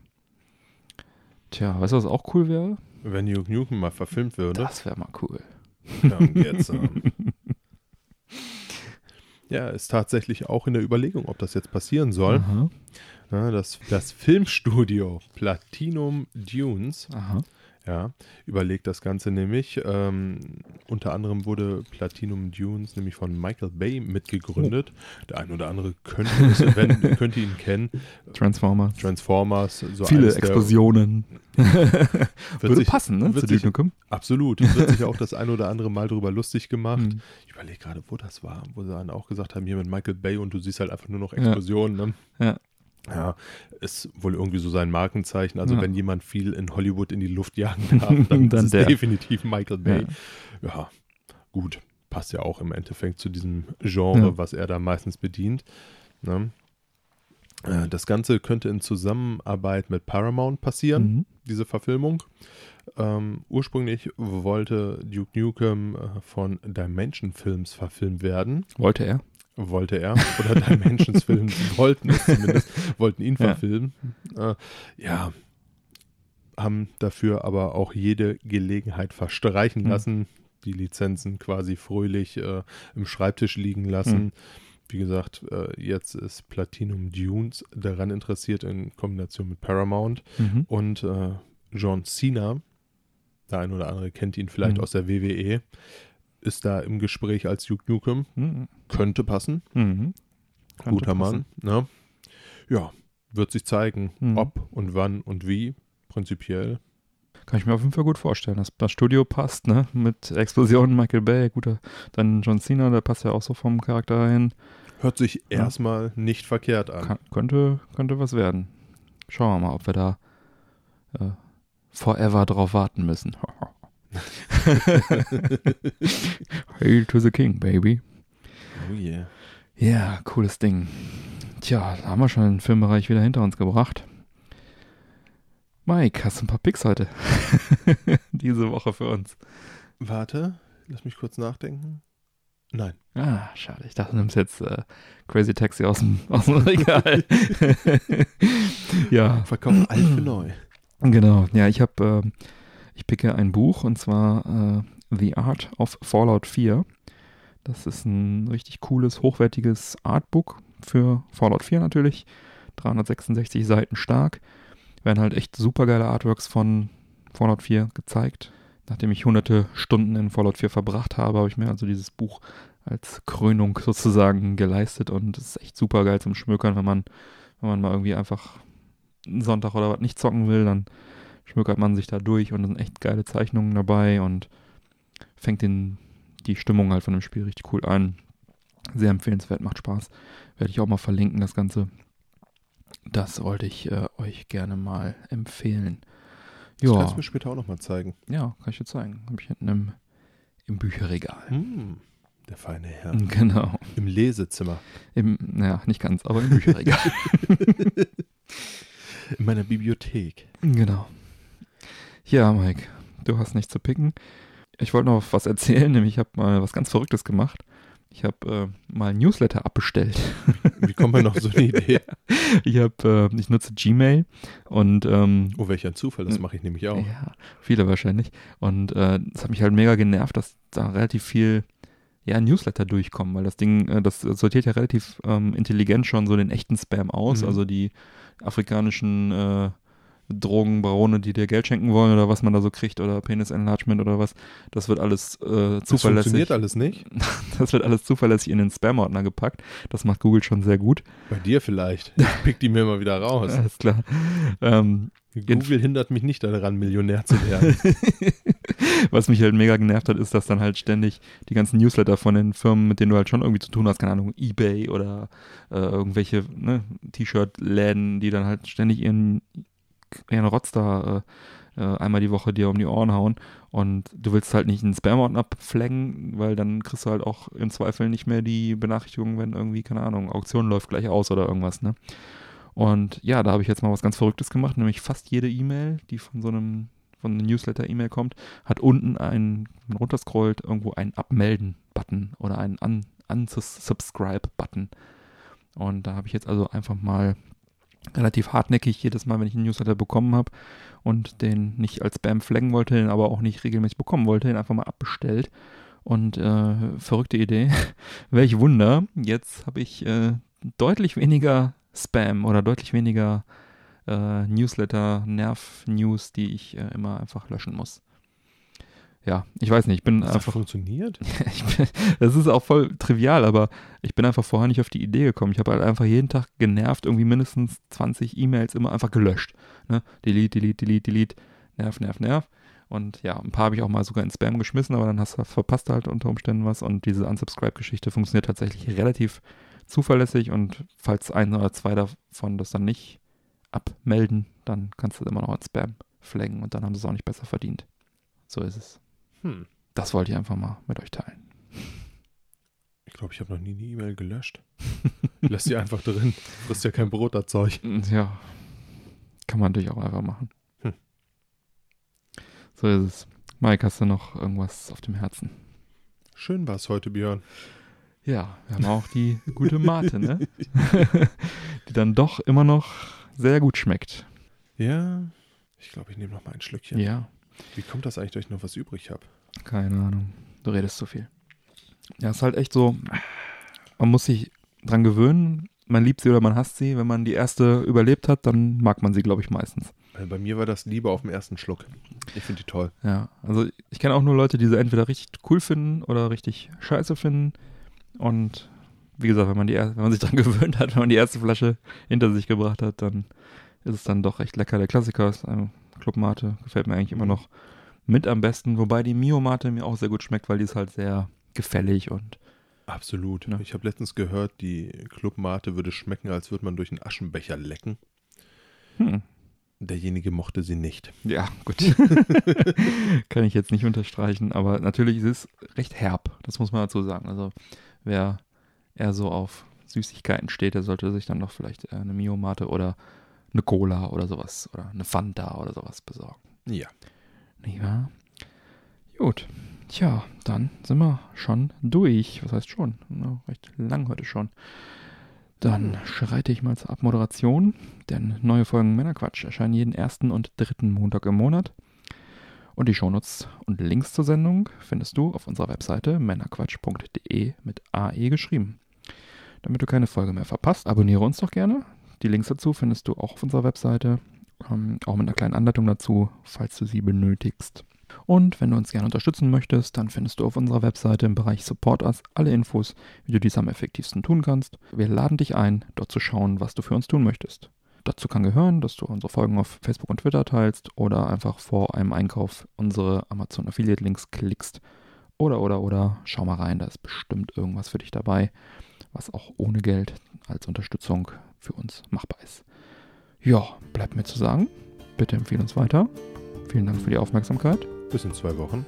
Tja, weißt du, was auch cool wäre? Wenn Hugh Newton mal verfilmt würde, Das wäre mal cool. ähm. Ja, ist tatsächlich auch in der Überlegung, ob das jetzt passieren soll. Ja, das, das Filmstudio Platinum Dunes Aha. Ja, überlegt das Ganze nämlich. Ähm, unter anderem wurde Platinum Dunes nämlich von Michael Bay mitgegründet. Der ein oder andere könnte, es, wenn, könnte ihn kennen. Transformers. Transformers, so Viele der- Explosionen. wird Würde sich, passen, ne? wird Zu sich- Duke. Absolut. Wird sich auch das ein oder andere Mal drüber lustig gemacht. Hm. Ich überlege gerade, wo das war, wo sie dann auch gesagt haben, hier mit Michael Bay und du siehst halt einfach nur noch Ja. Explosionen. Ne? Ja. Ja, ist wohl irgendwie so sein Markenzeichen. Also Ja. wenn jemand viel in Hollywood in die Luft jagen darf, dann, Dann ist es definitiv Michael Bay. Ja. Ja. gut. Passt ja auch im Endeffekt zu diesem Genre, Ja. was er da meistens bedient. Ne? Äh, Das Ganze könnte in Zusammenarbeit mit Paramount passieren Mhm. diese Verfilmung. Ähm, ursprünglich wollte Duke Nukem äh, von Dimension Films verfilmt werden. Wollte er. Wollte er. Oder Dimensions Films wollten es zumindest, wollten ihn Ja. verfilmen. Äh, ja. Haben dafür aber auch jede Gelegenheit verstreichen Hm. lassen. Die Lizenzen quasi fröhlich äh, im Schreibtisch liegen lassen. Hm. Wie gesagt, äh, jetzt ist Platinum Dunes daran interessiert in Kombination mit Paramount. Mhm. Und äh, John Cena, der ein oder andere kennt ihn vielleicht Mhm. aus der WWE, ist da im Gespräch als Duke Nukem. Mhm. Könnte passen. Mhm. Könnte Guter Mann. Ne? Ja, wird sich zeigen, Mhm. ob und wann und wie. Prinzipiell. Kann ich mir auf jeden Fall gut vorstellen, dass das Studio passt, ne? Mit Explosionen, Michael Bay, guter, dann John Cena, der passt ja auch so vom Charakter hin. Hört sich Ja. erstmal nicht verkehrt an. Kann, könnte, könnte was werden. Schauen wir mal, ob wir da äh, forever drauf warten müssen. Hail to the King, baby. Oh yeah. Ja, cooles Ding. Tja, da haben wir schon den Filmbereich wieder hinter uns gebracht. Mike, hast du ein paar Picks heute? Diese Woche für uns. Warte, lass mich kurz nachdenken. Nein. Ah, schade. Ich dachte, du nimmst jetzt äh, Crazy Taxi aus dem, aus dem Regal. ja, Verkaufen alt für neu. genau. Ja, ich habe, äh, ich picke ein Buch und zwar äh, The Art of Fallout 4. Das ist ein richtig cooles, hochwertiges Artbook für Fallout 4 natürlich. 366 Seiten stark. Werden halt echt super geile Artworks von Fallout 4 gezeigt. Nachdem ich hunderte Stunden in Fallout 4 verbracht habe, habe ich mir also dieses Buch als Krönung sozusagen geleistet und es ist echt super geil zum Schmökern, wenn man, wenn man mal irgendwie einfach einen Sonntag oder was nicht zocken will, dann schmökert man sich da durch und sind echt geile Zeichnungen dabei und fängt den, die Stimmung halt von dem Spiel richtig cool an. Sehr empfehlenswert, macht Spaß. Werde ich auch mal verlinken, das Ganze. Das wollte ich äh, euch gerne mal empfehlen. Das Ja, kannst du mir später auch nochmal zeigen. ja, kann ich dir zeigen. Habe ich hinten im, im Bücherregal. Hm, der feine Herr. Genau. Im Lesezimmer. Im, naja, nicht ganz, aber im Bücherregal. In meiner Bibliothek. genau. Ja, Mike, du hast nichts zu picken. Ich wollte noch was erzählen, nämlich ich habe mal was ganz Verrücktes gemacht. Ich habe äh, mal ein Newsletter abbestellt. Wie kommt man auf so eine Idee? Ich habe, äh, ich nutze Gmail und ähm, Oh, welch ein Zufall, das mache ich nämlich auch. Ja, viele wahrscheinlich. Und äh, das hat mich halt mega genervt, dass da relativ viel ja, Newsletter durchkommen, weil das Ding, äh, das sortiert ja relativ ähm, intelligent schon so den echten Spam aus, Mhm. also die afrikanischen äh, Drogenbarone, die dir Geld schenken wollen oder was man da so kriegt oder Penis Enlargement oder was. Das wird alles äh, Das zuverlässig. funktioniert alles nicht. Das wird alles zuverlässig in den Spam-Ordner gepackt. Das macht Google schon sehr gut. Bei dir vielleicht. Ich pick die mir mal wieder raus. Alles klar. Ähm, Google hindert mich nicht daran, Millionär zu werden. was mich halt mega genervt hat, ist, dass dann halt ständig die ganzen Newsletter von den Firmen, mit denen du halt schon irgendwie zu tun hast, keine Ahnung, Ebay oder äh, irgendwelche ne, T-Shirt-Läden, die dann halt ständig ihren, ihren Rotz da äh, äh, einmal die Woche dir um die Ohren hauen und du willst halt nicht einen Spam-Ordner flaggen, weil dann kriegst du halt auch im Zweifel nicht mehr die Benachrichtigung, wenn irgendwie, keine Ahnung, Auktion läuft gleich aus oder irgendwas, ne? Und ja, da habe ich jetzt mal was ganz Verrücktes gemacht, nämlich fast jede E-Mail, die von so einem, von einem Newsletter-E-Mail kommt, hat unten einen, wenn man runterscrollt, irgendwo einen Abmelden-Button oder einen Un Unsubscribe-Button. Und da habe ich jetzt also einfach mal relativ hartnäckig jedes Mal, wenn ich einen Newsletter bekommen habe und den nicht als Spam flaggen wollte, den aber auch nicht regelmäßig bekommen wollte, den einfach mal abbestellt. Und äh, verrückte Idee. Welch Wunder. Jetzt habe ich äh, deutlich weniger Spam oder deutlich weniger äh, Newsletter, Nerv-News, die ich äh, immer einfach löschen muss. Ja, ich weiß nicht, ich bin Das einfach funktioniert. ich bin, das ist auch voll trivial, aber ich bin einfach vorher nicht auf die Idee gekommen. Ich habe halt einfach jeden Tag genervt, irgendwie mindestens 20 E-Mails immer einfach gelöscht. Ne? Delete, delete, delete, delete, nerv, nerv, nerv. Und ja, ein paar habe ich auch mal sogar in Spam geschmissen, aber dann hast du verpasst halt unter Umständen was. Und diese Unsubscribe-Geschichte funktioniert tatsächlich relativ zuverlässig. Und falls ein oder zwei davon das dann nicht abmelden, dann kannst du das immer noch in Spam flaggen und dann haben sie es auch nicht besser verdient. So ist es. Hm. Das wollte ich einfach mal mit euch teilen. Ich glaube, ich habe noch nie eine E-Mail gelöscht. Lass die einfach drin. Frisst ja kein Brot, das Zeug. Ja, kann man natürlich auch einfach machen. Hm. So ist es. Mike, hast du noch irgendwas auf dem Herzen? Schön war es heute, Björn. Ja, wir haben auch die gute Mate, ne? die dann doch immer noch sehr gut schmeckt. Ja, ich glaube, ich nehme noch mal ein Schlückchen. Ja, Wie kommt das eigentlich, dass ich noch was übrig habe? keine Ahnung. Du redest zu viel. Ja, ist halt echt so, man muss sich dran gewöhnen. Man liebt sie oder man hasst sie. Wenn man die erste überlebt hat, dann mag man sie, glaube ich, meistens. Also bei mir war das Liebe auf den ersten Schluck. Ich finde die toll. Ja, also ich kenne auch nur Leute, die sie entweder richtig cool finden oder richtig scheiße finden. Und wie gesagt, wenn man, die, wenn man sich dran gewöhnt hat, wenn man die erste Flasche hinter sich gebracht hat, dann ist es dann doch recht lecker. Der Klassiker ist eine Club Mate, gefällt mir eigentlich immer noch mit am besten. Wobei die Mio Mate mir auch sehr gut schmeckt, weil die ist halt sehr gefällig und Absolut. Ja. Ich habe letztens gehört, die Clubmate würde schmecken, als würde man durch einen Aschenbecher lecken. hm, Derjenige mochte sie nicht. ja, gut. Kann ich jetzt nicht unterstreichen, aber natürlich ist es recht herb, das muss man dazu sagen. Also wer eher so auf Süßigkeiten steht, der sollte sich dann doch vielleicht äh, eine Mio Mate oder eine Cola oder sowas oder eine Fanta oder sowas besorgen. Ja. Nicht wahr? Gut. Tja, dann sind wir schon durch. Was heißt schon? Na, recht lang heute schon. Dann schreite ich mal zur Abmoderation, denn neue Folgen Männerquatsch erscheinen jeden ersten und dritten Montag im Monat. Und die Shownotes und Links zur Sendung findest du auf unserer Webseite männerquatsch.de mit AE geschrieben. Damit du keine Folge mehr verpasst, abonniere uns doch gerne. Die Links dazu findest du auch auf unserer Webseite, ähm, auch mit einer kleinen Anleitung dazu, falls du sie benötigst. Und wenn du uns gerne unterstützen möchtest, dann findest du auf unserer Webseite im Bereich Support Us alle Infos, wie du dies am effektivsten tun kannst. Wir laden dich ein, dort zu schauen, was du für uns tun möchtest. Dazu kann gehören, dass du unsere Folgen auf Facebook und Twitter teilst oder einfach vor einem Einkauf unsere Amazon Affiliate Links klickst. Oder, oder, oder, schau mal rein, da ist bestimmt irgendwas für dich dabei, was auch ohne Geld als Unterstützung für uns machbar ist. Ja, bleibt mir zu sagen, bitte empfehle uns weiter. Vielen Dank für die Aufmerksamkeit. Bis in zwei Wochen.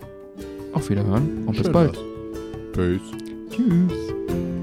Auf Wiederhören und bis Schön bald. war's. Peace. Tschüss.